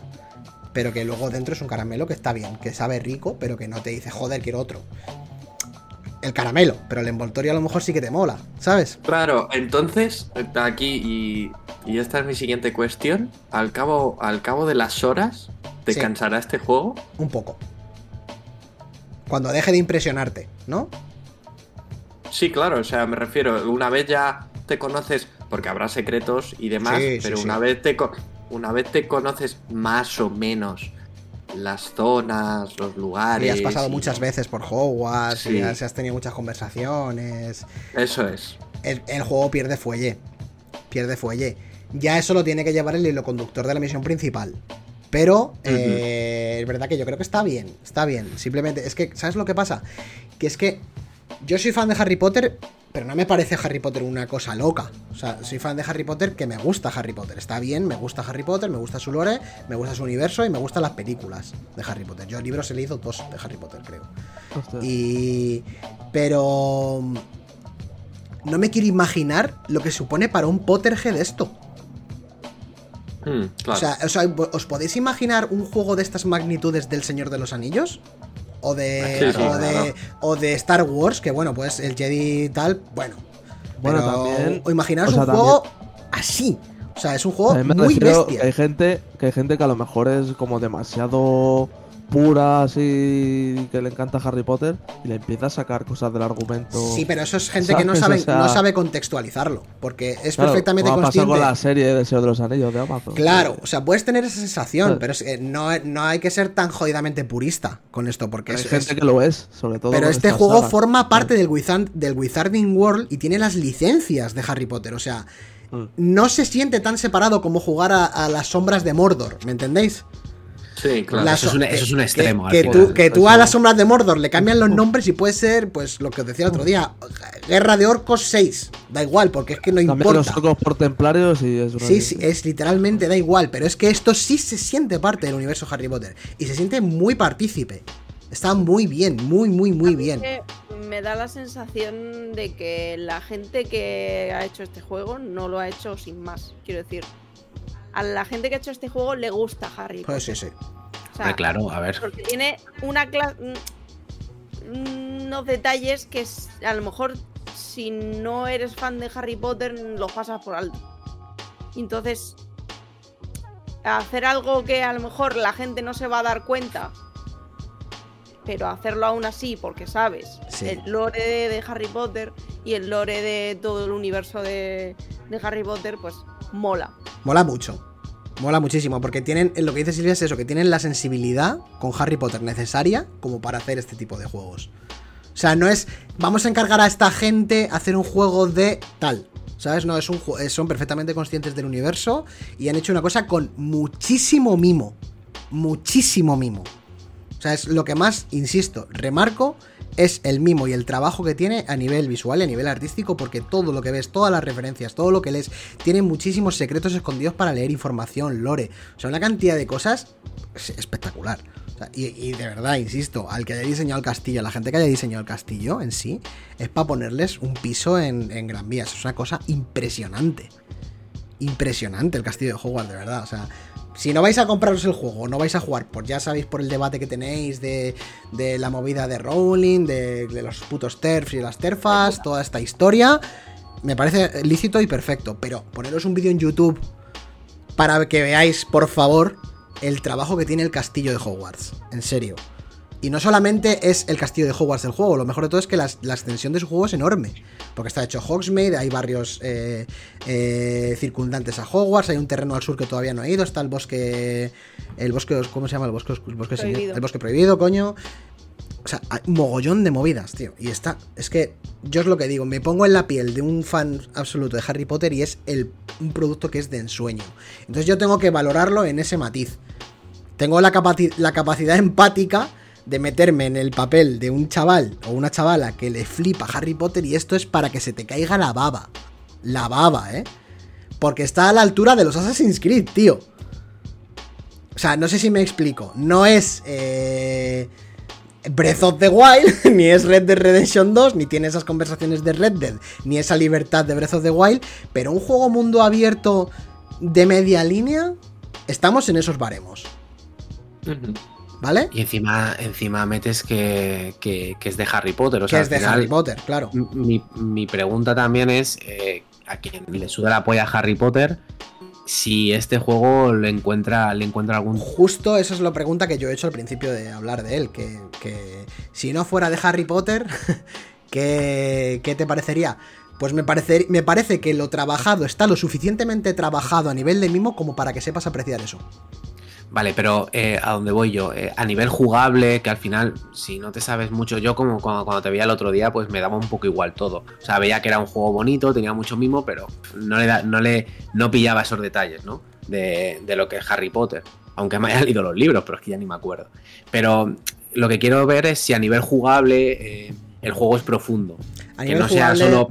pero que luego dentro es un caramelo que está bien, que sabe rico, pero que no te dice, joder, quiero otro. El caramelo, pero el envoltorio a lo mejor sí que te mola, ¿sabes? Claro, entonces, aquí, y, y esta es mi siguiente cuestión. Al cabo, al cabo de las horas, ¿te Sí. cansará este juego? Un poco. Cuando deje de impresionarte, ¿no? Sí, claro, o sea, me refiero, una vez ya te conoces, porque habrá secretos y demás, Sí, pero sí. una vez te una vez te conoces más o menos las zonas, los lugares. Y has pasado y- muchas veces por Hogwarts, Sí. y has, has tenido muchas conversaciones. Eso es. el, el juego pierde fuelle. Pierde fuelle. Ya eso lo tiene que llevar el hilo conductor de la misión principal. Pero eh, es verdad que yo creo que está bien. Está bien. Simplemente, es que, ¿sabes lo que pasa? Que es que yo soy fan de Harry Potter, pero no me parece Harry Potter una cosa loca. O sea, soy fan de Harry Potter que me gusta Harry Potter. Está bien, me gusta Harry Potter, me gusta su lore, me gusta su universo y me gustan las películas de Harry Potter. Yo libros he leído dos de Harry Potter, creo. Hostia. Y. Pero. No me quiero imaginar lo que supone para un Potterhead esto. Mm, claro. O, sea, o sea, ¿os podéis imaginar un juego de estas magnitudes del Señor de los Anillos? O de, Sí, sí, o, de claro. o de Star Wars, que bueno, pues el Jedi tal, bueno. Bueno, Pero- también- O imaginaros o sea, un juego así. O sea, es un juego muy bestia. que hay gente que hay gente que a lo mejor es como demasiado pura así que le encanta Harry Potter y le empieza a sacar cosas del argumento. Sí, pero eso es gente que no sabe, sea- no sabe contextualizarlo. Porque es Claro, perfectamente como consciente. con la serie de Señor de los Anillos de Amazon. Claro, o sea, puedes tener esa sensación, pero es que no, no hay que ser tan jodidamente purista con esto, porque hay es, gente es- que lo es, sobre todo. Pero este juego forma parte del, Wizard, del Wizarding World y tiene las licencias de Harry Potter, o sea, Mm. no se siente tan separado como jugar a, a las sombras de Mordor, ¿me entendéis? Sí, claro. La eso es so- un- eso es un que- extremo, Que, tú, que tú Eso- a las sombras de Mordor le cambian los nombres y puede ser, pues, lo que os decía el otro día, Guerra de Orcos 6, da igual, porque es que no Cambian los importa. orcos por templarios y es una Sí, sí, es literalmente da igual, pero es que esto sí se siente parte del universo Harry Potter y se siente muy partícipe. Está muy bien, muy, muy, muy bien. que me da la sensación de que la gente que ha hecho este juego no lo ha hecho sin más. Quiero decir, a la gente que ha hecho este juego le gusta Harry Pues Potter. sí, sí. O sea, Hombre, claro, a ver. Porque tiene una clase. unos detalles que a lo mejor si no eres fan de Harry Potter los pasas por alto. Entonces, hacer algo que a lo mejor la gente no se va a dar cuenta, pero hacerlo aún así porque sabes Sí. el lore de, de Harry Potter y el lore de todo el universo de, de Harry Potter, pues mola. Mola mucho. Mola muchísimo, porque tienen, lo que dice Silvia es eso, que tienen la sensibilidad con Harry Potter necesaria como para hacer este tipo de juegos. O sea, no es, vamos a encargar a esta gente hacer un juego de tal. ¿Sabes? No, es eh, son perfectamente conscientes del universo y han hecho una cosa con muchísimo mimo. Muchísimo mimo. O sea, es lo que más, insisto, remarco, es el mimo y el trabajo que tiene a nivel visual y a nivel artístico, porque todo lo que ves, todas las referencias, todo lo que lees, tiene muchísimos secretos escondidos para leer información, lore. O sea, una cantidad de cosas es espectacular. Y, de verdad, insisto, al que haya diseñado el castillo, a la gente que haya diseñado el castillo en sí, es para ponerles un piso en, en Gran Vía. Es una cosa impresionante. Impresionante el castillo de Hogwarts, de verdad. O sea, si no vais a compraros el juego, no vais a jugar, pues ya sabéis por el debate que tenéis de, de la movida de Rowling, de, de los putos TERFs y las TERFas, toda esta historia, me parece lícito y perfecto. Pero poneros un vídeo en YouTube para que veáis, por favor, el trabajo que tiene el castillo de Hogwarts. En serio. Y no solamente es el castillo de Hogwarts del juego, lo mejor de todo es que la, extensión de su juego es enorme. Porque está hecho Hogsmeade, hay barrios eh, eh, circundantes a Hogwarts, hay un terreno al sur que todavía no he ido, está el bosque. El bosque. ¿Cómo se llama? El bosque, el bosque, Prohibido. el bosque prohibido, coño. O sea, hay un mogollón de movidas, tío. Y está. Es que yo es lo que digo, me pongo en la piel de un fan absoluto de Harry Potter y es el, un producto que es de ensueño. Entonces yo tengo que valorarlo en ese matiz. Tengo la, capaci- la capacidad empática de meterme en el papel de un chaval o una chavala que le flipa Harry Potter y esto es para que se te caiga la baba. La baba, ¿eh? Porque está a la altura de los Assassin's Creed, tío. O sea, no sé si me explico. No es eh, Breath of the Wild, ni es Red Dead Redemption 2, ni tiene esas conversaciones de Red Dead, ni esa libertad de Breath of the Wild, pero un juego mundo abierto de media línea, estamos en esos baremos. ¿Vale? Y encima, encima metes que, que- que es de Harry Potter. O que sea, es de final, Harry Potter, claro. Mi, mi pregunta también es: eh, a quien le suda la polla a Harry Potter, si este juego le encuentra, le encuentra algún. Justo esa es la pregunta que yo he hecho al principio de hablar de él, que, que si no fuera de Harry Potter, ¿qué, qué te parecería? Pues me parece, me parece que lo trabajado está lo suficientemente trabajado a nivel de mimo como para que sepas apreciar eso. Vale, pero eh, a dónde voy yo? Eh, a nivel jugable, que al final, si no te sabes mucho, yo como cuando, cuando te veía el otro día, pues me daba un poco igual todo. O sea, veía que era un juego bonito, tenía mucho mimo, pero no le, da- no le no pillaba esos detalles, ¿no? De, de lo que es Harry Potter. Aunque me haya leído los libros, pero es que ya ni me acuerdo. Pero lo que quiero ver es si a nivel jugable eh, el juego es profundo. A que no sea jugable, solo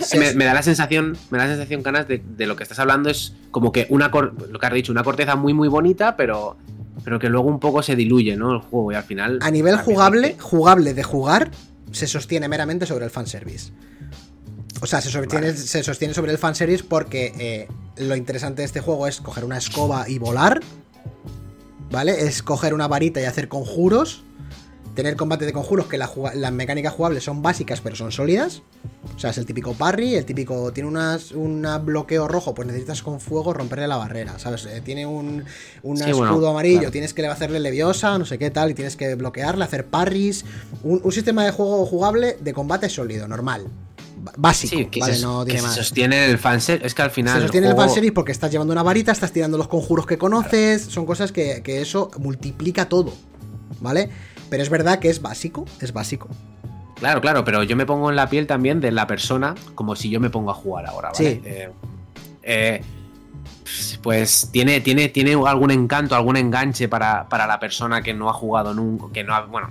se- me, me da la sensación, me da la sensación, Canas, de, de lo que estás hablando es como que una lo que has dicho, una corteza muy muy bonita, pero, pero que luego un poco se diluye, ¿no? El juego y al final. a nivel jugable, que- jugable de jugar, se sostiene meramente sobre el fanservice. O sea, se sostiene, Vale. se sostiene sobre el fanservice porque eh, lo interesante de este juego es coger una escoba y volar. ¿Vale? Es coger una varita y hacer conjuros. Tener combate de conjuros que la las mecánicas jugables son básicas pero son sólidas. O sea, es el típico parry, el típico. Tiene unas, un bloqueo rojo, pues necesitas con fuego romperle la barrera, ¿sabes? Eh, tiene un, un Sí, escudo bueno, amarillo, claro. tienes que hacerle leviosa, no sé qué tal, y tienes que bloquearle, hacer parries. Un, un sistema de juego jugable de combate sólido, normal. Básico, Sí, que, ¿vale? se, no que se sostiene en el fanset. Es que al final. Se sostiene el juego- fanservice porque estás llevando una varita, estás tirando los conjuros que conoces, son cosas que, que eso multiplica todo, ¿vale? Pero es verdad que es básico, es básico. Claro, claro, pero yo me pongo en la piel también de la persona, como si yo me pongo a jugar ahora, ¿vale? Sí. Eh, eh, pues tiene, tiene, tiene algún encanto, algún enganche para, para la persona que no ha jugado nunca, que no ha, bueno,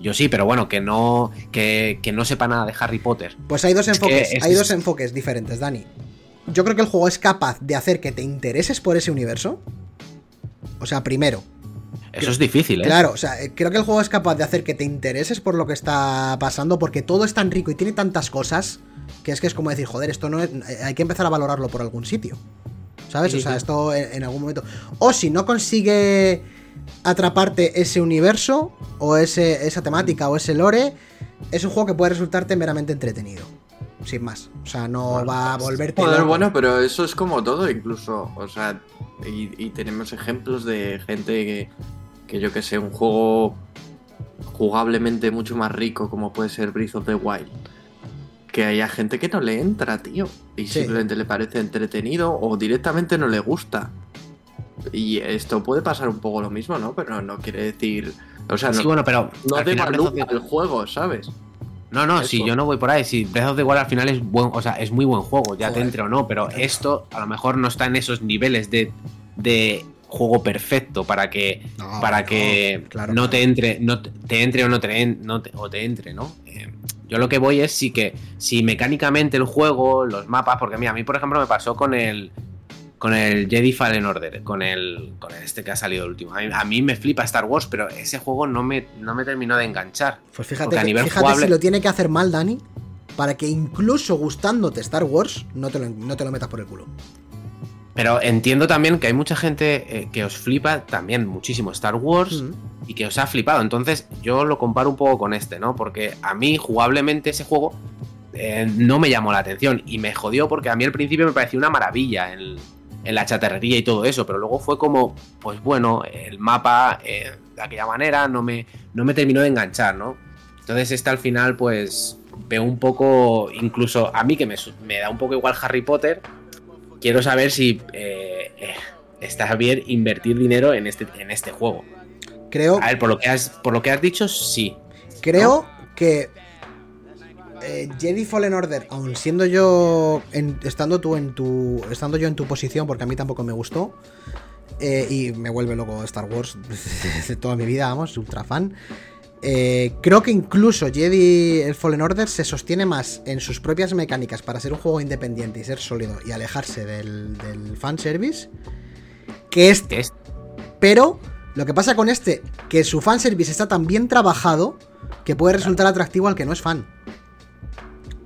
yo sí, pero bueno, que no, que, que no sepa nada de Harry Potter. Pues hay dos Es que enfoques, es- hay dos enfoques diferentes, Dani. Yo creo que el juego es capaz de hacer que te intereses por ese universo. O sea, primero, Eso es difícil, ¿eh? Claro, o sea, eh, creo que el juego es capaz de hacer que te intereses por lo que está pasando, porque todo es tan rico y tiene tantas cosas que es que es como decir, joder, esto no es. eh, Hay que empezar a valorarlo por algún sitio. ¿Sabes? Sí, o sea, sí. esto en, en algún momento. O si no consigue atraparte ese universo, o ese, esa temática, o ese lore, es un juego que puede resultarte meramente entretenido. Sin más. O sea, no Bueno, va a pues, volverte. Joder, loco. bueno, pero eso es como todo, incluso. O sea, y, y tenemos ejemplos de gente que, que yo que sé, un juego jugablemente mucho más rico como puede ser Breath of the Wild. Que haya gente que no le entra, tío. Y Sí. simplemente le parece entretenido o directamente no le gusta. Y esto puede pasar un poco lo mismo, ¿no? Pero no quiere decir. O sea, no, Sí, bueno, pero no al te final el juego, ¿sabes? No, no, si yo no voy por ahí, si Breath of the Wild al final es buen, o sea, es muy buen juego, ya te entre o no, pero esto a lo mejor no está en esos niveles de, de juego perfecto para que No, para no, que claro, no claro. te entre, no te, te entre o no te, en- no te- o te entre, ¿no? Eh, yo lo que voy es sí que si mecánicamente el juego, los mapas, porque mira, a mí por ejemplo me pasó con el con el Jedi Fallen Order, con el con este que ha salido el último. A mí, a mí me flipa Star Wars, pero ese juego no me, no me terminó de enganchar. Pues fíjate, a nivel fíjate jugable- si lo tiene que hacer mal, Dani, para que incluso gustándote Star Wars, no te lo, no te lo metas por el culo. Pero entiendo también que hay mucha gente eh, que os flipa también muchísimo Star Wars Mm. y que os ha flipado. Entonces yo lo comparo un poco con este, ¿no? Porque a mí jugablemente ese juego eh, no me llamó la atención y me jodió porque a mí al principio me pareció una maravilla en, en la chatarrería y todo eso, pero luego fue como, pues bueno, el mapa, eh, de aquella manera, no me, no me terminó de enganchar, ¿no? Entonces este al final pues veo un poco, incluso a mí que me, me da un poco igual Harry Potter, quiero saber si eh, eh, está bien invertir dinero en este, en este juego. Creo, A ver, por lo que has, por lo que has dicho, sí. creo que eh, Jedi Fallen Order, aun siendo yo en- estando tú en tu estando yo en tu posición, porque a mí tampoco me gustó eh, y me vuelve loco Star Wars de toda mi vida, vamos, ultra fan. eh, creo que incluso Jedi el Fallen Order se sostiene más en sus propias mecánicas para ser un juego independiente y ser sólido y alejarse del, del fanservice que este. Pero lo que pasa con este, que su fanservice está tan bien trabajado que puede resultar atractivo al que no es fan.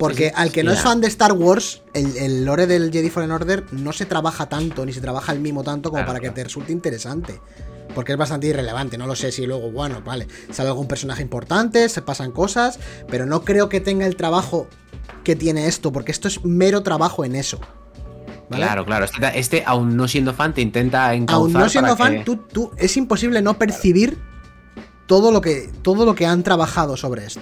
Porque Sí, sí, al que no es fan de Star Wars, el, el lore del Jedi Fallen Order no se trabaja tanto, ni se trabaja el mimo tanto como Claro, para que te resulte interesante. Porque es bastante irrelevante, no lo sé si luego, bueno, vale, sale algún personaje importante, se pasan cosas, pero no creo que tenga el trabajo que tiene esto, porque esto es mero trabajo en eso. ¿vale? Claro, claro. Este, este, aún no siendo fan, te intenta encauzar Aún no siendo para fan, que- tú, tú- es imposible no percibir todo lo que todo lo que han trabajado sobre esto,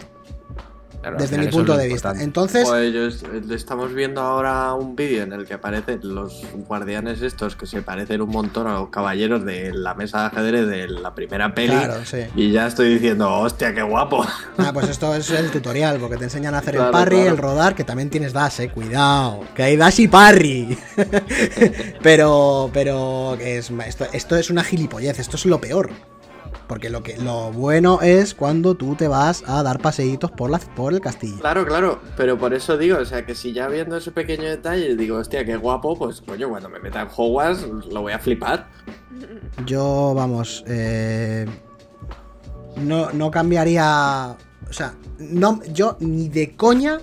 Claro, desde mi punto de vista. Entonces, Pues yo estamos viendo ahora un vídeo en el que aparecen los guardianes estos que se parecen un montón a los caballeros de la mesa de ajedrez de la primera peli. claro, sí. Y ya estoy diciendo, hostia, qué guapo. Ah, pues esto es el tutorial, porque te enseñan a hacer el parry, claro. el rodar, que también tienes dash, eh, cuidado, que hay dash y parry. pero, pero es, esto, esto es una gilipollez, esto es lo peor. Porque lo que lo bueno es cuando tú te vas a dar paseitos por, la, por el castillo. Claro, claro, pero por eso digo, o sea, que si ya viendo ese pequeño detalle digo, hostia, qué guapo, pues coño, cuando me meta en Hogwarts lo voy a flipar. Yo, vamos, eh, no, no cambiaría. O sea, no, yo ni de coña.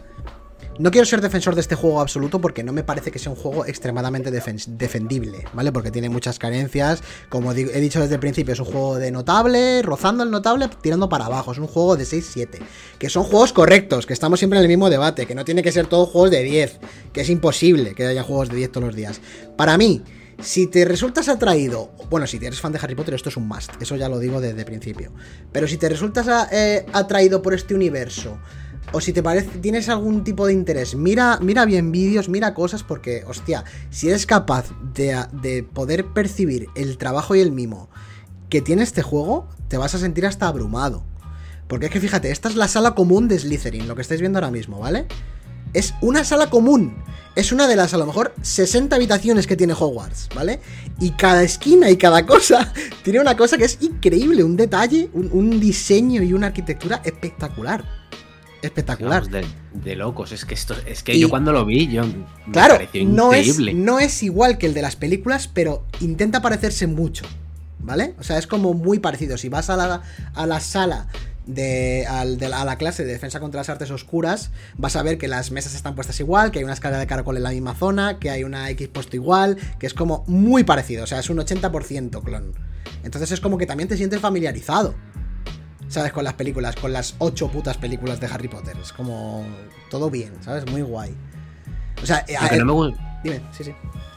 No quiero ser defensor de este juego absoluto porque no me parece que sea un juego extremadamente defen- defendible, ¿vale? Porque tiene muchas carencias. Como he dicho desde el principio, es un juego de notable, rozando el notable, tirando para abajo. Es un juego de 6-7. Que son juegos correctos, que estamos siempre en el mismo debate. Que no tiene que ser todos juegos de 10. Que es imposible que haya juegos de 10 todos los días. Para mí, si te resultas atraído, bueno, si eres fan de Harry Potter, esto es un must, eso ya lo digo desde el principio. Pero si te resultas eh, atraído por este universo, o si te parece, tienes algún tipo de interés, mira, mira bien vídeos, mira cosas, porque, hostia, si eres capaz de, de poder percibir el trabajo y el mimo que tiene este juego, te vas a sentir hasta abrumado. Porque es que fíjate, esta es la sala común de Slytherin, lo que estáis viendo ahora mismo, ¿vale? Es una sala común. Es una de las, a lo mejor, 60 habitaciones que tiene Hogwarts, ¿vale? Y cada esquina y cada cosa tiene una cosa que es increíble, un detalle, un, un diseño y una arquitectura espectacular. Espectacular. Vamos, de, de locos. Es que esto, es que Y- yo cuando lo vi, yo me Claro, pareció no es, increíble. no es igual que el de las películas, pero intenta parecerse mucho. ¿Vale? O sea, es como muy parecido. Si vas a la, a la sala de, al- de la, a la clase de defensa contra las artes oscuras, vas a ver que las mesas están puestas igual, que hay una escalera de caracol en la misma zona, que hay una X puesto igual, que es como muy parecido. O sea, es un 80% clon. Entonces es como que también te sientes familiarizado. ¿Sabes? Con las películas, con las ocho putas películas de Harry Potter. Es como todo bien, ¿sabes? Muy guay. O sea, Lo que, eh, no me, dime, sí, sí.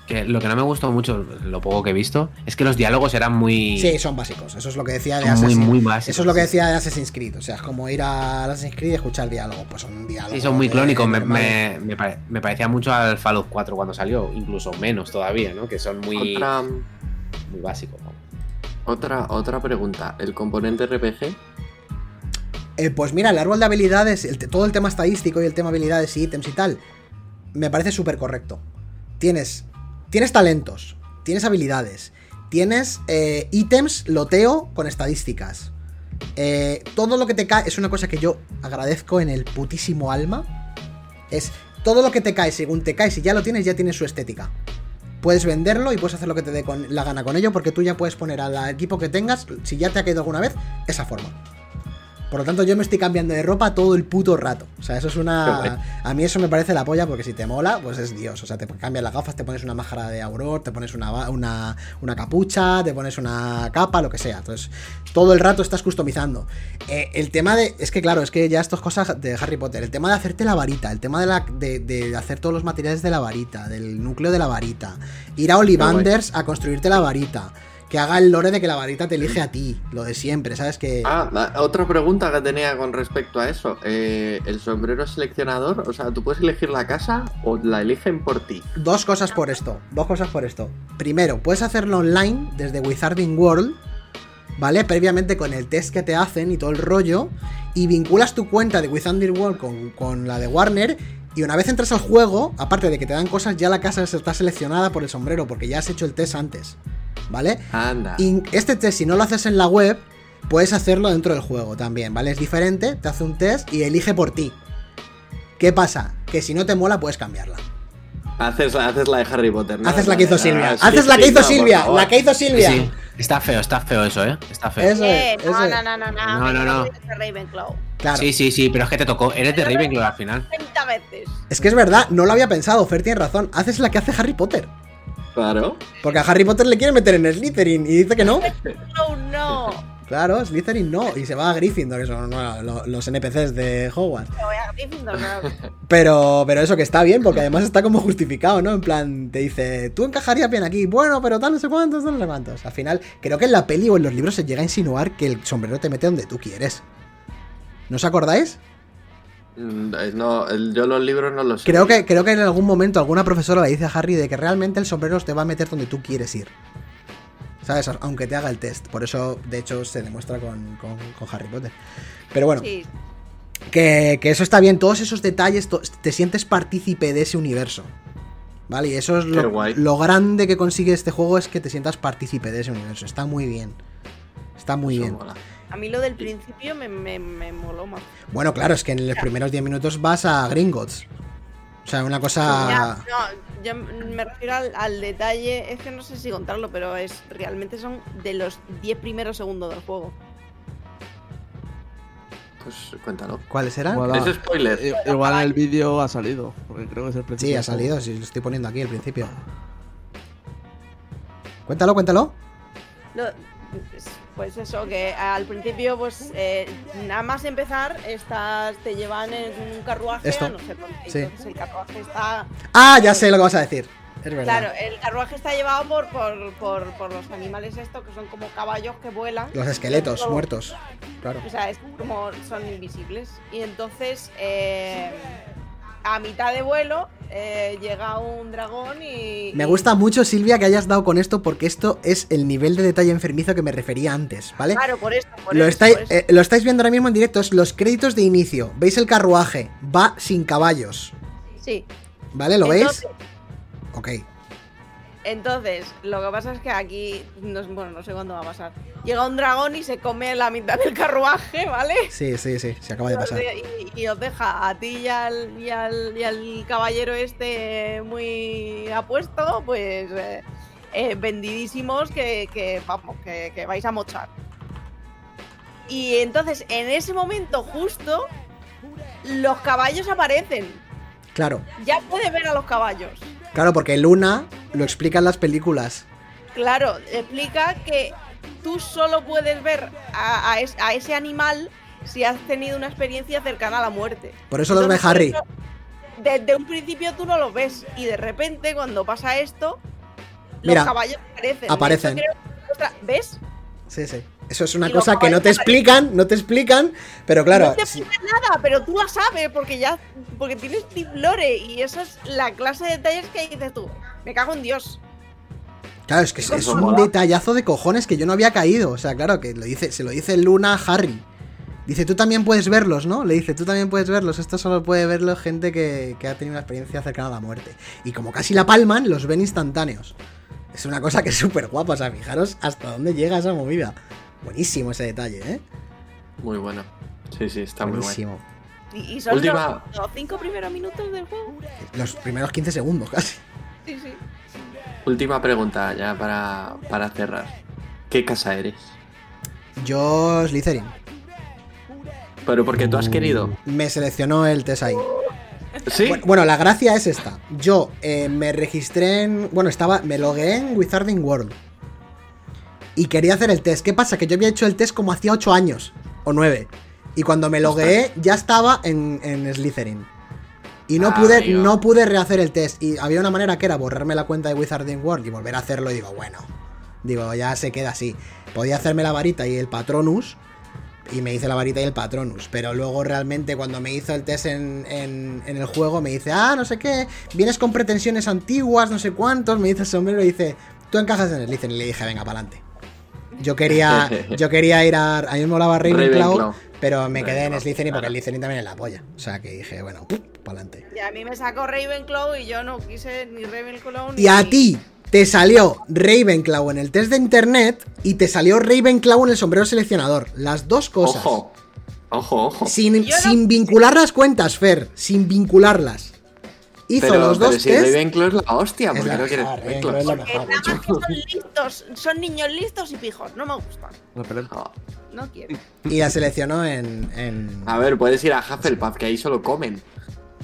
que lo que no me gustó mucho, lo poco que he visto, es que los diálogos eran muy. Sí, son básicos. Eso es lo que decía de son muy, Assassin's muy básicos. Eso es lo que decía de Assassin's Creed. O sea, es como ir a Assassin's Creed y escuchar diálogos. Pues son diálogos. Sí, son muy de- clónicos. Me, me, me pare- me parecía mucho al Fallout 4 cuando salió, incluso menos todavía, ¿no? Que son muy, Otra, muy básicos. ¿no? otra, otra pregunta, ¿el componente RPG? Eh, pues mira, el árbol de habilidades, todo el tema estadístico y el tema habilidades y ítems y tal, me parece súper correcto. Tienes, tienes talentos, tienes habilidades, tienes eh, ítems, loteo con estadísticas. Eh, todo lo que te cae es una cosa que yo agradezco en el putísimo alma. Es todo lo que te cae, según te cae, si ya lo tienes, ya tienes su estética. Puedes venderlo y puedes hacer lo que te dé la gana con ello, porque tú ya puedes poner al equipo que tengas, si ya te ha caído alguna vez, esa forma. Por lo tanto, yo me estoy cambiando de ropa todo el puto rato. O sea, eso es una. A mí eso me parece la polla porque si te mola, pues es Dios. O sea, te cambias las gafas, te pones una máscara de Auror, te pones una, una, una capucha, te pones una capa, lo que sea. Entonces, todo el rato estás customizando. Eh, el tema de. Es que, claro, es que ya estas cosas de Harry Potter. El tema de hacerte la varita, el tema de, la, de, de hacer todos los materiales de la varita, del núcleo de la varita. Ir a Ollivanders a construirte la varita que haga el lore de que la varita te elige a ti, lo de siempre, ¿sabes? Que... Ah, otra pregunta que tenía con respecto a eso. Eh, ¿El sombrero seleccionador? O sea, ¿tú puedes elegir la casa o la eligen por ti? Dos cosas por esto, dos cosas por esto. Primero, puedes hacerlo online desde Wizarding World, ¿vale? Previamente con el test que te hacen y todo el rollo, y vinculas tu cuenta de Wizarding World con, con la de Warner, y una vez entras al juego, aparte de que te dan cosas, ya la casa está seleccionada por el sombrero, porque ya has hecho el test antes, ¿vale? Anda. Y este test, si no lo haces en la web, puedes hacerlo dentro del juego también, ¿vale? Es diferente, te hace un test y elige por ti. ¿Qué pasa? Que si no te mola, puedes cambiarla. Haces, haces la de Harry Potter, ¿no? Haces la que hizo Ah, Silvia. sí, Haces la sí, que hizo no, Silvia. favor. La que hizo Silvia. Sí, está feo, está feo eso, ¿eh? Está feo. Eso Eh, es, no, eso es. no, no, no, no, No, no, no. Ravenclaw. Claro. Sí, sí, sí, pero es que te tocó. Eres de Ravenclaw al final. 30 veces. Es que es verdad, no lo había pensado. Fer tiene razón. Haces la que hace Harry Potter. Claro. Porque a Harry Potter le quieren meter en Slytherin y dice que no. Oh, no. Claro, Slytherin no. Y se va a Gryffindor, que son los NPCs de Hogwarts. Me voy a Gryffindor, no. Pero, pero eso que está bien, porque además está como justificado, ¿no? En plan, te dice, tú encajarías bien aquí, bueno, pero tal, no sé cuántos, tal, no sé cuántos. Al final, creo que en la peli o en los libros se llega a insinuar que el sombrero te mete donde tú quieres. ¿No os acordáis? Mm, No, yo los libros no los sé. Creo que, creo que en algún momento alguna profesora le dice a Harry de que realmente el sombrero te va a meter donde tú quieres ir. ¿Sabes? Aunque te haga el test. Por eso, de hecho, se demuestra con, con- con Harry Potter. Pero bueno, Sí, que, que eso está bien. Todos esos detalles, to- te sientes partícipe de ese universo. ¿Vale? Y eso es lo, grande que consigue este juego, es que te sientas partícipe de ese universo. Está muy bien. Está muy Eso bien. mola. A mí lo del principio me, me, me moló más. Bueno, claro, es que en los primeros 10 minutos vas a Gringotts. O sea, una cosa... Ya, no, yo me refiero al, al detalle, es que no sé si contarlo, pero es realmente son de los 10 primeros segundos del juego. Pues cuéntalo. ¿Cuáles eran? Igual, Es spoiler. igual en el vídeo ha salido, porque creo que es el principio. Sí, ha salido, sí, lo estoy poniendo aquí al principio. Cuéntalo, cuéntalo. Lo- pues eso, que al principio, pues eh, nada más empezar, estás, te llevan en un carruaje Esto, no sé dónde. sí. Entonces el carruaje está. Ah, ya sé lo que vas a decir. Es verdad. Claro, el carruaje está llevado por, por, por, por los animales estos que son como caballos que vuelan. Los esqueletos muertos. Claro. O sea, es como son invisibles. Y entonces, eh, a mitad de vuelo, eh, llega un dragón y. Me gusta mucho, Silvia, que hayas dado con esto porque esto es el nivel de detalle enfermizo que me refería antes, ¿vale? Claro, por esto. Por Lo eso, estáis, por eso. eh, lo estáis viendo ahora mismo en directo, es los créditos de inicio. ¿Veis el carruaje? Va sin caballos, Sí. ¿vale? ¿Lo veis? Ok. Entonces, lo que pasa es que aquí, no, bueno, no sé cuándo va a pasar. Llega un dragón y se come la mitad del carruaje, ¿vale? Sí, sí, sí, se acaba de pasar. Y, y os deja a ti y al, y al, y al caballero este muy apuesto, pues eh, eh, vendidísimos que, que, vamos, que, que vais a mochar. Y entonces, en ese momento justo, los caballos aparecen. Claro, Ya puedes ver a los caballos. claro, porque Luna lo explica en las películas. Claro, explica que tú solo puedes ver a, a es- a ese animal si has tenido una experiencia cercana a la muerte. Por eso los ve Harry. eso- Desde un principio tú no los ves y de repente cuando pasa esto, los Mira, caballos aparecen. Aparecen. hecho, creo ¿Ves? Sí, sí. Eso es una cosa que no te explican, no te explican, pero claro. no te sí- explica nada, pero tú la sabes porque ya porque tienes Deep Lore y esa es la clase de detalles que dices tú. Me cago en Dios. Claro, es que es, un mola. detallazo de cojones que yo no había caído. O sea, claro, que lo dice, se lo dice Luna a Harry. Dice, tú también puedes verlos, ¿no? Le dice, tú también puedes verlos. Esto solo puede verlo gente que, que ha tenido una experiencia cercana a la muerte. Y como casi la palman, los ven instantáneos. Es una cosa que es súper guapa. O sea, fijaros hasta dónde llega esa movida. Buenísimo ese detalle, ¿eh? Muy bueno. Sí, sí, está muy bueno. Buenísimo. Y, y son Última- los, los cinco primeros minutos del juego. Los primeros 15 segundos casi. Sí, sí. Última pregunta ya para, para cerrar. ¿Qué casa eres? Yo, Slytherin. Pero porque tú has querido. Me seleccionó el Tesai. Sí. Bueno, bueno, la gracia es esta. Yo eh, me registré en. Bueno, estaba. Me logué en Wizarding World. Y quería hacer el test. ¿Qué pasa? Que yo había hecho el test como hacía 8 años. O 9. Y cuando me logué, ya estaba en, en Slytherin. Y no Ah, pude, amigo. no pude rehacer el test. Y había una manera que era borrarme la cuenta de Wizarding World y volver a hacerlo. Y digo, bueno, Digo, ya se queda así. Podía hacerme la varita y el patronus. Y me hice la varita y el patronus. Pero luego realmente cuando me hizo el test en, en- en el juego me dice, ah, no sé qué, vienes con pretensiones antiguas, no sé cuántos. Me dice el sombrero y dice, tú encajas en el Slytherin. Y le dije, venga, para adelante. Yo quería, yo quería ir a... A mí me molaba Ravenclaw, Ravenclaw. pero me quedé en Slytherin porque el. Slytherin también es la polla. O sea que dije, bueno, para adelante. Y a mí me sacó Ravenclaw y yo no quise ni Ravenclaw ni. Y a ti te salió Ravenclaw en el test de internet y te salió Ravenclaw en el sombrero seleccionador. Las dos cosas. Ojo, ojo, ojo. Sin, no- sin vincular las cuentas, Fer. Sin vincularlas. Hizo pero, los pero dos si test. Ravenclaw es la hostia, Es ¿por qué la no quieres mejor, Ravenclaw? Ravenclaw es la Que más que son listos, son niños listos y pijos, no me gustan, Repelente. No. no quiero. Y la seleccionó en. en- A ver, puedes ir a Hufflepuff, que ahí solo comen.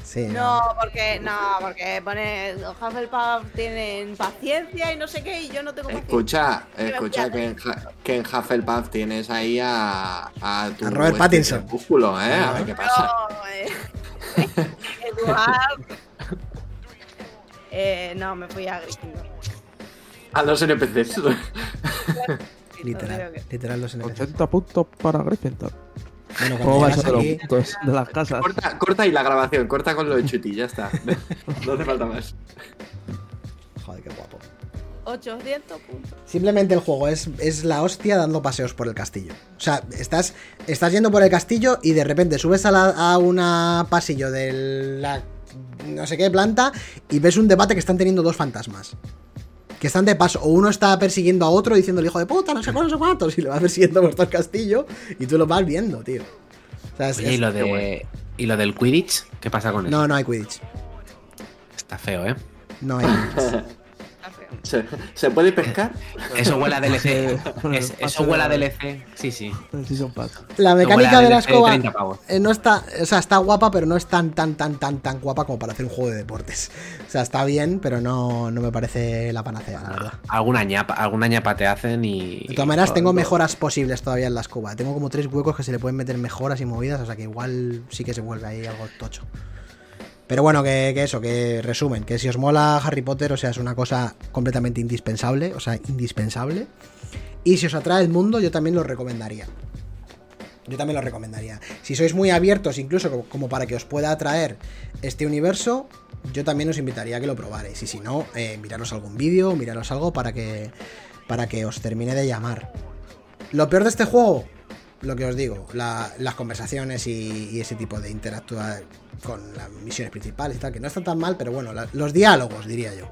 Sí, No, porque, no, porque pone, Hufflepuff tienen paciencia y no sé qué, y yo no tengo paciencia. Escucha, me escucha que en, que en Hufflepuff tienes ahí a, a, tu A Robert Pattinson. crepúsculo, ¿eh? A ver qué pasa. No, eh. Eh, no, me fui a Gryffindor. A los NPCs. Literal. Literal los NPCs. 80 puntos para Gryffindor. Bueno, ¿Cómo cuando vais a los de las casas? corta, corta ahí la grabación, corta con lo de Chuti, ya está. No hace falta más. Joder, qué guapo. 800 puntos. Simplemente el juego es, es la hostia dando paseos por el castillo. O sea, estás, estás yendo por el castillo y de repente subes a, la, a una pasillo de la no sé qué planta y ves un debate que están teniendo dos fantasmas. Que están de paso. O uno está persiguiendo a otro diciendo el hijo de puta, no sé cuántos, no sé cuántos. Y le va persiguiendo por todo el castillo y tú lo vas viendo, tío. O sea, es- Oye, ¿y lo, de, ¿y lo del Quidditch? ¿Qué pasa con eso? No, no hay Quidditch. Está feo, ¿eh? No hay Quidditch. ¿Se, se puede pescar? Eso huele a DLC. Es- eso huele a DLC. Sí, sí. La mecánica de la escoba 30 pavos. eh, no está, o sea, está guapa, pero no es tan, tan, tan, tan, tan guapa como para hacer un juego de deportes. O sea, está bien, pero no, no me parece la panacea, la verdad. Alguna ñapa, alguna ñapa te hacen y. De todas maneras, tengo mejoras posibles todavía en la escoba. Tengo como tres huecos que se le pueden meter mejoras y movidas, o sea que igual sí que se vuelve ahí algo tocho. Pero bueno, que, eso, que resumen, que si os mola Harry Potter, o sea, es una cosa completamente indispensable, o sea, indispensable. Y si os atrae el mundo, yo también lo recomendaría. Yo también lo recomendaría. Si sois muy abiertos, incluso como, como para que os pueda atraer este universo, yo también os invitaría a que lo probarais. Y si no, eh, miraros algún vídeo, miraros algo para que, para que os termine de llamar. Lo peor de este juego, lo que os digo, la- las conversaciones y, y ese tipo de interactuar con las misiones principales y tal, que no están tan mal, pero bueno, la- los diálogos, diría yo.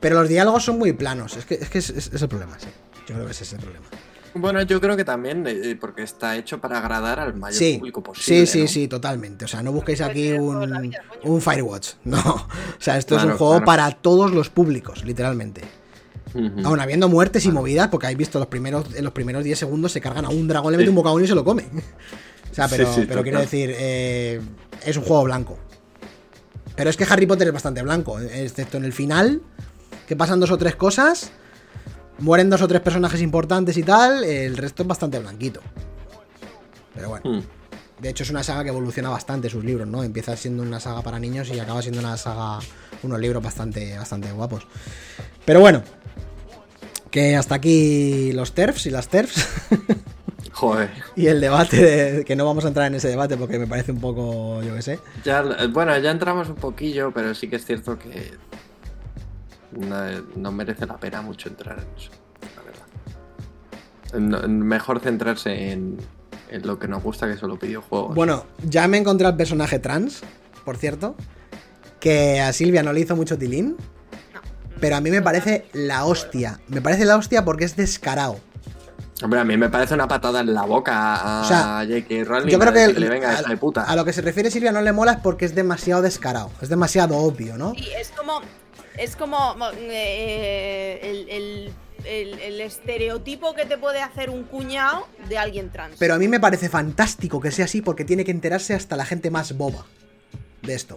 Pero los diálogos son muy planos, es que es, que es- es- es el problema, sí. Yo creo que ese es el problema. Bueno, yo creo que también, eh, porque está hecho para agradar al mayor Sí, público posible. sí, sí, ¿no? sí, totalmente. O sea, no busquéis Puede aquí un, un Firewatch. No. O sea, esto es un juego claro. para todos los públicos, literalmente. Aún habiendo muertes y movidas, porque habéis visto los primeros, en los primeros 10 segundos se cargan a un dragón, le mete un bocadón y se lo come. O sea, pero, Sí, sí, pero total. quiero decir, eh, es un juego blanco. Pero es que Harry Potter es bastante blanco, excepto en el final, que pasan dos o tres cosas, mueren dos o tres personajes importantes y tal, el resto es bastante blanquito. Pero bueno. Mm. De hecho, es una saga que evoluciona bastante sus libros, ¿no? Empieza siendo una saga para niños y acaba siendo una saga, unos libros bastante, bastante guapos. Pero bueno, que hasta aquí los TERFs y las TERFs Joder. y el debate, de- que no vamos a entrar en ese debate porque me parece un poco, yo qué sé. Ya, bueno, ya entramos un poquillo, pero sí que es cierto que no, no merece la pena mucho entrar en eso, la verdad. No- mejor centrarse en, en lo que nos gusta, que son los videojuegos. Bueno, ya me encontré al personaje trans, por cierto, que a Silvia no le hizo mucho tilín, pero a mí me parece la hostia. Me parece la hostia porque es descarado. Hombre, a mí me parece una patada en la boca a, O sea, J.K. Rowling. Yo creo que venga, a, hija de puta. a lo que se refiere Silvia no le mola es porque es demasiado descarado, es demasiado obvio, ¿no? Sí, es como. Es como. eh, el, el- el- el estereotipo que te puede hacer un cuñado de alguien trans. Pero a mí me parece fantástico que sea así porque tiene que enterarse hasta la gente más boba de esto.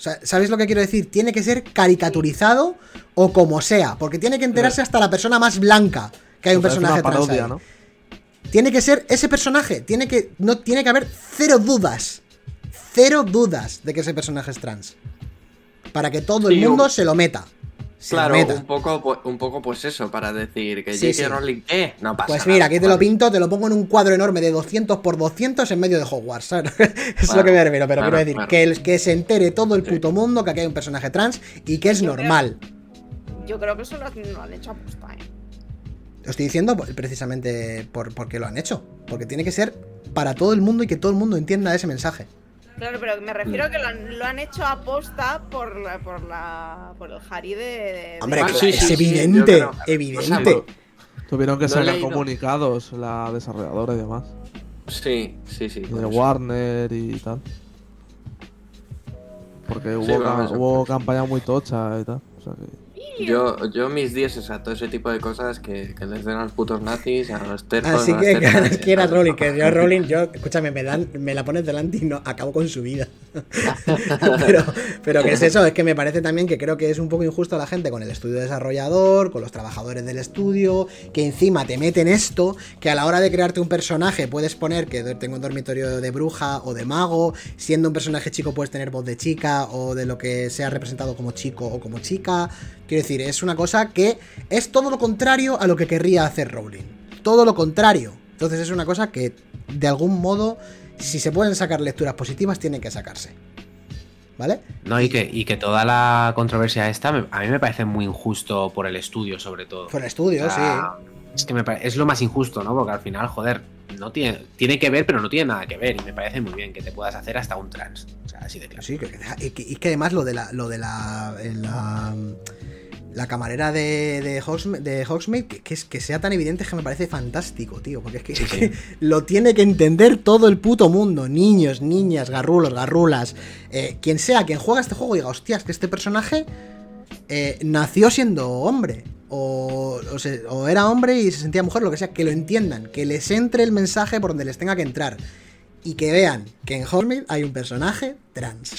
O sea, ¿sabéis lo que quiero decir? Tiene que ser caricaturizado o como sea, porque tiene que enterarse hasta la persona más blanca que hay un parece personaje trans. parodia, ahí. ¿no? Tiene que ser ese personaje, tiene que no tiene que haber cero dudas. Cero dudas de que ese personaje es trans. Para que todo el mundo un- se lo meta. Se Claro, un poco, pu- un poco pues eso, para decir que Sí, J.K. sí. Rowling, eh, no pasa Pues nada. mira, aquí te lo pinto, te lo pongo en un cuadro enorme de 200 por 200 en medio de Hogwarts, ¿sabes? es lo que me refiero, pero claro, quiero decir claro. que, el- que se entere todo el puto mundo que aquí hay un personaje trans y que es Yo creo- normal. Yo creo que eso lo, lo han hecho aposta, ¿eh? Lo estoy diciendo precisamente por, porque lo han hecho. Porque tiene que ser para todo el mundo y que todo el mundo entienda ese mensaje. Claro, pero me refiero a que lo han, lo han hecho aposta por la, por la, por el Harry de. de- Hombre, de- Ah, sí, es sí, evidente, evidente. O Tuvieron que sacar comunicados la desarrolladora y demás. Sí, sí, sí. De eso. Warner y tal. Porque hubo, Sí, ca- vamos, hubo campaña muy tocha y tal. O sea que... Yo, yo mis 10 es a todo ese tipo de cosas que, que les den a los putos nazis, a los tercos. Así que ganas y quiera. Rowling, que yo Rowling, yo, escúchame, me dan, me la pones delante y no acabo con su vida. pero, pero que es eso, es que me parece también que creo que es un poco injusto a la gente con el estudio desarrollador, con los trabajadores del estudio, que encima te meten esto, que a la hora de crearte un personaje puedes poner que tengo un dormitorio de bruja o de mago, siendo un personaje chico puedes tener voz de chica o de lo que sea representado como chico o como chica. Quiero decir, es una cosa que es todo lo contrario a lo que querría hacer Rowling. Todo lo contrario. Entonces es una cosa que, de algún modo, si se pueden sacar lecturas positivas, tienen que sacarse. ¿Vale? No, y que, y que toda la controversia esta me- a mí me parece muy injusto por el estudio, sobre todo. Por el estudio, O sea, Es que me es lo más injusto, ¿no? Porque al final, joder, no tiene, tiene que ver, pero no tiene nada que ver. Y me parece muy bien que te puedas hacer hasta un trans. O sea, así de sí. claro. Sí, que, que- y que, y que además lo de la. Lo de la la camarera de, de, Hogsme- de Hogsmeade, que, que es, que sea tan evidente es que me parece fantástico, tío. Porque es que, Sí, es sí. que lo tiene que entender todo el puto mundo. Niños, niñas, garrulos, garrulas. eh, quien sea, quien juega este juego, diga, hostias, que este personaje eh, nació siendo hombre. O, o se- o era hombre y se sentía mujer, lo que sea. Que lo entiendan. Que les entre el mensaje por donde les tenga que entrar. Y que vean que en Hogsmeade hay un personaje trans.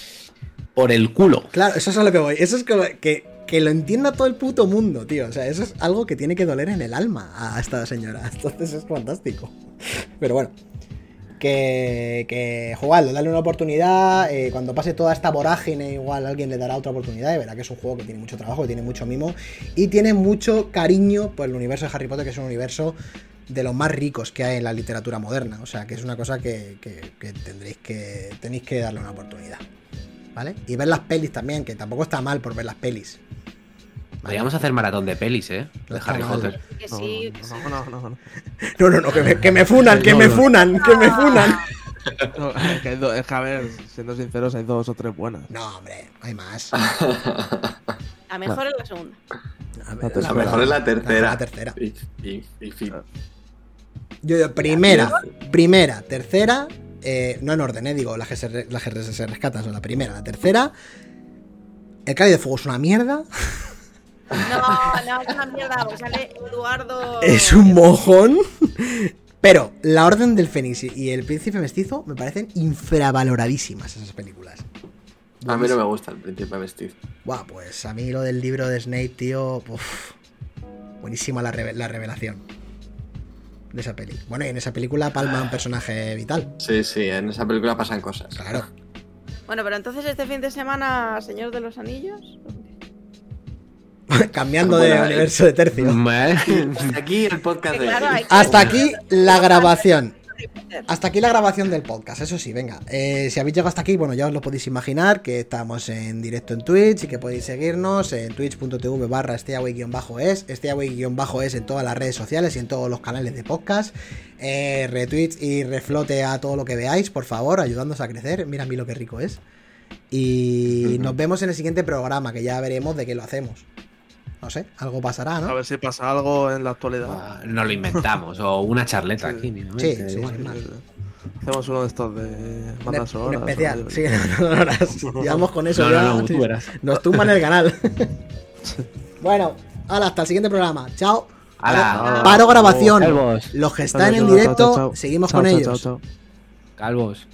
Por el culo. Claro, eso es a lo que voy. Eso es como que, que lo entienda todo el puto mundo, tío. O sea, eso es algo que tiene que doler en el alma a esta señora. Entonces es fantástico. Pero bueno. Que, que jugadlo, dale una oportunidad. eh, cuando pase toda esta vorágine, igual alguien le dará otra oportunidad y verá que es un juego que tiene mucho trabajo, que tiene mucho mimo y tiene mucho cariño por el universo de Harry Potter, que es un universo de los más ricos que hay en la literatura moderna. O sea, que es una cosa que, que- que tendréis que tenéis que darle una oportunidad. ¿Vale? Y ver las pelis también, que tampoco está mal por ver las pelis. Podríamos hacer maratón de pelis, ¿eh? No De Harry. Potter. Que No, no, no, no, no. No, no, no, que me, que me funan, que me funan, que me funan. No, es, que es que, a ver, siendo sinceros, hay dos o tres buenas. No, hombre, hay más. La mejor es la segunda. A ver, La La tercera. mejor es la tercera. La tercera. Y, y, y fin. Yo, yo, primera, primera, tercera, eh, no en orden, eh, digo, las que, se, las que se rescatan son la primera, la tercera. El Cáliz de Fuego es una mierda. No, no, es una mierda, porque sale Eduardo. Es un mojón. Pero La Orden del Fénix y El Príncipe Mestizo me parecen infravaloradísimas esas películas. A mí no me gusta el príncipe vestido. Buah, pues a mí lo del libro de Snape, tío. uf, buenísima la revelación de esa peli. Bueno, y en esa película palma un personaje vital. Sí, sí, en esa película pasan cosas. Claro. Bueno, pero entonces este fin de semana, Señor de los Anillos. Cambiando de Bueno, eh, universo de tercio. Hasta aquí el podcast de claro, hoy. Hasta aquí la grabación. Hasta aquí la grabación del podcast, eso sí, venga. Eh, si habéis llegado hasta aquí, bueno, ya os lo podéis imaginar que estamos en directo en Twitch y que podéis seguirnos en twitch.tv barra esteaway-es, esteaway-es en todas las redes sociales y en todos los canales de podcast. Eh, retweets y reflote a todo lo que veáis, por favor, ayudándonos a crecer. Mira a mí lo que rico es. Y nos vemos en el siguiente programa, que ya veremos de qué lo hacemos. No sé, algo pasará, A ¿no? ver si pasa algo en la actualidad. Ah, Nos lo inventamos. O una charleta Sí. aquí, mira, Sí, sí. Hacemos uno de estos de bandas un sonoras. especial, o- sí, horas. Llevamos con eso No, ya. no, no. Nos tumban el canal. bueno, hala, hasta el siguiente programa. Chao. ¡Hala! Paro grabación. Calvos. Los que están en directo, chao, chao. seguimos Chao, con chao, ellos. chao, chao. Calvos.